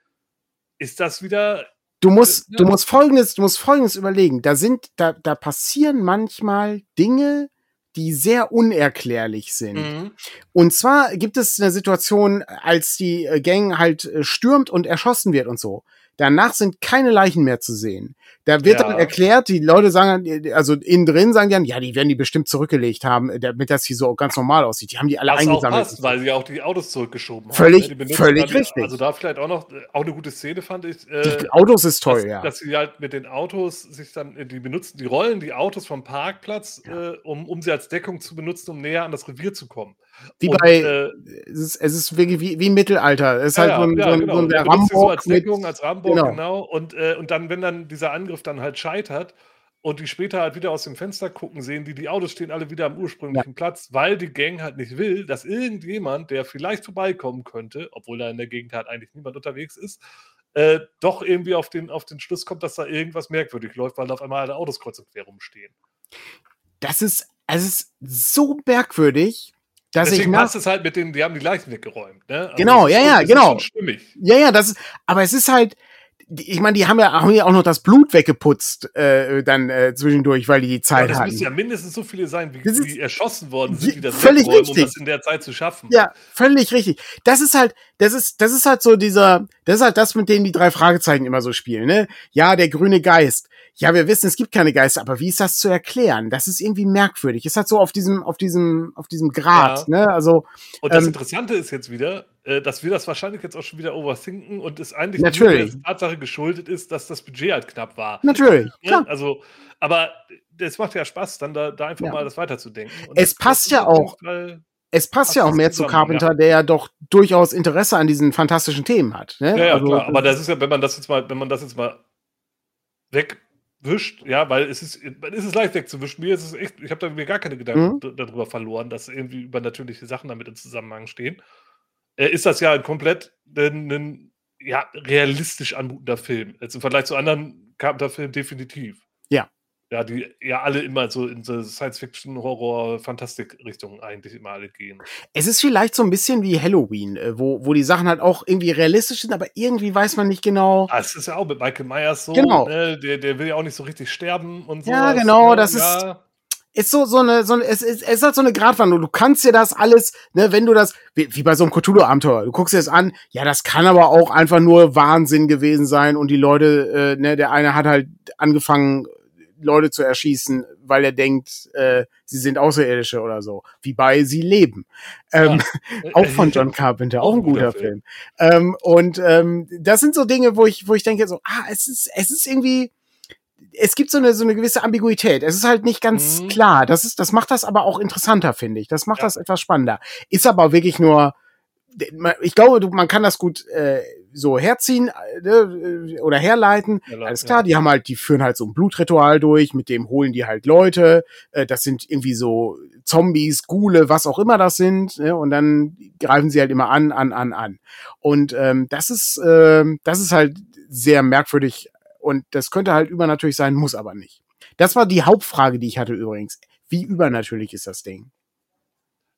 ist das wieder, du musst, ja. du musst folgendes, du musst folgendes überlegen. Da sind, da, da passieren manchmal Dinge, die sehr unerklärlich sind. Mhm. Und zwar gibt es eine Situation, als die äh, Gang halt äh, stürmt und erschossen wird und so. Danach sind keine Leichen mehr zu sehen. Da wird Ja. dann erklärt, die Leute sagen, also innen drin sagen die dann, ja, die werden die bestimmt zurückgelegt haben, damit das hier so ganz normal aussieht. Die haben die alle Was auch eingesammelt. passt, weil sie auch die Autos zurückgeschoben haben. Völlig- ne? Völlig dann- richtig. Also da vielleicht auch noch, äh, auch eine gute Szene fand ich. Äh, die Autos ist toll, dass, ja. dass sie halt mit den Autos sich dann, äh, die benutzen, die rollen die Autos vom Parkplatz, äh, um, um sie als Deckung zu benutzen, um näher an das Revier zu kommen. Wie Und, bei, äh, es ist, es ist wirklich wie, wie im Mittelalter. Es ist halt ja, so ein, ja, so ein, genau. so ein Der sie so als Deckung, mit, als Rambock, genau. genau. Und, äh, und dann, wenn dann dieser Angriff dann halt scheitert und die später halt wieder aus dem Fenster gucken, sehen die, die Autos stehen alle wieder am ursprünglichen Platz, weil die Gang halt nicht will, dass irgendjemand, der vielleicht vorbeikommen könnte, obwohl da in der Gegend halt eigentlich niemand unterwegs ist, äh, doch irgendwie auf den, auf den Schluss kommt, dass da irgendwas merkwürdig läuft, weil da auf einmal alle Autos kreuz und quer rumstehen. das ist, es ist so merkwürdig, dass ich Deswegen nach, passt es halt mit denen, die haben die Leichen weggeräumt. Ne? Also Genau, ja, ja, es ist genau. schon stimmig. Ja, ja, das ist, aber es ist halt, ich meine, die haben ja, haben ja auch noch das Blut weggeputzt, äh, dann äh, zwischendurch, weil die die Ja, Zeit das hatten. müssen ja mindestens so viele sein, wie, Das wie erschossen worden Ja, sind, die das völlig wegräumen, um richtig. das in der Zeit zu schaffen. Ja, völlig richtig. Das ist halt, das ist, das ist halt so dieser, das ist halt das, mit dem die drei Fragezeichen immer so spielen, ne? Ja, der grüne Geist. Ja, wir wissen, es gibt keine Geister, aber wie ist das zu erklären? Das ist irgendwie merkwürdig. Ist halt so auf diesem, auf diesem, auf diesem Grad, ne? Also, Und das Ähm, Interessante ist jetzt wieder, äh, dass wir das wahrscheinlich jetzt auch schon wieder overthinken und es eigentlich Natürlich. der Tatsache geschuldet ist, dass das Budget halt knapp war. natürlich, Ne? klar. Also, aber das macht ja Spaß, dann da, da einfach Ja. mal das weiterzudenken. Und Es das- passt das ja auch. Es passt passt ja auch mehr zu zusammen, Carpenter, der ja doch durchaus Interesse an diesen fantastischen Themen hat. Ne? Ja, ja, also, klar. Aber das ist ja, wenn man das jetzt mal, wenn man das jetzt mal wegwischt, ja, weil es ist, es ist leicht wegzuwischen. Mir ist es echt, ich habe da mir gar keine Gedanken Mhm. darüber verloren, dass irgendwie übernatürliche Sachen damit im Zusammenhang stehen. Äh, ist das ja ein komplett ein, ein ja, realistisch anmutender Film. Jetzt im Vergleich zu anderen Carpenter-Filmen definitiv. Ja. Ja, die ja alle immer so in so Science-Fiction, Horror, Fantastik-Richtungen eigentlich immer alle gehen. Es ist vielleicht so ein bisschen wie Halloween, äh, wo, wo die Sachen halt auch irgendwie realistisch sind, aber irgendwie weiß man nicht genau. Ah, es ist ja auch mit Michael Myers so, Genau. ne? der, der will ja auch nicht so richtig sterben und so. Ja, genau, ne? das ist- ja. Ist so, so eine, so eine, es ist, es ist halt so eine Gratwanderung. Du kannst dir das alles, ne, wenn du das, wie, wie bei so einem Cthulhu-Abenteuer, du guckst dir das an, ja, das kann aber auch einfach nur Wahnsinn gewesen sein und die Leute, äh, ne, der eine hat halt angefangen, Leute zu erschießen, weil er denkt, äh, sie sind Außerirdische oder so. Wie bei Sie leben. Ähm, auch von John Carpenter, auch ein guter Film. Ähm, und ähm, das sind so Dinge, wo ich, wo ich denke, so, ah, es ist, es ist irgendwie, es gibt so eine, so eine gewisse Ambiguität. Es ist halt nicht ganz Mhm. klar. Das ist, das macht das aber auch interessanter, finde ich. Das macht Ja. das etwas spannender. Ist aber wirklich nur, ich glaube, man kann das gut äh, so herziehen äh, ne, oder herleiten. Ja, Alles ja. klar, die haben halt, die führen halt so ein Blutritual durch, mit dem holen die halt Leute. Äh, das sind irgendwie so Zombies, Gule, was auch immer das sind. Ne? Und dann greifen sie halt immer an, an, an, an. Und ähm, das ist, ähm, das ist halt sehr merkwürdig. Und das könnte halt übernatürlich sein, muss aber nicht. Das war die Hauptfrage, die ich hatte übrigens. Wie übernatürlich ist das Ding?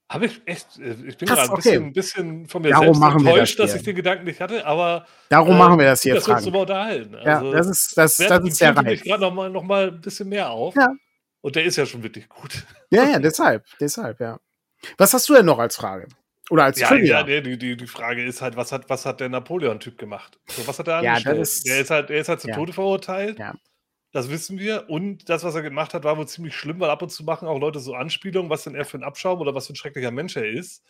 Habe ich echt, äh, ich bin gerade ein okay. bisschen, ein bisschen von mir Darum selbst enttäuscht, das dass ich den Gedanken nicht hatte, aber Darum äh, machen wir das hier, gut, dass wir uns Frank. drüber unterhalten. Ja, Also, das ist, das, das ist sehr mich reif. gerade noch mal, noch mal ein bisschen mehr auf. Ja. Und der ist ja schon wirklich gut. Ja, ja, deshalb, deshalb, ja. Was hast du denn noch als Frage? Oder als Ja, Trivia? ja die, die, die Frage ist halt, was hat, was hat der Napoleon-Typ gemacht? So, was hat er Ja, angestellt? das ist- der, ist halt, der ist halt zu ja. Tode verurteilt. Ja. Das wissen wir. Und das, was er gemacht hat, war wohl ziemlich schlimm, weil ab und zu machen auch Leute so Anspielungen, was denn er für ein Abschaum oder was für ein schrecklicher Mensch er ist.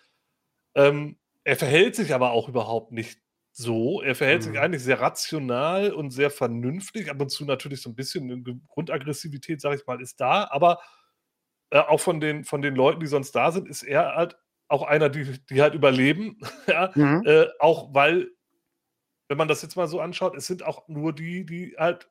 Ähm, er verhält sich aber auch überhaupt nicht so. Er verhält Mhm. sich eigentlich sehr rational und sehr vernünftig. Ab und zu natürlich so ein bisschen Grundaggressivität, sag ich mal, ist da. Aber äh, auch von den, von den Leuten, die sonst da sind, ist er halt auch einer, die, die halt überleben. ja, Mhm. äh, auch weil, wenn man das jetzt mal so anschaut, es sind auch nur die, die halt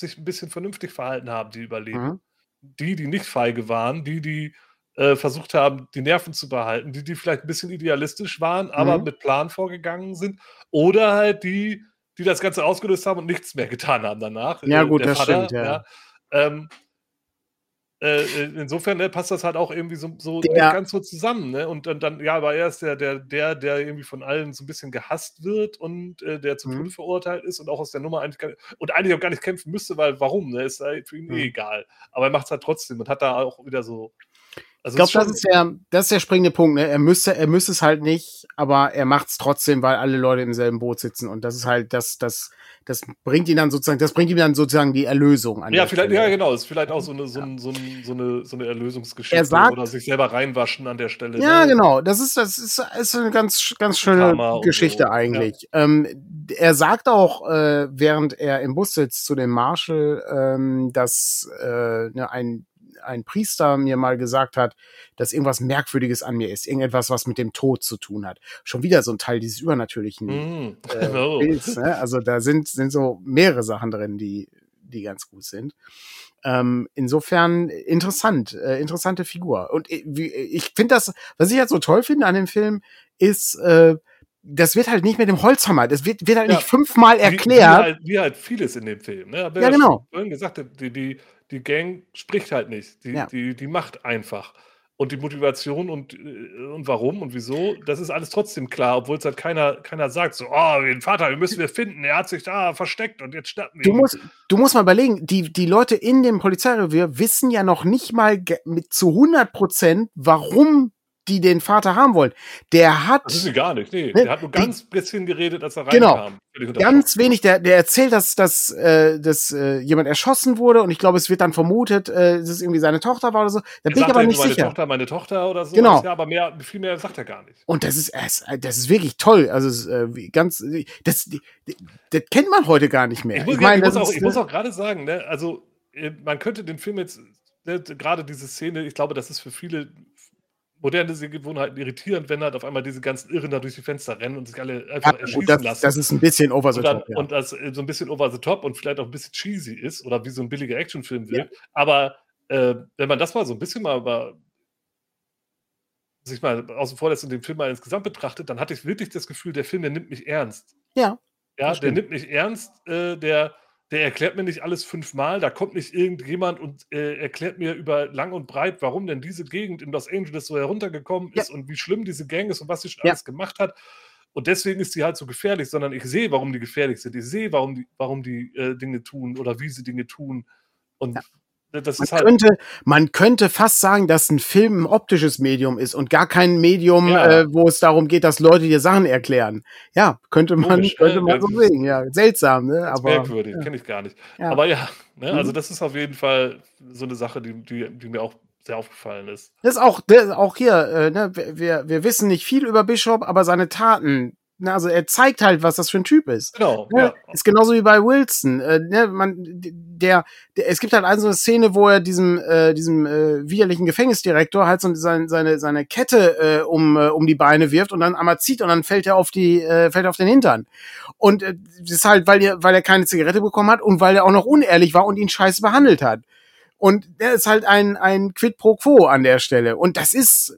sich ein bisschen vernünftig verhalten haben, die überleben. Mhm. Die, die nicht feige waren, die, die äh, versucht haben, die Nerven zu behalten, die, die vielleicht ein bisschen idealistisch waren, aber Mhm. mit Plan vorgegangen sind. Oder halt die, die das Ganze ausgelöst haben und nichts mehr getan haben danach. Ja, Äh, gut, das stimmt, ja. Ähm, äh, äh, insofern ne, passt das halt auch irgendwie so, so nicht ganz so zusammen. Ne? Und dann, dann, ja, aber er ist der, der, der, der irgendwie von allen so ein bisschen gehasst wird und äh, der zum Mhm. Tode verurteilt ist und auch aus der Nummer eigentlich gar, und eigentlich auch gar nicht kämpfen müsste, weil warum? Ne? Ist halt für ihn Mhm. eh egal. Aber er macht es halt trotzdem und hat da auch wieder so Also ich glaube, das, ist der, das ist der springende Punkt. Ne? Er, müsste, er müsste es halt nicht, aber er macht es trotzdem, weil alle Leute im selben Boot sitzen. Und das ist halt, das, das, das bringt ihn dann sozusagen, das bringt ihm dann sozusagen die Erlösung an. Ja, vielleicht, Stelle. ja, genau. Ist vielleicht auch so eine, so, ein, so, ein, so, eine, so eine Erlösungsgeschichte er sagt, oder sich selber reinwaschen an der Stelle. Ja, ne? genau. Das ist, das ist, ist eine ganz, ganz schöne Karma Geschichte so. eigentlich. Ja. Ähm, er sagt auch, äh, während er im Bus sitzt zu dem Marshall, ähm, dass äh, ne, ein ein Priester mir mal gesagt hat, dass irgendwas Merkwürdiges an mir ist, irgendetwas, was mit dem Tod zu tun hat. Schon wieder so ein Teil dieses übernatürlichen mm, äh, oh. Bilds. Ne? Also da sind, sind so mehrere Sachen drin, die, die ganz gut sind. Ähm, insofern interessant, äh, interessante Figur. Und ich, ich finde das, was ich halt so toll finde an dem Film, ist, äh, das wird halt nicht mit dem Holzhammer, das wird, wird halt ja, nicht fünfmal erklärt. Wie, wie, halt, wie, halt, vieles in dem Film. Ne? Ja, genau. Vorhin gesagt, die, die, die Gang spricht halt nicht. Die, ja. die, die macht einfach. Und die Motivation und, äh, und warum und wieso, das ist alles trotzdem klar, obwohl es halt keiner, keiner sagt, so, oh, den Vater, den müssen wir finden, er hat sich da versteckt und jetzt schnappen wir du musst, du musst mal überlegen, die, die Leute in dem Polizeirevier wissen ja noch nicht mal mit zu 100 Prozent, warum die den Vater haben wollen. Der hat. Das ist sie gar nicht, nee. Ne, der hat nur ganz die, bisschen geredet, als er reinkam. Genau. Ganz wenig. Der, der erzählt, dass, dass, äh, dass äh, jemand erschossen wurde und ich glaube, es wird dann vermutet, äh, dass es irgendwie seine Tochter war oder so. Da bin ich aber nicht meine sicher. Tochter, meine Tochter oder so. Genau. Ja, aber mehr, viel mehr sagt er gar nicht. Und das ist, das ist wirklich toll. Also, äh, ganz, das, das kennt man heute gar nicht mehr. Ich muss, ich meine, ich muss auch, ich muss auch gerade sagen, ne, also, äh, man könnte den Film jetzt, ne, gerade diese Szene, ich glaube, das ist für viele moderne Sehgewohnheiten irritierend, wenn halt auf einmal diese ganzen Irren da durch die Fenster rennen und sich alle einfach ja, erschießen das, lassen. Das ist ein bisschen over the und dann, top. Ja. Und das äh, so ein bisschen over the top und vielleicht auch ein bisschen cheesy ist oder wie so ein billiger Actionfilm wird. Ja. Aber äh, wenn man das mal so ein bisschen mal über sich mal außen vor lässt und den Film mal insgesamt betrachtet, dann hatte ich wirklich das Gefühl, der Film, der nimmt mich ernst. Ja. Ja, der nimmt mich ernst, äh, der der erklärt mir nicht alles fünfmal. Da kommt nicht irgendjemand und äh, erklärt mir über lang und breit, warum denn diese Gegend in Los Angeles so heruntergekommen ist ja. und wie schlimm diese Gang ist und was sie schon ja. alles gemacht hat. Und deswegen ist sie halt so gefährlich, sondern ich sehe, warum die gefährlich sind. Ich sehe, warum die, warum die äh, Dinge tun oder wie sie Dinge tun. Und ja. Das man, halt könnte, man könnte fast sagen, dass ein Film ein optisches Medium ist und gar kein Medium, ja. äh, wo es darum geht, dass Leute dir Sachen erklären. Ja, könnte man, Komisch, könnte ne? man so sehen. Ja, seltsam, ne? Aber, merkwürdig, ja. kenne ich gar nicht. Ja. Aber ja, ne? also mhm. das ist auf jeden Fall so eine Sache, die, die, die mir auch sehr aufgefallen ist. Das ist auch, das ist auch hier, äh, ne? wir, wir wissen nicht viel über Bishop, aber seine Taten na, also er zeigt halt, was das für ein Typ ist. Genau. Ne? Ja. Ist genauso wie bei Wilson. Äh, ne, man, der, der, es gibt halt eine so eine Szene, wo er diesem, äh, diesem äh, widerlichen Gefängnisdirektor halt so seine, seine, seine Kette äh, um, äh, um die Beine wirft und dann einmal zieht und dann fällt er auf die, äh, fällt er auf den Hintern. Und äh, das ist halt, weil er, weil er keine Zigarette bekommen hat und weil er auch noch unehrlich war und ihn scheiße behandelt hat. Und der ist halt ein, ein Quid pro quo an der Stelle. Und das ist,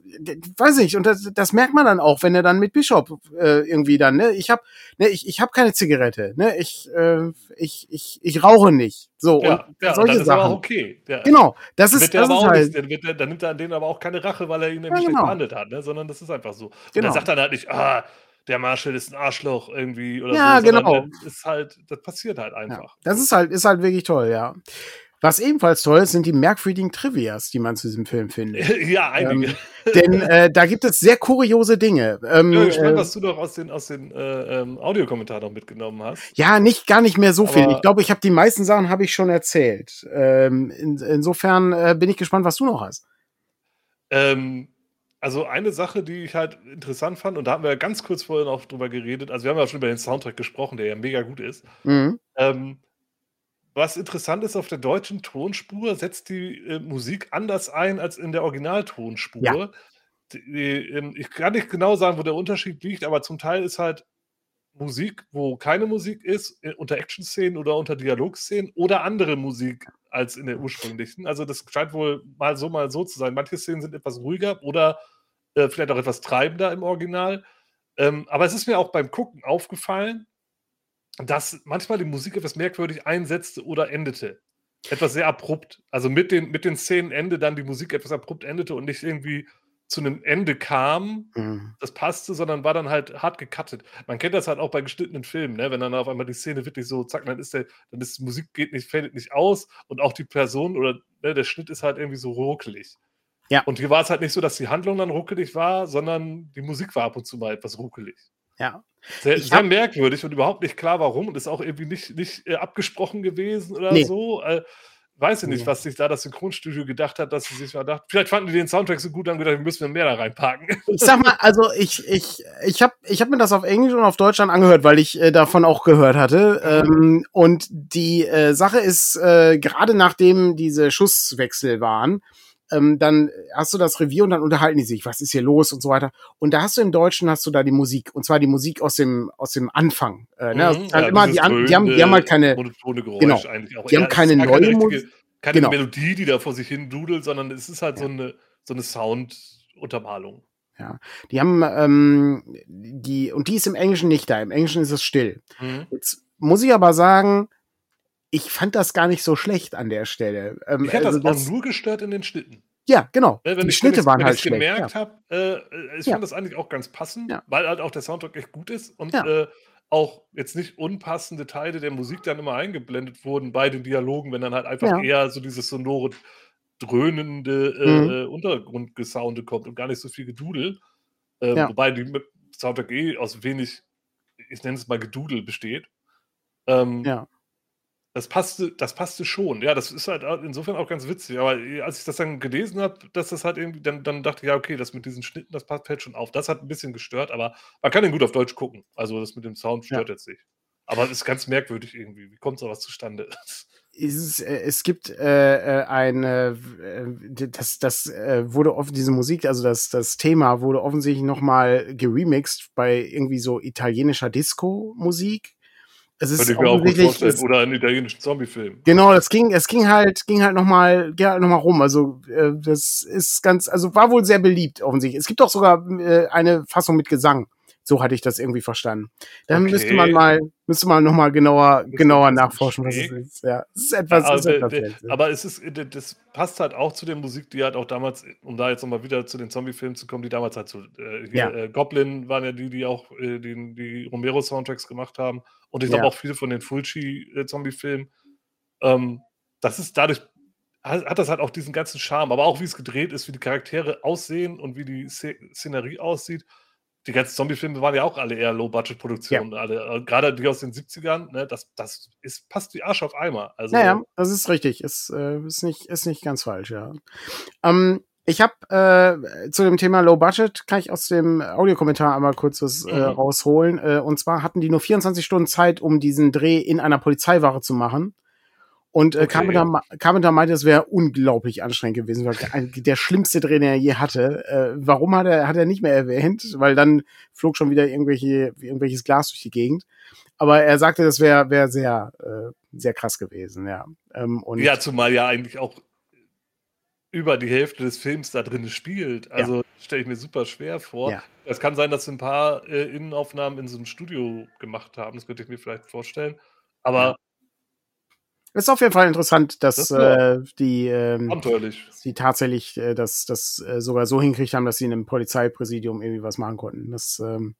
weiß ich, und das, das merkt man dann auch, wenn er dann mit Bishop äh, irgendwie dann, ne, ich habe ne, ich, ich hab keine Zigarette, ne, ich, äh, ich, ich, ich rauche nicht. So, ja, und ja, solche und Sachen. Aber okay. Der, genau, das ist, das ist halt. Nicht, der, dann nimmt er an denen aber auch keine Rache, weil er ihn nämlich ja, genau. behandelt hat, ne, sondern das ist einfach so. Und genau. er sagt dann halt nicht, ah, der Marshall ist ein Arschloch irgendwie oder ja, so. Ja, genau. ist halt, das passiert halt einfach. Ja, das ist halt, ist halt wirklich toll, ja. Was ebenfalls toll ist, sind die merkwürdigen Trivias, die man zu diesem Film findet. ja, einige. Ähm, denn äh, da gibt es sehr kuriose Dinge. Ähm, ja, gespannt, äh, was du doch aus den, aus den äh, ähm, Audiokommentaren noch mitgenommen hast. Ja, nicht gar nicht mehr so Aber viel. Ich glaube, ich habe die meisten Sachen habe ich schon erzählt. Ähm, in, insofern äh, bin ich gespannt, was du noch hast. Ähm, also eine Sache, die ich halt interessant fand, und da haben wir ja ganz kurz vorher noch drüber geredet, also wir haben ja schon über den Soundtrack gesprochen, der ja mega gut ist. Mhm. Ähm, was interessant ist, auf der deutschen Tonspur setzt die äh, Musik anders ein als in der Originaltonspur. Ja. Die, ähm, ich kann nicht genau sagen, wo der Unterschied liegt, aber zum Teil ist halt Musik, wo keine Musik ist, äh, unter Action-Szenen oder unter Dialogszenen oder andere Musik als in der ursprünglichen. Also das scheint wohl mal so, mal so zu sein. Manche Szenen sind etwas ruhiger oder äh, vielleicht auch etwas treibender im Original. Ähm, aber es ist mir auch beim Gucken aufgefallen, dass manchmal die Musik etwas merkwürdig einsetzte oder endete. Etwas sehr abrupt. Also mit den, mit den Szenenende dann die Musik etwas abrupt endete und nicht irgendwie zu einem Ende kam, mhm. das passte, sondern war dann halt hart gecuttet. Man kennt das halt auch bei geschnittenen Filmen, ne? wenn dann auf einmal die Szene wirklich so, zack, dann ist der, dann ist die Musik geht nicht, fällt nicht aus und auch die Person oder ne, der Schnitt ist halt irgendwie so ruckelig. Ja. Und hier war es halt nicht so, dass die Handlung dann ruckelig war, sondern die Musik war ab und zu mal etwas ruckelig. Ja. Sehr, sehr merkwürdig und überhaupt nicht klar, warum. Und ist auch irgendwie nicht, nicht äh, abgesprochen gewesen oder nee. so. Äh, weiß ich nicht, was sich da das Synchronstudio gedacht hat, dass sie sich mal dachten, vielleicht fanden die den Soundtrack so gut, dann gedacht, wir müssen mehr da reinpacken. Ich sag mal, also ich, ich, ich habe ich hab mir das auf Englisch und auf Deutsch dann angehört, weil ich äh, davon auch gehört hatte. Ähm, und die äh, Sache ist, äh, gerade nachdem diese Schusswechsel waren, ähm, dann hast du das Revier und dann unterhalten die sich, was ist hier los und so weiter. Und da hast du im Deutschen hast du da die Musik und zwar die Musik aus dem aus dem Anfang. Äh, ne? Mhm, halt ja, immer, die, dröhnende, die, haben, die haben halt keine genau, die haben keine neue Musik, keine genau. Melodie, die da vor sich hin dudelt, sondern es ist halt ja. so eine so eine Sounduntermalung. Ja, die haben ähm, die und die ist im Englischen nicht da. Im Englischen ist es still. Mhm. Jetzt muss ich aber sagen, ich fand das gar nicht so schlecht an der Stelle. Ähm, ich hätte also das, auch nur gestört in den Schnitten. Ja, genau. Ja, die ich, Schnitte waren halt schlecht. Wenn ich gemerkt ja. habe, äh, ich ja. fand das eigentlich auch ganz passend, ja. weil halt auch der Soundtrack echt gut ist und äh, auch jetzt nicht unpassende Teile der Musik dann immer eingeblendet wurden bei den Dialogen, wenn dann halt einfach eher so dieses sonore, dröhnende äh, mhm. Äh, Untergrundgesounde kommt und gar nicht so viel Gedudel. Äh, wobei die Soundtrack eh aus wenig, ich nenne es mal Gedudel besteht. Ähm, ja. Das passte, das passte schon. Ja, das ist halt insofern auch ganz witzig. Aber äh, als ich das dann gelesen habe, dass das halt irgendwie, dann, dann dachte ich, ja, okay, das mit diesen Schnitten, das passt, fällt schon auf. Das hat ein bisschen gestört, aber man kann den gut auf Deutsch gucken. Also das mit dem Sound stört ja. jetzt nicht. Aber es ist ganz merkwürdig irgendwie. Wie kommt sowas zustande? Es, äh, es gibt äh, äh eine, das, das äh, wurde oft diese Musik, also das, das Thema wurde offensichtlich nochmal geremixed bei irgendwie so italienischer Disco-Musik es ist Könnte ich mir auch gut vorstellen. Oder einen italienischen Zombie-Film. Genau, das ging, es ging halt, ging halt nochmal, ging halt noch mal rum. Also, äh, das ist ganz, also war wohl sehr beliebt, offensichtlich. Es gibt auch sogar äh, eine Fassung mit Gesang. So hatte ich das irgendwie verstanden. Dann okay. müsste man mal, müsste man noch mal genauer, genauer nachforschen, was es ist. Ja, es ist etwas. Ja, aber, ist etwas aber es ist, das passt halt auch zu der Musik, die halt auch damals, um da jetzt nochmal wieder zu den Zombie-Filmen zu kommen, die damals halt so, äh, hier, ja. äh, Goblin waren ja die, die auch äh, die, die Romero-Soundtracks gemacht haben. Und ich glaube ja. auch viele von den Fulci-Zombie-Filmen. Ähm, das ist dadurch hat, das halt auch diesen ganzen Charme, aber auch wie es gedreht ist, wie die Charaktere aussehen und wie die Szenerie aussieht die ganzen Zombie-Filme waren ja auch alle eher Low-Budget-Produktionen. Ja. Äh, gerade die aus den 70ern, ne, das, das ist, passt wie Arsch auf Eimer. Also, naja, das ist richtig. Ist, äh, ist, nicht, ist nicht ganz falsch, ja. Ähm, ich habe äh, zu dem Thema Low Budget, kann ich aus dem Audiokommentar einmal kurz was äh, mhm. rausholen. Äh, und zwar hatten die nur 24 Stunden Zeit, um diesen Dreh in einer Polizeiwache zu machen. Und äh, okay. Carpenter, Carpenter meinte, es wäre unglaublich anstrengend gewesen, weil der, der schlimmste Dreh, den er je hatte. Äh, warum hat er, hat er nicht mehr erwähnt? Weil dann flog schon wieder irgendwelche, irgendwelches Glas durch die Gegend. Aber er sagte, das wäre wär sehr, äh, sehr krass gewesen, ja. Ähm, und ja, zumal ja eigentlich auch über die Hälfte des Films da drin spielt. Also ja. stelle ich mir super schwer vor. Ja. Es kann sein, dass sie ein paar äh, Innenaufnahmen in so einem Studio gemacht haben. Das könnte ich mir vielleicht vorstellen. Aber ja. Es ist auf jeden Fall interessant, dass das äh, die, ähm, die tatsächlich äh, das, das äh, sogar so hinkriegt haben, dass sie in einem Polizeipräsidium irgendwie was machen konnten. Das ähm,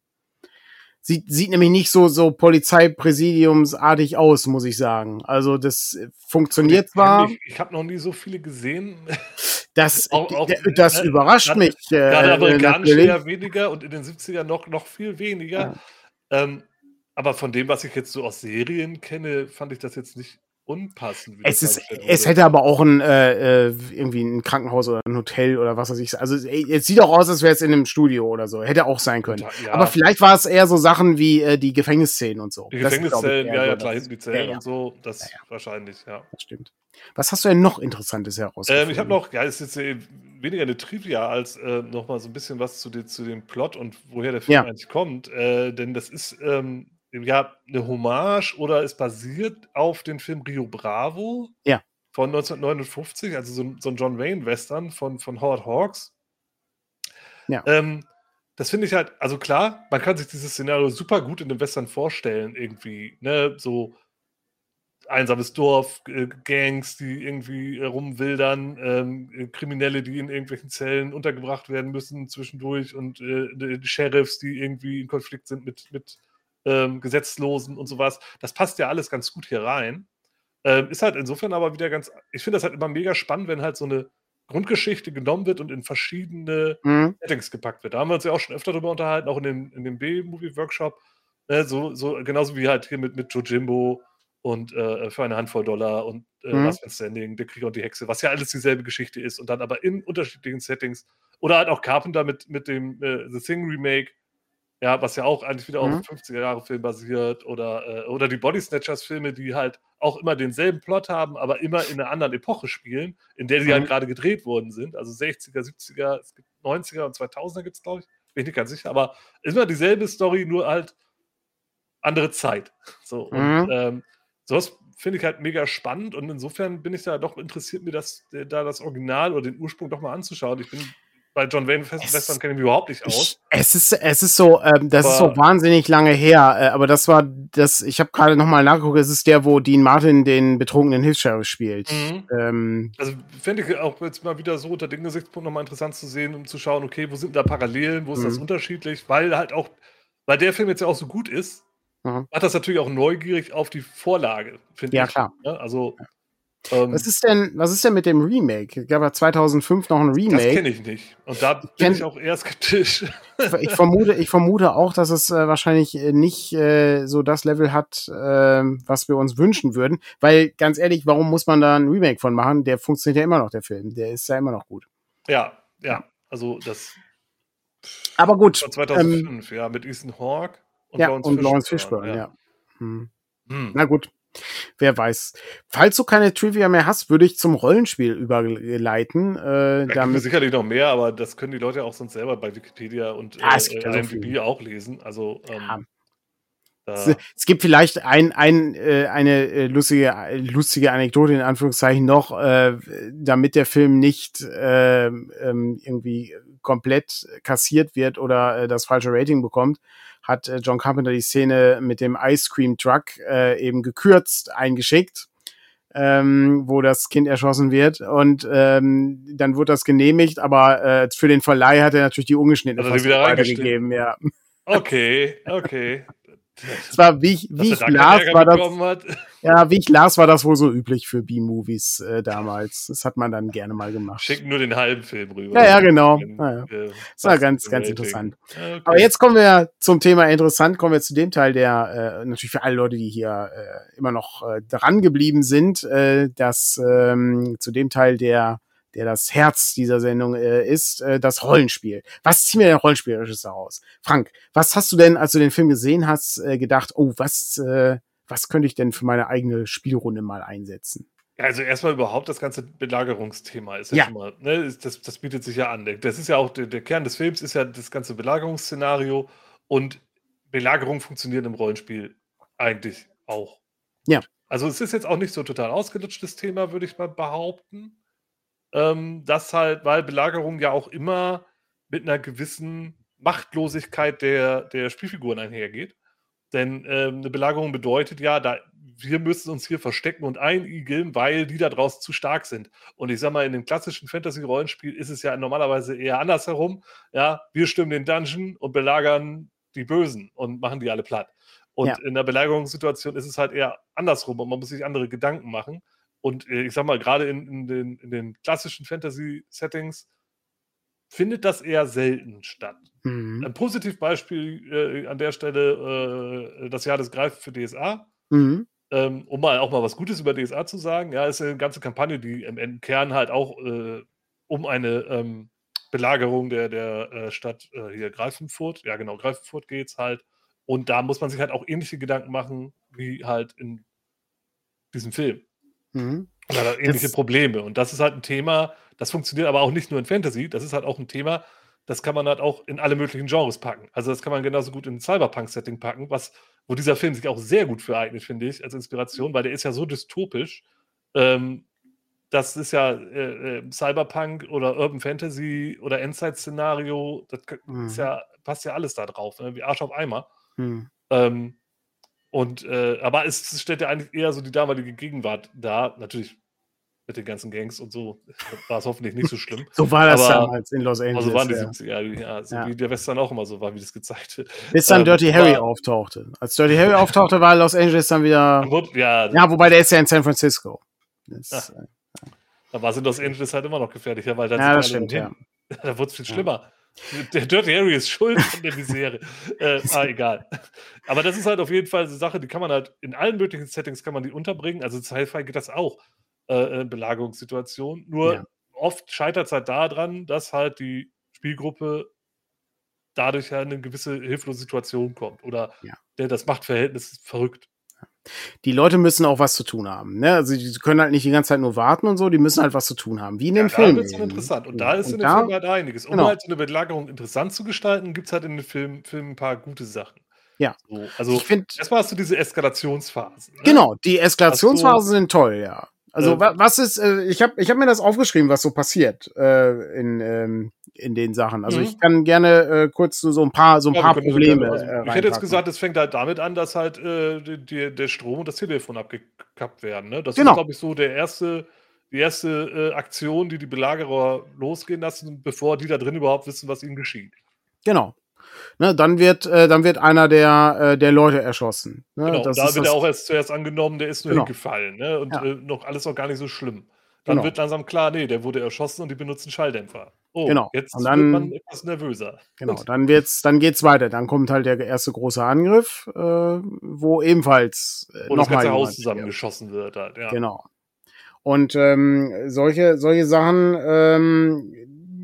sieht, sieht nämlich nicht so, so Polizeipräsidiumsartig aus, muss ich sagen. Also das funktioniert ich, zwar. Ich, ich habe noch nie so viele gesehen. Das, auch, auch, das äh, überrascht grad, mich. Äh, gerade amerikanisch eher weniger und in den 70ern noch, noch viel weniger. Ja. Ähm, aber von dem, was ich jetzt so aus Serien kenne, fand ich das jetzt nicht unpassend. es, ist, es hätte aber auch ein, äh, äh, irgendwie ein Krankenhaus oder ein Hotel oder was weiß ich. Also es sieht auch aus, als wäre es in einem Studio oder so. Hätte auch sein können. Ja. Aber vielleicht war es eher so Sachen wie äh, die Gefängnisszenen und so. Die Gefängnisszenen, ja, ja, klar, hinten die Zellen ja, und so. Das ja, wahrscheinlich, ja. Das stimmt. Was hast du denn noch Interessantes herausgefunden? Ähm, ich habe noch, ja, es ist jetzt weniger eine Trivia als äh, noch mal so ein bisschen was zu, den, zu dem Plot und woher der Film eigentlich kommt. Äh, denn das ist ähm, ja, eine Hommage oder es basiert auf den Film Rio Bravo ja. von 1959, also so, so ein John Wayne-Western von, von Howard Hawks. Ja. Ähm, das finde ich halt, also klar, man kann sich dieses Szenario super gut in dem Western vorstellen, irgendwie, ne, so einsames Dorf, äh, Gangs, die irgendwie rumwildern, ähm, Kriminelle, die in irgendwelchen Zellen untergebracht werden müssen zwischendurch und äh, die Sheriffs, die irgendwie in Konflikt sind mit, mit ähm, Gesetzlosen und sowas. Das passt ja alles ganz gut hier rein. Ähm, ist halt insofern aber wieder ganz, ich finde das halt immer mega spannend, wenn halt so eine Grundgeschichte genommen wird und in verschiedene Mhm. Settings gepackt wird. Da haben wir uns ja auch schon öfter drüber unterhalten, auch in dem, in dem B-Movie-Workshop. Ne, so, so, genauso wie halt hier mit, mit Jojimbo und äh, für eine Handvoll Dollar und äh, Mhm. Last Standing, der Krieger und die Hexe, was ja alles dieselbe Geschichte ist und dann aber in unterschiedlichen Settings. Oder halt auch Carpenter mit, mit dem äh, The Thing Remake, ja, was ja auch eigentlich wieder Mhm. auf 50er-Jahre-Film basiert. Oder, äh, oder die Body Snatchers-Filme, die halt auch immer denselben Plot haben, aber immer in einer anderen Epoche spielen, in der sie Mhm. halt gerade gedreht worden sind. Also 60er, 70er, es gibt 90er und 2000er gibt es, glaube ich. Bin ich nicht ganz sicher. Aber immer dieselbe Story, nur halt andere Zeit. So, und Mhm. ähm, sowas finde ich halt mega spannend und insofern bin ich da doch interessiert, mir das, äh, da das Original oder den Ursprung doch mal anzuschauen. Ich bin bei John Wayne Western kenne ich mich überhaupt nicht aus. Ich, es ist es ist so ähm, das ist so Aber- wahnsinnig lange her, äh, aber das war das ich habe gerade noch mal nachgeguckt, es ist der, wo Dean Martin den betrunkenen Hilfs-Sheriff spielt. Mhm. Ähm, Also fände ich auch jetzt mal wieder so unter den Gesichtspunkten nochmal interessant zu sehen, um zu schauen, okay, wo sind da Parallelen, wo ist das Mhm. unterschiedlich, weil halt auch, weil der Film jetzt ja auch so gut ist, hat das natürlich auch neugierig auf die Vorlage, finde Ja, ich. klar. Ja, also, ähm, was ist denn was ist denn mit dem Remake? Es gab ja 2005 noch ein das Remake. kenne ich nicht. Und da bin ich auch eher skeptisch. ich vermute, ich vermute auch, dass es äh, wahrscheinlich äh, nicht äh, so das Level hat, äh, was wir uns wünschen würden. Weil ganz ehrlich, warum muss man da ein Remake von machen? Der funktioniert ja immer noch, der Film. Der ist ja immer noch gut. ja, ja, also das Aber gut. war 2005, ja, mit Ethan Hawke und ja, Lawrence und Lawrence Fishburne, Fishburne, ja. Hm. Hm. Na gut. Wer weiß. Falls du keine Trivia mehr hast, würde ich zum Rollenspiel überleiten. Äh, Da gibt es sicherlich noch mehr, aber das können die Leute ja auch sonst selber bei Wikipedia und Ja, gibt äh, ja so IMDb auch lesen. Also ähm, Ja. es, es gibt vielleicht ein, ein, äh, eine äh, lustige, äh, lustige Anekdote in Anführungszeichen noch, äh, damit der Film nicht äh, irgendwie komplett kassiert wird oder äh, das falsche Rating bekommt, hat äh, John Carpenter die Szene mit dem Ice Cream Truck äh, eben gekürzt eingeschickt. Ähm, wo das Kind erschossen wird und ähm, dann wird das genehmigt, aber äh, für den Verleih hat er natürlich die ungeschnittene die wieder weitergegeben. Ja, okay, okay. es war wie wie ich las, war das. Ja, wie ich las, war das wohl so üblich für B-Movies äh, damals. Das hat man dann gerne mal gemacht. Schicken nur den halben Film rüber. Ja, ja, genau. Wenn, Ja, ja. äh, Das war passt ganz, ganz Rating. interessant. Okay. Aber jetzt kommen wir zum Thema interessant, kommen wir zu dem Teil, der äh, natürlich für alle Leute, die hier äh, immer noch äh, dran geblieben sind, äh, dass ähm, zu dem Teil, der der das Herz dieser Sendung äh, ist, äh, das Rollenspiel. Was ziehen wir denn Rollenspielerisches daraus? Frank, was hast du denn, als du den Film gesehen hast, äh, gedacht, oh, was, äh, was könnte ich denn für meine eigene Spielrunde mal einsetzen? Ja, Also erstmal überhaupt das ganze Belagerungsthema ist ja, Ja. schon mal, ne, das, das bietet sich ja an. Das ist ja auch der, der Kern des Films, ist ja das ganze Belagerungsszenario und Belagerung funktioniert im Rollenspiel eigentlich auch. Ja. Also es ist jetzt auch nicht so total ausgelutschtes Thema, würde ich mal behaupten. Ähm, das halt, weil Belagerung ja auch immer mit einer gewissen Machtlosigkeit der, der Spielfiguren einhergeht. Denn ähm, eine Belagerung bedeutet ja, da, wir müssen uns hier verstecken und einigeln, weil die da draußen zu stark sind. Und ich sag mal, in dem klassischen Fantasy-Rollenspiel ist es ja normalerweise eher andersherum. Ja, wir stimmen den Dungeon und belagern die Bösen und machen die alle platt. Und Ja. in der Belagerungssituation ist es halt eher andersrum und man muss sich andere Gedanken machen. Und äh, ich sag mal, gerade in, in, den, in den klassischen Fantasy-Settings findet das eher selten statt. Mhm. Ein Positivbeispiel äh, an der Stelle äh, das Jahr des Greifen für DSA. Mhm. Ähm, um mal auch mal was Gutes über DSA zu sagen, ja, ist eine ganze Kampagne, die im, Kern halt auch äh, um eine ähm, Belagerung der, der äh, Stadt äh, hier Greifenfurt, ja genau, Greifenfurt geht's halt. Und da muss man sich halt auch ähnliche Gedanken machen, wie halt in diesem Film. Mhm. Und hat halt ähnliche Das- Probleme. Und das ist halt ein Thema, das funktioniert aber auch nicht nur in Fantasy, das ist halt auch ein Thema, das kann man halt auch in alle möglichen Genres packen. Also das kann man genauso gut in ein Cyberpunk-Setting packen, was, wo dieser Film sich auch sehr gut für eignet, finde ich, als Inspiration, weil der ist ja so dystopisch. Ähm, das ist ja äh, äh, Cyberpunk oder Urban Fantasy oder Endzeit-Szenario, das Mhm. ja, passt ja alles da drauf, ne? wie Arsch auf Eimer. Mhm. Ähm, und äh, aber es stellt ja eigentlich eher so die damalige Gegenwart dar. Natürlich mit den ganzen Gangs und so war es hoffentlich nicht so schlimm. So war das Aber- damals in Los Angeles. Also waren die ja. 70er, ja, so Ja. wie der Western auch immer so war, wie das gezeigt wird. Bis dann ähm, Dirty Harry aber- auftauchte. Als Dirty Harry auftauchte, war Los Angeles dann wieder. Wurde- Ja, Ja, wobei der ist ja in San Francisco. Das, Ah. äh, Da war es in Los Angeles halt immer noch gefährlicher, weil da Ja, das stimmt, ja. Da wurde es viel schlimmer. Der Dirty Harry ist schuld an der Misere. äh, ah, egal. Aber das ist halt auf jeden Fall eine Sache, die kann man halt in allen möglichen Settings kann man die unterbringen. Also Sci-Fi geht das auch, äh, äh, Belagerungssituation. Nur Ja. oft scheitert es halt daran, dass halt die Spielgruppe dadurch ja in eine gewisse hilflose Situation kommt. Oder Ja. der, das Machtverhältnis ist verrückt. Die Leute müssen auch was zu tun haben. Ne? Also die können halt nicht die ganze Zeit nur warten und so, die müssen halt was zu tun haben. Wie in dem Ja, Film. Da eben. interessant. Und da ist in und dem da- Film halt einiges. Um genau. halt so eine Belagerung interessant zu gestalten, gibt es halt in dem Film, Film ein paar gute Sachen. Ja. So, also Ich finde, erstmal hast du diese Eskalationsphasen. Ne? genau, die Eskalationsphasen sind toll, ja. Also wa- was ist, äh, ich habe ich hab mir das aufgeschrieben, was so passiert äh, in, ähm, in den Sachen. Also Mhm. ich kann gerne äh, kurz so, so ein paar, so ein Ja, paar wir können- Probleme. also, äh, ich hätte jetzt gesagt, es fängt halt damit an, dass halt äh, die, die, der Strom und das Telefon abgekappt werden. Ne? Das Genau. ist, glaube ich, so der erste, die erste äh, Aktion, die die Belagerer losgehen lassen, bevor die da drin überhaupt wissen, was ihnen geschieht. Genau. Ne, dann wird, äh, dann wird einer der, äh, der Leute erschossen. Ne? Genau, das da wird das, er auch erst zuerst angenommen, der ist nur Genau. hingefallen. Ne? Und Ja. äh, noch alles noch gar nicht so schlimm. Dann Genau. wird langsam klar, nee, der wurde erschossen und die benutzen Schalldämpfer. Oh, Genau. jetzt Und dann- wird man etwas nervöser. Genau, Gut. dann wird's, dann geht's weiter. Dann kommt halt der erste große Angriff, äh, wo ebenfalls äh, Wo das noch mal ganze Haus zusammengeschossen wird. Halt, ja. Genau. Und ähm, solche, solche Sachen ähm,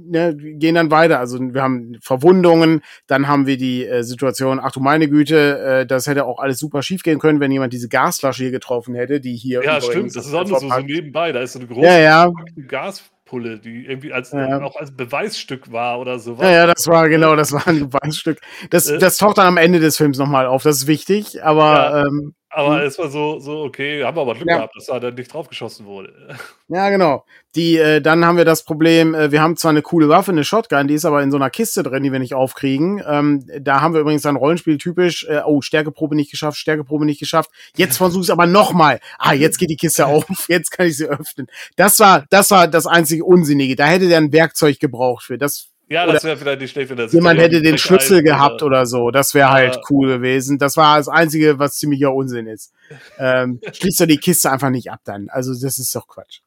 ne, gehen dann weiter. Also wir haben Verwundungen, dann haben wir die äh, Situation, ach du meine Güte, äh, das hätte auch alles super schief gehen können, wenn jemand diese Gasflasche hier getroffen hätte, die hier Ja, stimmt. Das ist auch nur so, so nebenbei. Da ist so eine große Ja, ja. Gaspulle, die irgendwie als, Ja. auch als Beweisstück war oder so. Ja, ja, das war genau, das war ein Beweisstück. Das, Äh. das taucht dann am Ende des Films nochmal auf. Das ist wichtig, aber ähm, Aber Mhm. es war so, so, okay, haben wir aber Glück Ja. gehabt, dass da dann nicht draufgeschossen wurde. Ja, genau. Die, äh, dann haben wir das Problem, äh, wir haben zwar eine coole Waffe, eine Shotgun, die ist aber in so einer Kiste drin, die wir nicht aufkriegen. Ähm, da haben wir übrigens ein Rollenspiel typisch, äh, oh, Stärkeprobe nicht geschafft, Stärkeprobe nicht geschafft. Jetzt versuche ich aber nochmal. Ah, jetzt geht die Kiste auf, jetzt kann ich sie öffnen. Das war, das war das einzige Unsinnige. Da hätte der ein Werkzeug gebraucht für. Das, Ja, das wäre vielleicht nicht schlecht, wenn das jemand hätte den Schlüssel gehabt oder. oder so. Das wäre halt Ja. cool gewesen. Das war das Einzige, was ziemlicher Unsinn ist. Ähm, schließt doch die Kiste einfach nicht ab dann. Also, das ist doch Quatsch.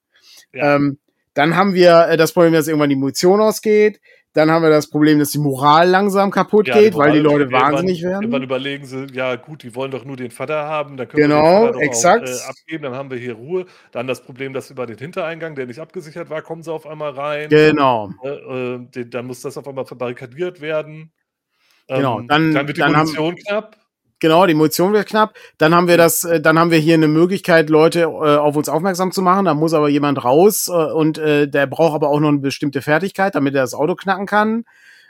Ja. Ähm, dann haben wir äh, das Problem, dass irgendwann die Munition ausgeht. Dann haben wir das Problem, dass die Moral langsam kaputt Ja, geht, weil die Leute wahnsinnig irgendwann, Irgendwann werden. überlegen sie, ja gut, die wollen doch nur den Vater haben, dann können Genau, wir den exakt. Auch, äh, abgeben, dann haben wir hier Ruhe. Dann das Problem, dass über den Hintereingang, der nicht abgesichert war, kommen sie auf einmal rein. Genau. Äh, äh, dann muss das auf einmal verbarrikadiert werden. Genau, Ähm, dann- dann wird die dann haben- Munition knapp. Genau, die Munition wird knapp. Dann haben wir das, äh, dann haben wir hier eine Möglichkeit, Leute äh, auf uns aufmerksam zu machen. Da muss aber jemand raus äh, und äh, der braucht aber auch noch eine bestimmte Fertigkeit, damit er das Auto knacken kann.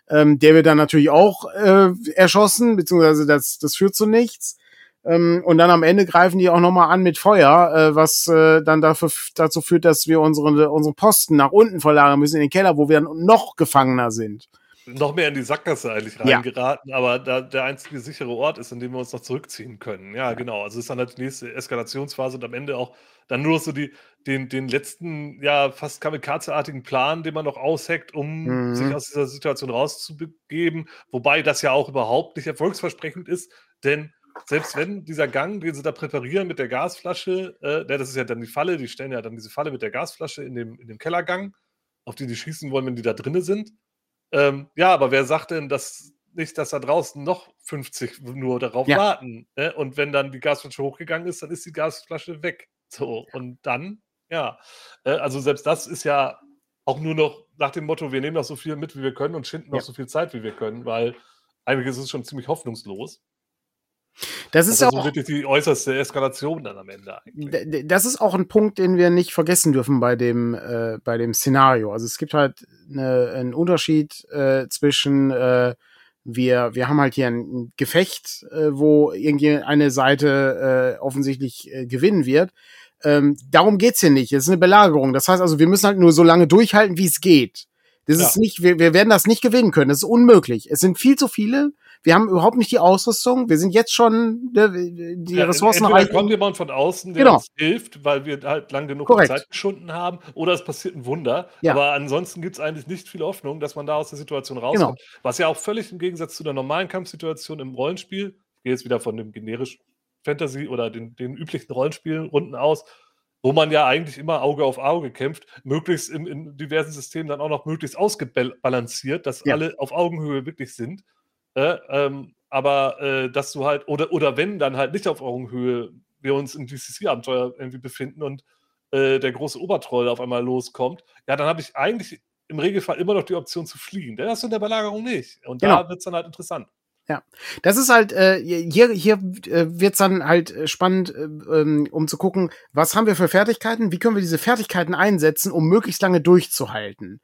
Ähm, der wird dann natürlich auch äh, erschossen, beziehungsweise das, das führt zu nichts. Ähm, und dann am Ende greifen die auch nochmal an mit Feuer, äh, was äh, dann dafür, dazu führt, dass wir unsere, unsere Posten nach unten verlagern müssen in den Keller, wo wir dann noch gefangener sind. Noch mehr in die Sackgasse eigentlich Ja. reingeraten, aber da der einzige sichere Ort ist, in dem wir uns noch zurückziehen können. Ja, genau. Also es ist dann halt die nächste Eskalationsphase und am Ende auch dann nur so die, den, den letzten, ja, fast kamikaze-artigen Plan, den man noch ausheckt, um Mhm. sich aus dieser Situation rauszubegeben. Wobei das ja auch überhaupt nicht erfolgsversprechend ist, denn selbst wenn dieser Gang, den sie da präparieren mit der Gasflasche, äh, ja, das ist ja dann die Falle, die stellen ja dann diese Falle mit der Gasflasche in dem, in dem Kellergang, auf die die schießen wollen, wenn die da drinnen sind. Ähm, ja, aber wer sagt denn, dass nicht, dass da draußen noch 50 nur darauf Ja. warten? Ne? Und wenn dann die Gasflasche hochgegangen ist, dann ist die Gasflasche weg. So, und dann, ja. Äh, also selbst das ist ja auch nur noch nach dem Motto, wir nehmen noch so viel mit, wie wir können und schinden noch Ja. so viel Zeit, wie wir können, weil eigentlich ist es schon ziemlich hoffnungslos. Das ist also auch wirklich die äußerste Eskalation dann am Ende eigentlich. Das ist auch ein Punkt, den wir nicht vergessen dürfen bei dem, äh, bei dem Szenario. Also es gibt halt eine, einen Unterschied äh, zwischen äh, wir, wir haben halt hier ein Gefecht, äh, wo irgendwie eine Seite äh, offensichtlich äh, gewinnen wird. Ähm, darum geht's hier nicht. Es ist eine Belagerung. Das heißt also, wir müssen halt nur so lange durchhalten, wie es geht. Das Ja. ist nicht, wir, wir werden das nicht gewinnen können. Das ist unmöglich. Es sind viel zu viele. Wir haben überhaupt nicht die Ausrüstung. Wir sind jetzt schon, ne, die Ja, Ressourcen reichen. kommt jemand von außen, der Genau. uns hilft, weil wir halt lang genug. Zeit geschunden haben, oder es passiert ein Wunder. Ja. Aber ansonsten gibt es eigentlich nicht viel Hoffnung, dass man da aus der Situation Genau. rauskommt. Was ja auch völlig im Gegensatz zu der normalen Kampfsituation im Rollenspiel, ich gehe jetzt wieder von dem generisch Fantasy oder den, den üblichen Rollenspielrunden aus, wo man ja eigentlich immer Auge auf Auge kämpft, möglichst in, in diversen Systemen dann auch noch möglichst ausgebalanciert, dass ja. alle auf Augenhöhe wirklich sind. Äh, ähm, aber äh, dass du halt, oder, oder wenn dann halt nicht auf Augenhöhe wir uns im DCC-Abenteuer irgendwie befinden und äh, der große Obertroll auf einmal loskommt, ja, dann habe ich eigentlich im Regelfall immer noch die Option zu fliehen. Der hast du in der Belagerung nicht. Und genau. da wird es dann halt interessant. Ja, das ist halt, äh, hier, hier äh, wird's dann halt äh, spannend, äh, ähm, um zu gucken, was haben wir für Fertigkeiten, wie können wir diese Fertigkeiten einsetzen, um möglichst lange durchzuhalten.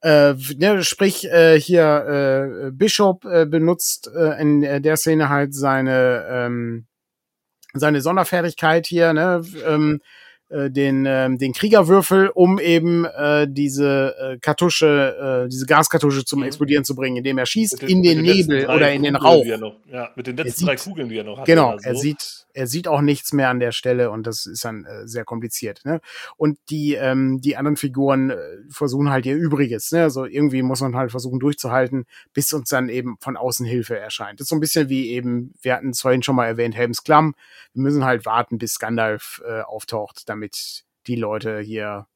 Äh, ne, sprich, äh, hier äh, Bishop äh, benutzt äh, in der Szene halt seine, ähm, seine Sonderfertigkeit hier, ne? Ähm, äh, den, äh, den Kriegerwürfel, um eben äh, diese äh, Kartusche, äh, diese Gaskartusche zum mhm. Explodieren zu bringen, indem er schießt den, in den, den Nebel oder in den Rauch. Noch, ja, mit den letzten drei Kugeln, die er noch hat. Genau, so. er sieht, er sieht auch nichts mehr an der Stelle und das ist dann äh, sehr kompliziert. Ne? Und die, ähm, die anderen Figuren äh, versuchen halt ihr Übriges. Ne? Also irgendwie muss man halt versuchen durchzuhalten, bis uns dann eben von außen Hilfe erscheint. Das ist so ein bisschen wie eben, wir hatten es vorhin schon mal erwähnt, Helms Klamm. Wir müssen halt warten, bis Gandalf äh, auftaucht, damit die Leute hier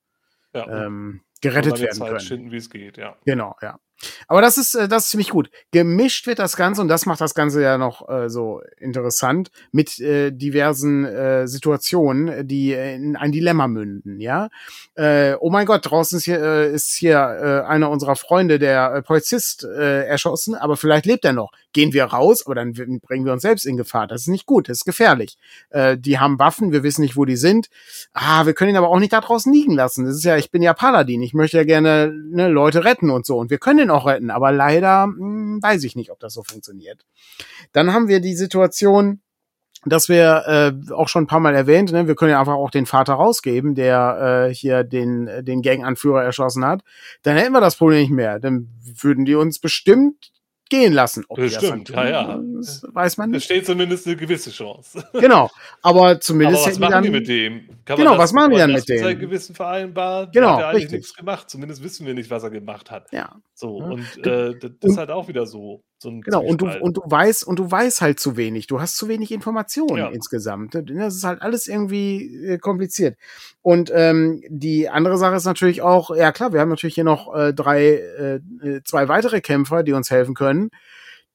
ja, ähm, gerettet werden Zeit können. Schinden, wie es geht, ja. Genau, ja. Aber das ist, äh, das ist ziemlich gut. Gemischt wird das Ganze und das macht das Ganze ja noch äh, so interessant mit äh, diversen äh, Situationen, die in ein Dilemma münden, ja. Äh, oh mein Gott, draußen ist hier, äh, ist hier äh, einer unserer Freunde, der äh, Polizist, äh, erschossen, aber vielleicht lebt er noch. Gehen wir raus, aber dann bringen wir uns selbst in Gefahr. Das ist nicht gut, das ist gefährlich. Äh, die haben Waffen, wir wissen nicht, wo die sind. Ah, wir können ihn aber auch nicht da draußen liegen lassen. Das ist ja, ich bin ja Paladin, ich möchte ja gerne ne, Leute retten und so. Und wir können auch retten, aber leider mh, hm, weiß ich nicht, ob das so funktioniert. Dann haben wir die Situation, dass wir äh, auch schon ein paar Mal erwähnt, ne, wir können ja einfach auch den Vater rausgeben, der äh, hier den, den Gang-Anführer erschossen hat. Dann hätten wir das Problem nicht mehr. Dann würden die uns bestimmt gehen lassen. Ob Bestimmt, ja, ja. Das weiß man nicht. Es steht zumindest eine gewisse Chance. Genau, aber zumindest. Aber was machen dann, die mit dem? Kann genau, das, was machen die dann mit dem? Seit gewissen vereinbart. Genau, hat er eigentlich nichts gemacht. Zumindest wissen wir nicht, was er gemacht hat. Ja. So und äh, das ist halt auch wieder so. So genau und du und du weißt und du weißt halt zu wenig. Du hast zu wenig Informationen ja. insgesamt. Das ist halt alles irgendwie äh, kompliziert. Und ähm, die andere Sache ist natürlich auch, ja klar, wir haben natürlich hier noch äh, drei, äh, äh zwei weitere Kämpfer, die uns helfen können.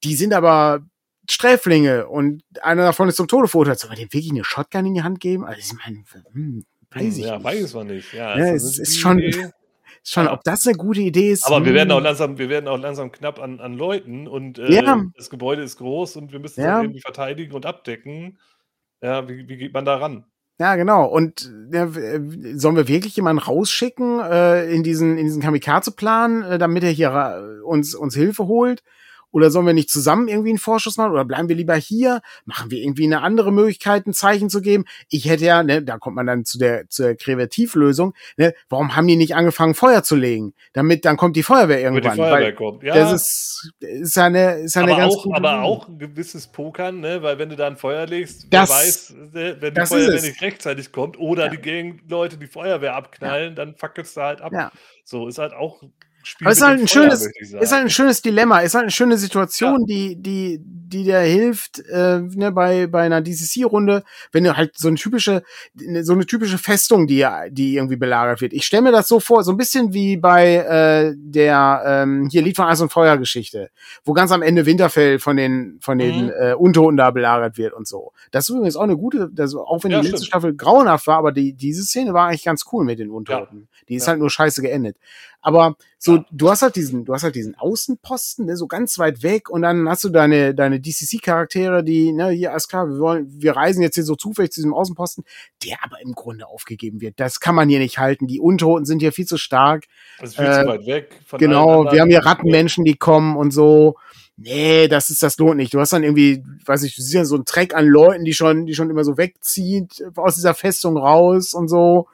Die sind aber Sträflinge und einer davon ist zum Tode verurteilt. Soll man dem wirklich eine Shotgun in die Hand geben? Also ich meine, hm, weiß hm, ich ja, nicht. weiß man nicht. Ja, ja es ist schon, ist schon, ja. ob das eine gute Idee ist. Aber wir werden hm. auch langsam, wir werden auch langsam knapp an, an Leuten und äh, ja. das Gebäude ist groß und wir müssen es ja. irgendwie verteidigen und abdecken. Ja, wie, wie geht man da ran? Ja, genau. Und ja, sollen wir wirklich jemanden rausschicken äh, in diesen in diesen Kamikaze-Plan, äh, damit er hier äh, uns uns Hilfe holt? Oder sollen wir nicht zusammen irgendwie einen Vorschuss machen? Oder bleiben wir lieber hier? Machen wir irgendwie eine andere Möglichkeit, ein Zeichen zu geben? Ich hätte ja, ne, da kommt man dann zu der, zur Kreativlösung, ne, warum haben die nicht angefangen, Feuer zu legen? Damit, dann kommt die Feuerwehr irgendwann. Die Feuerwehr kommt, ja. Das ist, ist eine, ist eine aber ganz auch, Aber auch ein gewisses Pokern, ne, weil wenn du da ein Feuer legst, das, wer weiß, ne, wenn die Feuerwehr nicht rechtzeitig kommt oder ja. die Gang-Leute die Feuerwehr abknallen, ja. dann fackelst du halt ab. Ja. So, ist halt auch Spiel ist halt ein Feuer, schönes, ist halt ein schönes Dilemma, ist halt eine schöne Situation, ja. die, die, die dir hilft, äh, ne, bei, bei einer DCC-Runde, wenn du halt so eine typische, so eine typische Festung, die, die irgendwie belagert wird. Ich stelle mir das so vor, so ein bisschen wie bei äh, der ähm, hier Lied von Eis und Feuer Geschichte, wo ganz am Ende Winterfell von den, von den mhm. äh, Untoten da belagert wird und so. Das ist übrigens auch eine gute, das, auch wenn ja, die letzte stimmt. Staffel grauenhaft war, aber die, diese Szene war eigentlich ganz cool mit den Untoten. Ja. Die ist halt nur scheiße geendet. Aber so, du hast halt diesen, du hast halt diesen Außenposten, ne, so ganz weit weg und dann hast du deine, deine DCC-Charaktere, die, ne, hier, alles klar, wir wollen, wir reisen jetzt hier so zufällig zu diesem Außenposten, der aber im Grunde aufgegeben wird. Das kann man hier nicht halten. Die Untoten sind hier viel zu stark. Das ist viel äh, zu weit weg. genau, wir haben hier Rattenmenschen, die kommen und so. Nee, das ist, das lohnt nicht. Du hast dann irgendwie, weiß ich, du siehst ja so einen Treck an Leuten, die schon, die schon immer so wegziehen aus dieser Festung raus und so.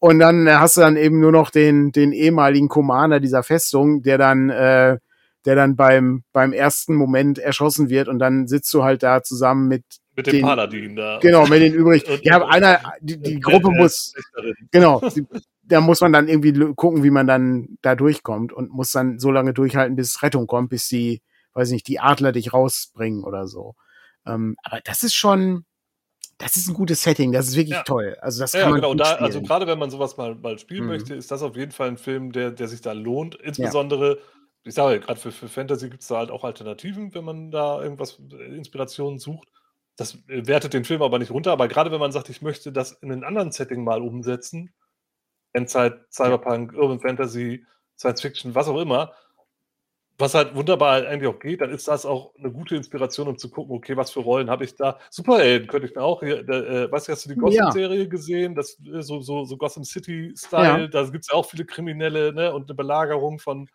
Und dann hast du dann eben nur noch den, den ehemaligen Commander dieser Festung, der dann, äh, der dann beim, beim ersten Moment erschossen wird und dann sitzt du halt da zusammen mit mit dem den, Paladin da. Genau, mit den übrigen. ja, einer, die, die Gruppe muss, genau, da muss man dann irgendwie gucken, wie man dann da durchkommt und muss dann so lange durchhalten, bis Rettung kommt, bis die, weiß nicht, die Adler dich rausbringen oder so. Ähm, aber das ist schon, das ist ein gutes Setting, das ist wirklich Ja. toll. Also das kann Ja, man genau. gut Da, also gerade wenn man sowas mal, mal spielen Mhm. möchte, ist das auf jeden Fall ein Film, der, der sich da lohnt. Insbesondere, ich sage ja, gerade für, für Fantasy gibt es da halt auch Alternativen, wenn man da irgendwas, äh, Inspirationen sucht. Das äh, wertet den Film aber nicht runter. Aber gerade wenn man sagt, ich möchte das in einem anderen Setting mal umsetzen, Endzeit, Cyberpunk, Urban Fantasy, Science Fiction, was auch immer, was halt wunderbar eigentlich auch geht, dann ist das auch eine gute Inspiration, um zu gucken, okay, was für Rollen habe ich da? Superhelden könnte ich mir auch hier, äh, weißt du, hast du die Ja. Gotham-Serie gesehen? Das, äh, so, so, so Gotham City-Style, da gibt es ja auch viele Kriminelle, ne? Und eine Belagerung von,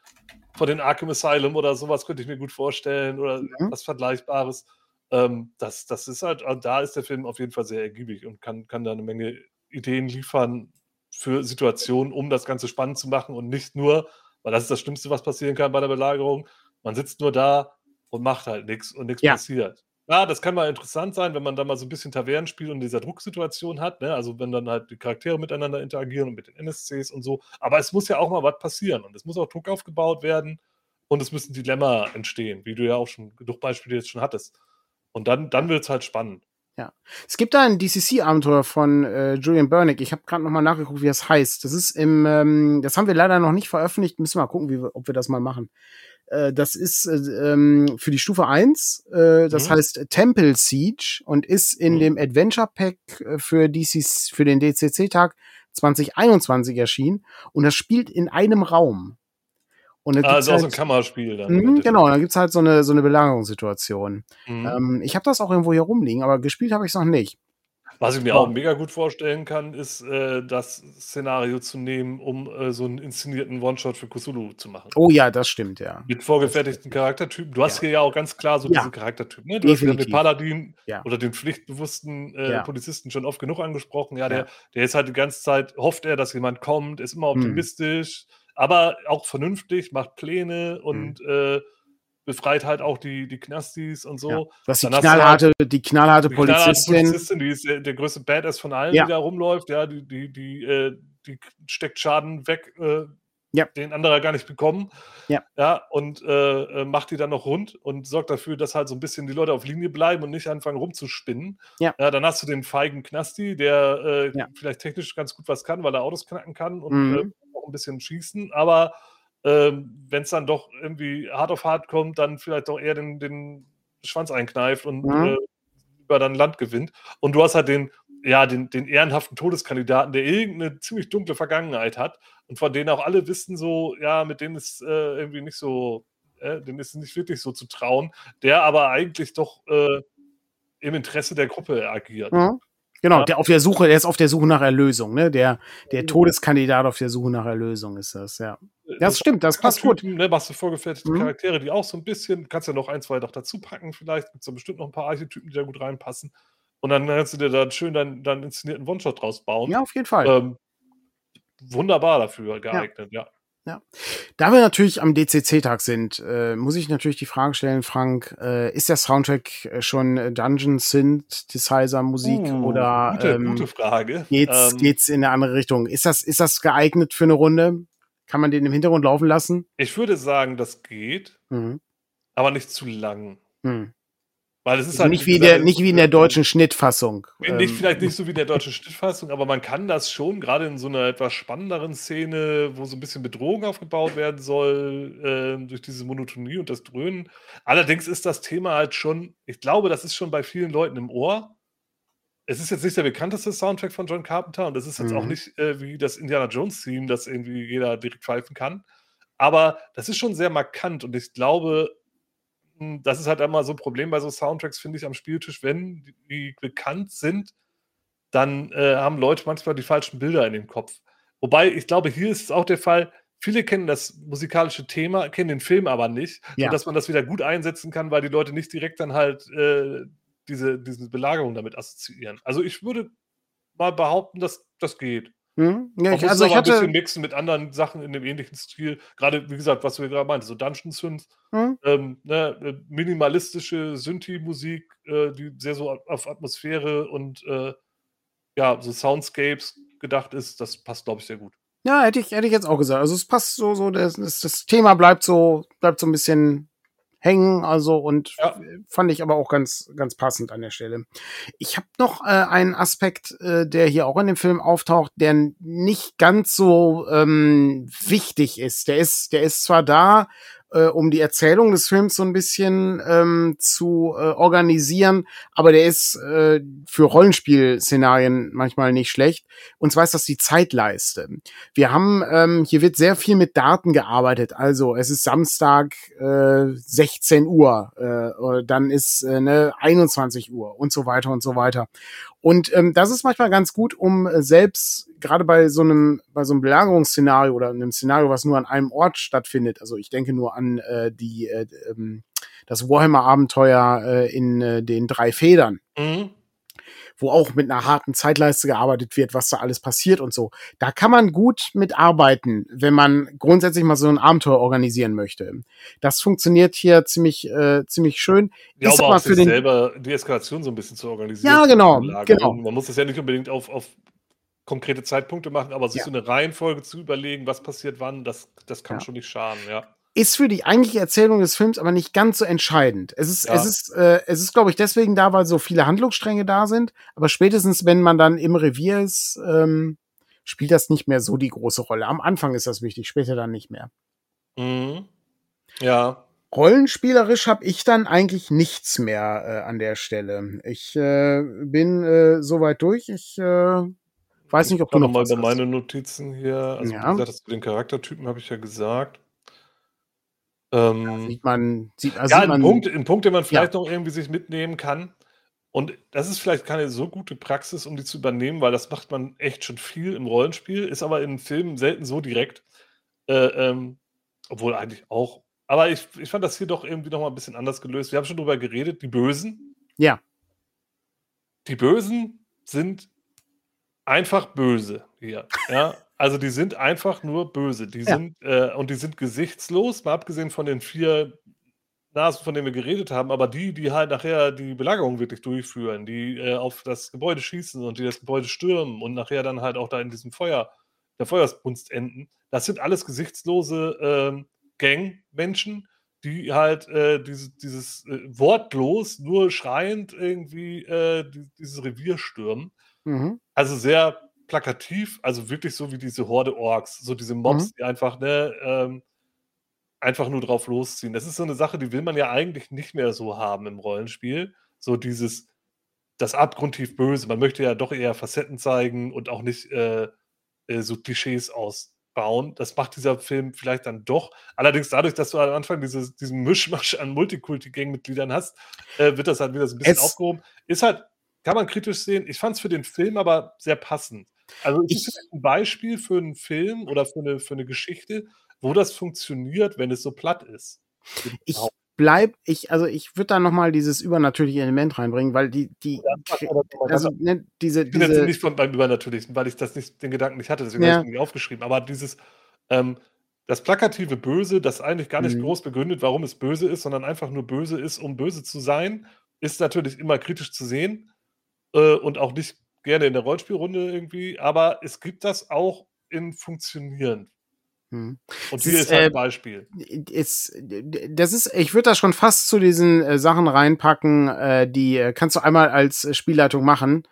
von den Arkham Asylum oder sowas könnte ich mir gut vorstellen oder Mhm. was Vergleichbares. Ähm, das, das ist halt, da ist der Film auf jeden Fall sehr ergiebig und kann, kann da eine Menge Ideen liefern für Situationen, um das Ganze spannend zu machen und nicht nur, weil das ist das Schlimmste, was passieren kann bei der Belagerung. Man sitzt nur da und macht halt nichts und nichts Ja. passiert. Ja, das kann mal interessant sein, wenn man da mal so ein bisschen Tavernenspiel und in dieser Drucksituation hat. Ne? Also wenn dann halt die Charaktere miteinander interagieren und mit den NSCs und so. Aber es muss ja auch mal was passieren und es muss auch Druck aufgebaut werden und es müssen Dilemma entstehen, wie du ja auch schon genug Beispiele jetzt schon hattest. Und dann, dann wird es halt spannend. Es gibt da ein DCC-Abenteuer von äh, Julian Burnick. Ich habe gerade noch mal nachgeguckt, wie das heißt. Das ist im, ähm, das haben wir leider noch nicht veröffentlicht. Müssen wir mal gucken, wie wir, ob wir das mal machen. Äh, das ist äh, ähm, für die Stufe 1. Äh, das Mhm. heißt Temple Siege und ist in Mhm. dem Adventure Pack äh, für DCC, für den DCC-Tag 2021 erschienen. Und das spielt in einem Raum. Und da Also auch so ein halt, Kammerspiel dann. Mhm, Endeffekt. genau, dann gibt's halt so eine, so eine Belagerungssituation. Mhm. Ähm, ich habe das auch irgendwo hier rumliegen, aber gespielt habe ich es noch nicht. Was ich mir auch mega gut vorstellen kann, ist, äh, das Szenario zu nehmen, um äh, so einen inszenierten One-Shot für Cthulhu zu machen. Oh ja, das stimmt, ja. Mit vorgefertigten Charaktertypen. Du hast Ja. hier ja auch ganz klar so Ja. diese Charaktertypen. Ne? Du hast ja den Definitiv. Paladin Ja. oder den pflichtbewussten äh. Polizisten schon oft genug angesprochen. Ja, der, der ist halt die ganze Zeit, hofft er, dass jemand kommt, ist immer Hm. Aber auch vernünftig, macht Pläne Hm. und äh, befreit halt auch die, die Knastis und so. Ja. Du hast die du halt knallharte, die knallharte Die knallharte Polizistin. Polizistin, die ist der, der größte Badass von allen, Ja. die da rumläuft. Ja, die, die, die, äh, die steckt Schaden weg, äh, Ja. den andere gar nicht bekommen. Ja. ja und äh, äh, macht die dann noch rund und sorgt dafür, dass halt so ein bisschen die Leute auf Linie bleiben und nicht anfangen rumzuspinnen. Ja. dann hast du den feigen Knasti, der äh, Ja. vielleicht technisch ganz gut was kann, weil er Autos knacken kann und Mhm. Auch ein bisschen schießen, aber ähm, wenn es dann doch irgendwie hart auf hart kommt, dann vielleicht doch eher den, den Schwanz einkneift und Mhm. äh, über dann Land gewinnt. Und du hast halt den, ja, den, den ehrenhaften Todeskandidaten, der irgendeine ziemlich dunkle Vergangenheit hat und von denen auch alle wissen, so, ja, mit denen ist äh, irgendwie nicht so, äh, denen ist nicht wirklich so zu trauen, der aber eigentlich doch äh, im Interesse der Gruppe agiert. Mhm. Genau, Ja. der auf der Suche, der ist auf der Suche nach Erlösung, ne? Der, der Todeskandidat auf der Suche nach Erlösung ist das, ja. Das stimmt, das passt gut. Ne, machst du vorgefertigte Mhm. Charaktere, die auch so ein bisschen, kannst ja noch ein, zwei noch dazu packen, vielleicht gibt es da bestimmt noch ein paar Archetypen, die da gut reinpassen. Und dann kannst du dir da schön deinen, deinen inszenierten One-Shot draus bauen. Ja, auf jeden Fall. Ähm, wunderbar dafür geeignet, ja. Da wir natürlich am DCC-Tag sind, äh, muss ich natürlich die Frage stellen, Frank, äh, ist der Soundtrack äh, schon äh, Dungeon Synthesizer Musik Uh, oder gute, ähm, gute Frage. geht's, Ähm, geht's in eine andere Richtung? Ist das, ist das geeignet für eine Runde? Kann man den im Hintergrund laufen lassen? Ich würde sagen, das geht, Mhm. aber nicht zu lang. Mhm. Weil es ist Also halt nicht wie der, nicht wie in der deutschen Schnittfassung. Nicht, Ähm, vielleicht nicht so wie in der deutschen Schnittfassung, aber man kann das schon, gerade in so einer etwas spannenderen Szene, wo so ein bisschen Bedrohung aufgebaut werden soll, ähm, durch diese Monotonie und das Dröhnen. Allerdings ist das Thema halt schon, ich glaube, das ist schon bei vielen Leuten im Ohr. Es ist jetzt nicht der bekannteste Soundtrack von John Carpenter und es ist jetzt auch Mhm. nicht äh, wie das Indiana Jones-Theme, das irgendwie jeder direkt pfeifen kann. Aber das ist schon sehr markant und ich glaube, das ist halt immer so ein Problem bei so Soundtracks, finde ich, am Spieltisch, wenn die- bekannt sind, dann äh, haben Leute manchmal die falschen Bilder in dem Kopf. Wobei, ich glaube, hier ist es auch der Fall, viele kennen das musikalische Thema, kennen den Film aber nicht, Ja. sodass man das wieder gut einsetzen kann, weil die Leute nicht direkt dann halt äh, diese, diese Belagerung damit assoziieren. Also ich würde mal behaupten, dass das geht. Hm? ja, Man ich, muss also ich aber ein bisschen hatte, mixen mit anderen Sachen in dem ähnlichen Stil. Gerade, wie gesagt, was du gerade meintest, so Dungeon Synth, hm? ähm, ne, äh, minimalistische Synthi-Musik, äh, die sehr so auf Atmosphäre und äh, ja, so Soundscapes gedacht ist, das passt, glaube ich, sehr gut. ja, hätte ich, hätte ich jetzt auch gesagt. Also es passt so, so, das, das, das Thema bleibt so, bleibt so ein bisschen hängen, also und Ja. fand ich aber auch ganz ganz passend an der Stelle. Ich habe noch äh, einen Aspekt, äh, der hier auch in dem Film auftaucht, der nicht ganz so ähm, wichtig ist. Der ist der ist zwar da, äh, um die Erzählung des Films so ein bisschen ähm, zu äh, organisieren, aber der ist äh, für Rollenspielszenarien manchmal nicht schlecht. Und zwar ist das die Zeitleiste. Wir haben, ähm, hier wird sehr viel mit Daten gearbeitet. Also es ist Samstag äh, 16 Uhr, äh, dann ist äh, ne, 21 Uhr und so weiter und so weiter. Und ähm, das ist manchmal ganz gut, um äh, selbst gerade bei so einem bei so einem Belagerungsszenario oder einem Szenario, was nur an einem Ort stattfindet. Also ich denke nur an äh, die äh, ähm, das Warhammer-Abenteuer äh, in äh, den drei Federn Mhm. Wo auch mit einer harten Zeitleiste gearbeitet wird, was da alles passiert und so. Da kann man gut mitarbeiten, wenn man grundsätzlich mal so ein Abenteuer organisieren möchte. Das funktioniert hier ziemlich, äh, ziemlich schön. Ja, Ist aber auch für sich den- selber die Eskalation so ein bisschen zu organisieren. Ja, genau, genau. Man muss das ja nicht unbedingt auf, auf konkrete Zeitpunkte machen, aber sich Ja. so eine Reihenfolge zu überlegen, was passiert wann, das, das kann Ja. schon nicht schaden, ja. Ist für die eigentliche Erzählung des Films aber nicht ganz so entscheidend. Es ist, Ja. es ist, äh, es ist, glaube ich, deswegen da, weil so viele Handlungsstränge da sind. Aber spätestens, wenn man dann im Revier ist, ähm, spielt das nicht mehr so die große Rolle. Am Anfang ist das wichtig, später dann nicht mehr. Mhm. Ja. Rollenspielerisch habe ich dann eigentlich nichts mehr äh, an der Stelle. Ich äh, bin äh, soweit durch. Ich äh, weiß nicht, ob du Ich noch noch mal über meine Notizen hier. Also, Ja. wie gesagt, das zu den Charaktertypen habe ich ja gesagt. Ja, Ähm, sieht man, sieht, also ja, sieht ein man, Punkt, ein Punkt, den man vielleicht noch irgendwie sich mitnehmen kann. Und das ist vielleicht keine so gute Praxis, um die zu übernehmen, weil das macht man echt schon viel im Rollenspiel, ist aber in Filmen selten so direkt. Äh, ähm, obwohl eigentlich auch. Aber ich, ich fand das hier doch irgendwie noch mal ein bisschen anders gelöst. Wir haben schon drüber geredet, die Bösen. Ja. Die Bösen sind einfach böse hier. Ja, also die sind einfach nur böse. Die Ja. sind äh, und die sind gesichtslos, mal abgesehen von den vier Nasen, von denen wir geredet haben, aber die, die halt nachher die Belagerung wirklich durchführen, die äh, auf das Gebäude schießen und die das Gebäude stürmen und nachher dann halt auch da in diesem Feuer, der Feuersbrunst enden, das sind alles gesichtslose ähm, Gang-Menschen, die halt äh, dieses, dieses äh, wortlos, nur schreiend irgendwie äh, die, dieses Revier stürmen. mhm. Also sehr plakativ, also wirklich so wie diese Horde Orks, so diese Mobs, Mhm. die einfach, ne, ähm, einfach nur drauf losziehen. Das ist so eine Sache, die will man ja eigentlich nicht mehr so haben im Rollenspiel. So dieses, das abgrundtief Böse. Man möchte ja doch eher Facetten zeigen und auch nicht äh, äh, so Klischees ausbauen. Das macht dieser Film vielleicht dann doch. Allerdings dadurch, dass du am Anfang dieses, diesen Mischmasch an Multikulti-Gang-Mitgliedern hast, äh, wird das halt wieder so ein bisschen Es- aufgehoben. Ist halt, kann man kritisch sehen. Ich fand es für den Film aber sehr passend. Also Ich- ist ein Beispiel für einen Film oder für eine, für eine Geschichte, wo das funktioniert, wenn es so platt ist. Ich bleib, ich, also ich würde da noch mal dieses übernatürliche Element reinbringen, weil die, die, also ne, diese, Ich bin jetzt nicht von, beim Übernatürlichen, weil ich das nicht, den Gedanken nicht hatte, deswegen Ja. habe ich es nicht aufgeschrieben. Aber dieses, ähm, das plakative Böse, das eigentlich gar nicht Mhm. groß begründet, warum es böse ist, sondern einfach nur böse ist, um böse zu sein, ist natürlich immer kritisch zu sehen äh, und auch nicht gerne in der Rollenspielrunde irgendwie, aber es gibt das auch in Funktionieren. hm. Und hier ist, ist halt äh, ein Beispiel. ist, das ist, ich würde das schon fast zu diesen äh, Sachen reinpacken, äh, die äh, kannst du einmal als äh, Spielleitung machen.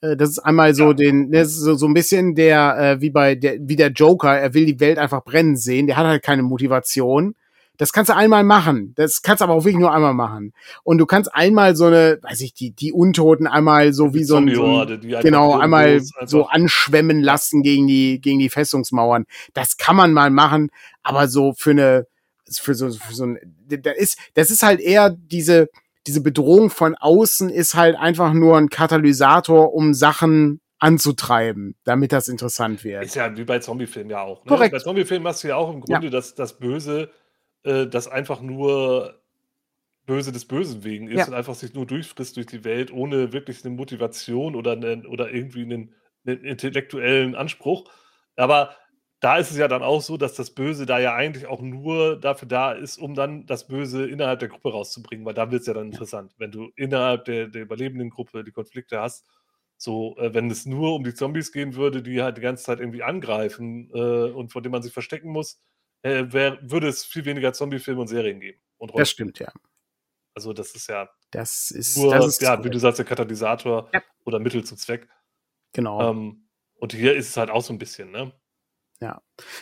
Äh, das ist einmal so Ja. den, das ist so, so ein bisschen der, äh, wie bei der, wie der Joker, er will die Welt einfach brennen sehen, der hat halt keine Motivation. Das kannst du einmal machen. Das kannst du aber auch wirklich nur einmal machen. Und du kannst einmal so eine, weiß ich, die, die Untoten einmal so wie so ein, so ein genau, einmal so anschwemmen lassen gegen die, gegen die Festungsmauern. Das kann man mal machen, aber so für eine, für so, für so ein, da ist, das ist halt eher diese, diese Bedrohung von außen ist halt einfach nur ein Katalysator, um Sachen anzutreiben, damit das interessant wird. Ist ja wie bei Zombiefilmen ja auch. Ne? Korrekt. Bei Zombiefilmen hast du ja auch im Grunde das, das Böse, äh, das einfach nur Böse des Bösen wegen ist Ja. und einfach sich nur durchfrisst durch die Welt, ohne wirklich eine Motivation oder, einen, oder irgendwie einen, einen intellektuellen Anspruch. Aber da ist es ja dann auch so, dass das Böse da ja eigentlich auch nur dafür da ist, um dann das Böse innerhalb der Gruppe rauszubringen, weil da wird es ja dann interessant, wenn du innerhalb der, der überlebenden Gruppe die Konflikte hast. So, äh, wenn es nur um die Zombies gehen würde, die halt die ganze Zeit irgendwie angreifen äh, und vor denen man sich verstecken muss, äh, wär, würde es viel weniger Zombie-Filme und Serien geben. und Das stimmt, ja. Also das ist ja Das ist, nur, das ist ja, wie du sagst, der Katalysator Ja. oder Mittel zum Zweck. genau. Ähm, und hier ist es halt auch so ein bisschen, ne?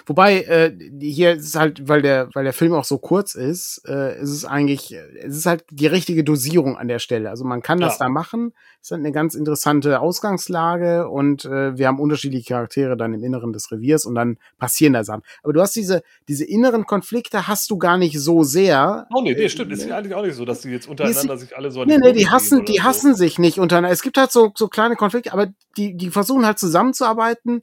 Wobei, äh, die- hier ist es halt, weil der, weil der Film auch so kurz ist, äh, ist es eigentlich, es ist halt die richtige Dosierung an der Stelle. Also man kann das Ja. da machen. Es ist halt eine ganz interessante Ausgangslage und äh, wir haben unterschiedliche Charaktere dann im Inneren des Reviers und dann passieren da Sachen. Aber du hast diese, diese inneren Konflikte hast du gar nicht so sehr. Oh nee, nee, Äh, stimmt. Ist ja eigentlich auch nicht so, dass die jetzt untereinander sich alle so an Nee, die nee, die hassen, die so. hassen sich nicht untereinander. Es gibt halt so, so kleine Konflikte, aber die, die versuchen halt zusammenzuarbeiten,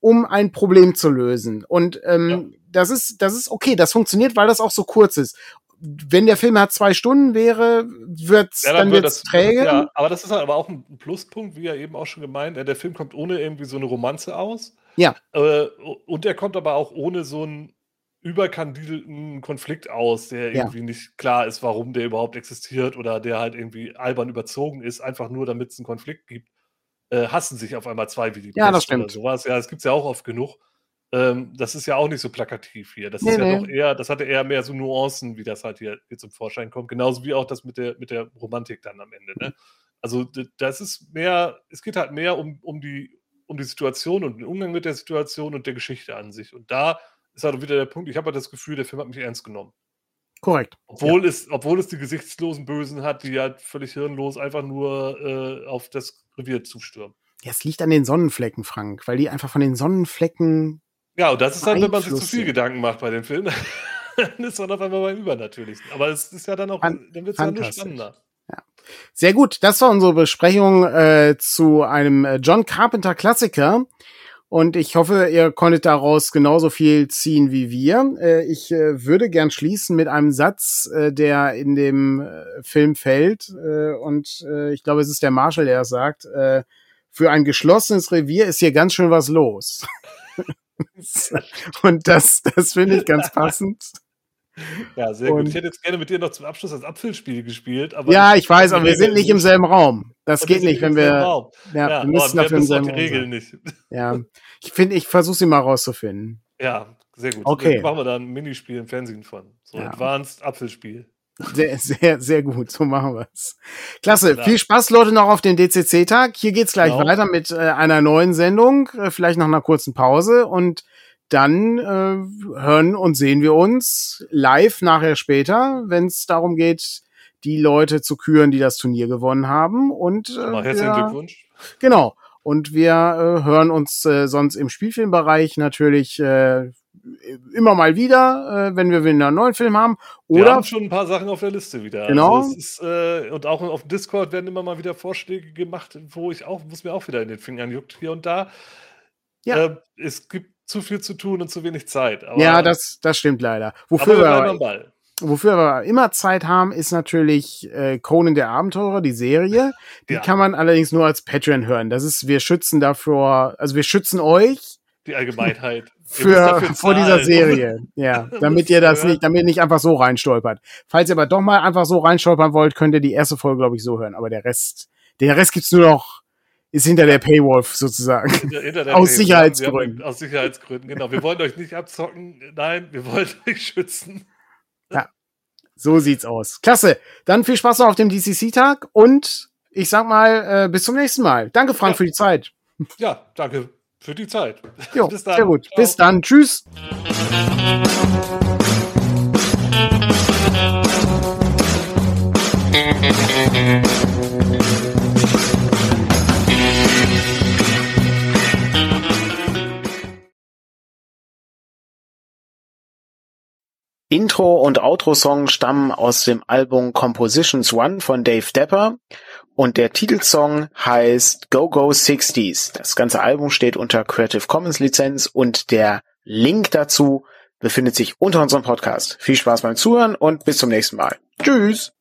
um ein Problem zu lösen. Und ähm, das ist, das ist okay, das funktioniert, weil das auch so kurz ist. Wenn der Film halt zwei Stunden wäre, wird's Ja, dann, dann wird wird's das, träge. ja, aber das ist halt aber auch ein Pluspunkt, wie ja eben auch schon gemeint. Der Film kommt ohne irgendwie so eine Romanze aus. Ja. Äh, und er kommt aber auch ohne so einen überkandidelten Konflikt aus, der Ja. irgendwie nicht klar ist, warum der überhaupt existiert oder der halt irgendwie albern überzogen ist, einfach nur damit es einen Konflikt gibt. Äh, hassen sich auf einmal zwei wie die Ja, das Pest oder stimmt. sowas. Ja, das gibt es ja auch oft genug. Ähm, das ist ja auch nicht so plakativ hier. Das Nee, ist ja nee. doch eher, das hatte eher mehr so Nuancen, wie das halt hier, hier zum Vorschein kommt. Genauso wie auch das mit der, mit der Romantik dann am Ende. Ne? Also das ist mehr, es geht halt mehr um, um, die, um die Situation und den Umgang mit der Situation und der Geschichte an sich. Und da ist halt wieder der Punkt, ich habe halt das Gefühl, der Film hat mich ernst genommen. Korrekt. Obwohl, es, obwohl es die gesichtslosen Bösen hat, die halt völlig hirnlos einfach nur äh, auf das Revier zustürmen. Ja, es liegt an den Sonnenflecken, Frank, weil die einfach von den Sonnenflecken. Ja, und das ist dann, wenn man sich zu viel. Gedanken macht bei dem Film, dann ist man auf einmal beim Übernatürlichen. Aber es ist ja dann auch, Fan- dann wird es ja nur spannender. Sehr gut, das war unsere Besprechung äh, zu einem äh, John Carpenter Klassiker. Und ich hoffe, ihr konntet daraus genauso viel ziehen wie wir. Äh, ich äh, würde gern schließen mit einem Satz, äh, der in dem Film fällt. Und ich glaube, es ist der Marshall, der es sagt. Für ein geschlossenes Revier ist hier ganz schön was los. und das, das finde ich ganz passend. Ja, sehr gut. Und- Ich hätte jetzt gerne mit dir noch zum Abschluss das Apfelspiel gespielt. Aber Ja, ich weiß, aber wir sind nicht im selben Raum. Das geht nicht, wenn wir, Raum. ja, Ja, wir müssen dafür im selben die Raum Regeln nicht. Ja, ich finde, ich versuche sie mal rauszufinden. Ja, sehr gut. Okay. Dann machen wir da ein Minispiel im Fernsehen von. So Ja. Advanced Apfelspiel. Sehr, sehr, sehr gut. So machen wir es. Klasse. Ja. Viel Spaß, Leute, noch auf dem DCC-Tag. Hier geht's gleich Genau. weiter mit äh, einer neuen Sendung, äh, vielleicht nach einer kurzen Pause und dann äh, hören und sehen wir uns live nachher später, wenn es darum geht, die Leute zu küren, die das Turnier gewonnen haben. Und äh, herzlichen wir- Glückwunsch. Genau. Und wir äh, hören uns äh, sonst im Spielfilmbereich natürlich äh, immer mal wieder, äh, wenn wir wieder einen neuen Film haben. Wir Oder haben schon ein paar Sachen auf der Liste wieder. Genau. Also ist, äh, und auch auf Discord werden immer mal wieder Vorschläge gemacht, wo ich auch, wo es mir auch wieder in den Fingern juckt hier und da. Ja. Äh, es gibt zu viel zu tun und zu wenig Zeit. Aber, ja, das, das stimmt leider. aber Wofür wir bleiben wir, am Ball. wofür wir immer Zeit haben, ist natürlich äh, Conan der Abenteurer, die Serie. Die Ja. kann man allerdings nur als Patreon hören. Das ist, wir schützen davor, also wir schützen euch Die Allgemeinheit. Für vor dieser. Serie. Ja, damit ihr das nicht, damit ihr nicht einfach so reinstolpert. Falls ihr aber doch mal einfach so reinstolpern wollt, könnt ihr die erste Folge, glaube ich, so hören. Aber der Rest, den Rest gibt's nur noch, ist hinter der Paywall sozusagen. Hinter- hinter der Aus Paywall. Sicherheitsgründen. Haben- Aus Sicherheitsgründen, genau. Wir wollen euch nicht abzocken. Nein, wir wollen euch schützen. So sieht's aus. Klasse. Dann viel Spaß noch auf dem DCC-Tag und ich sag mal, äh, bis zum nächsten Mal. Danke, Frank, Ja. für die Zeit. Ja, danke für die Zeit. Jo, Bis dann. sehr gut. Ciao. Bis dann. Tschüss. Intro und Outro-Song stammen aus dem Album Compositions One von Dave Depper und der Titelsong heißt Go Go 60s. Das ganze Album steht unter Creative Commons Lizenz und der Link dazu befindet sich unter unserem Podcast. Viel Spaß beim Zuhören und bis zum nächsten Mal. Tschüss!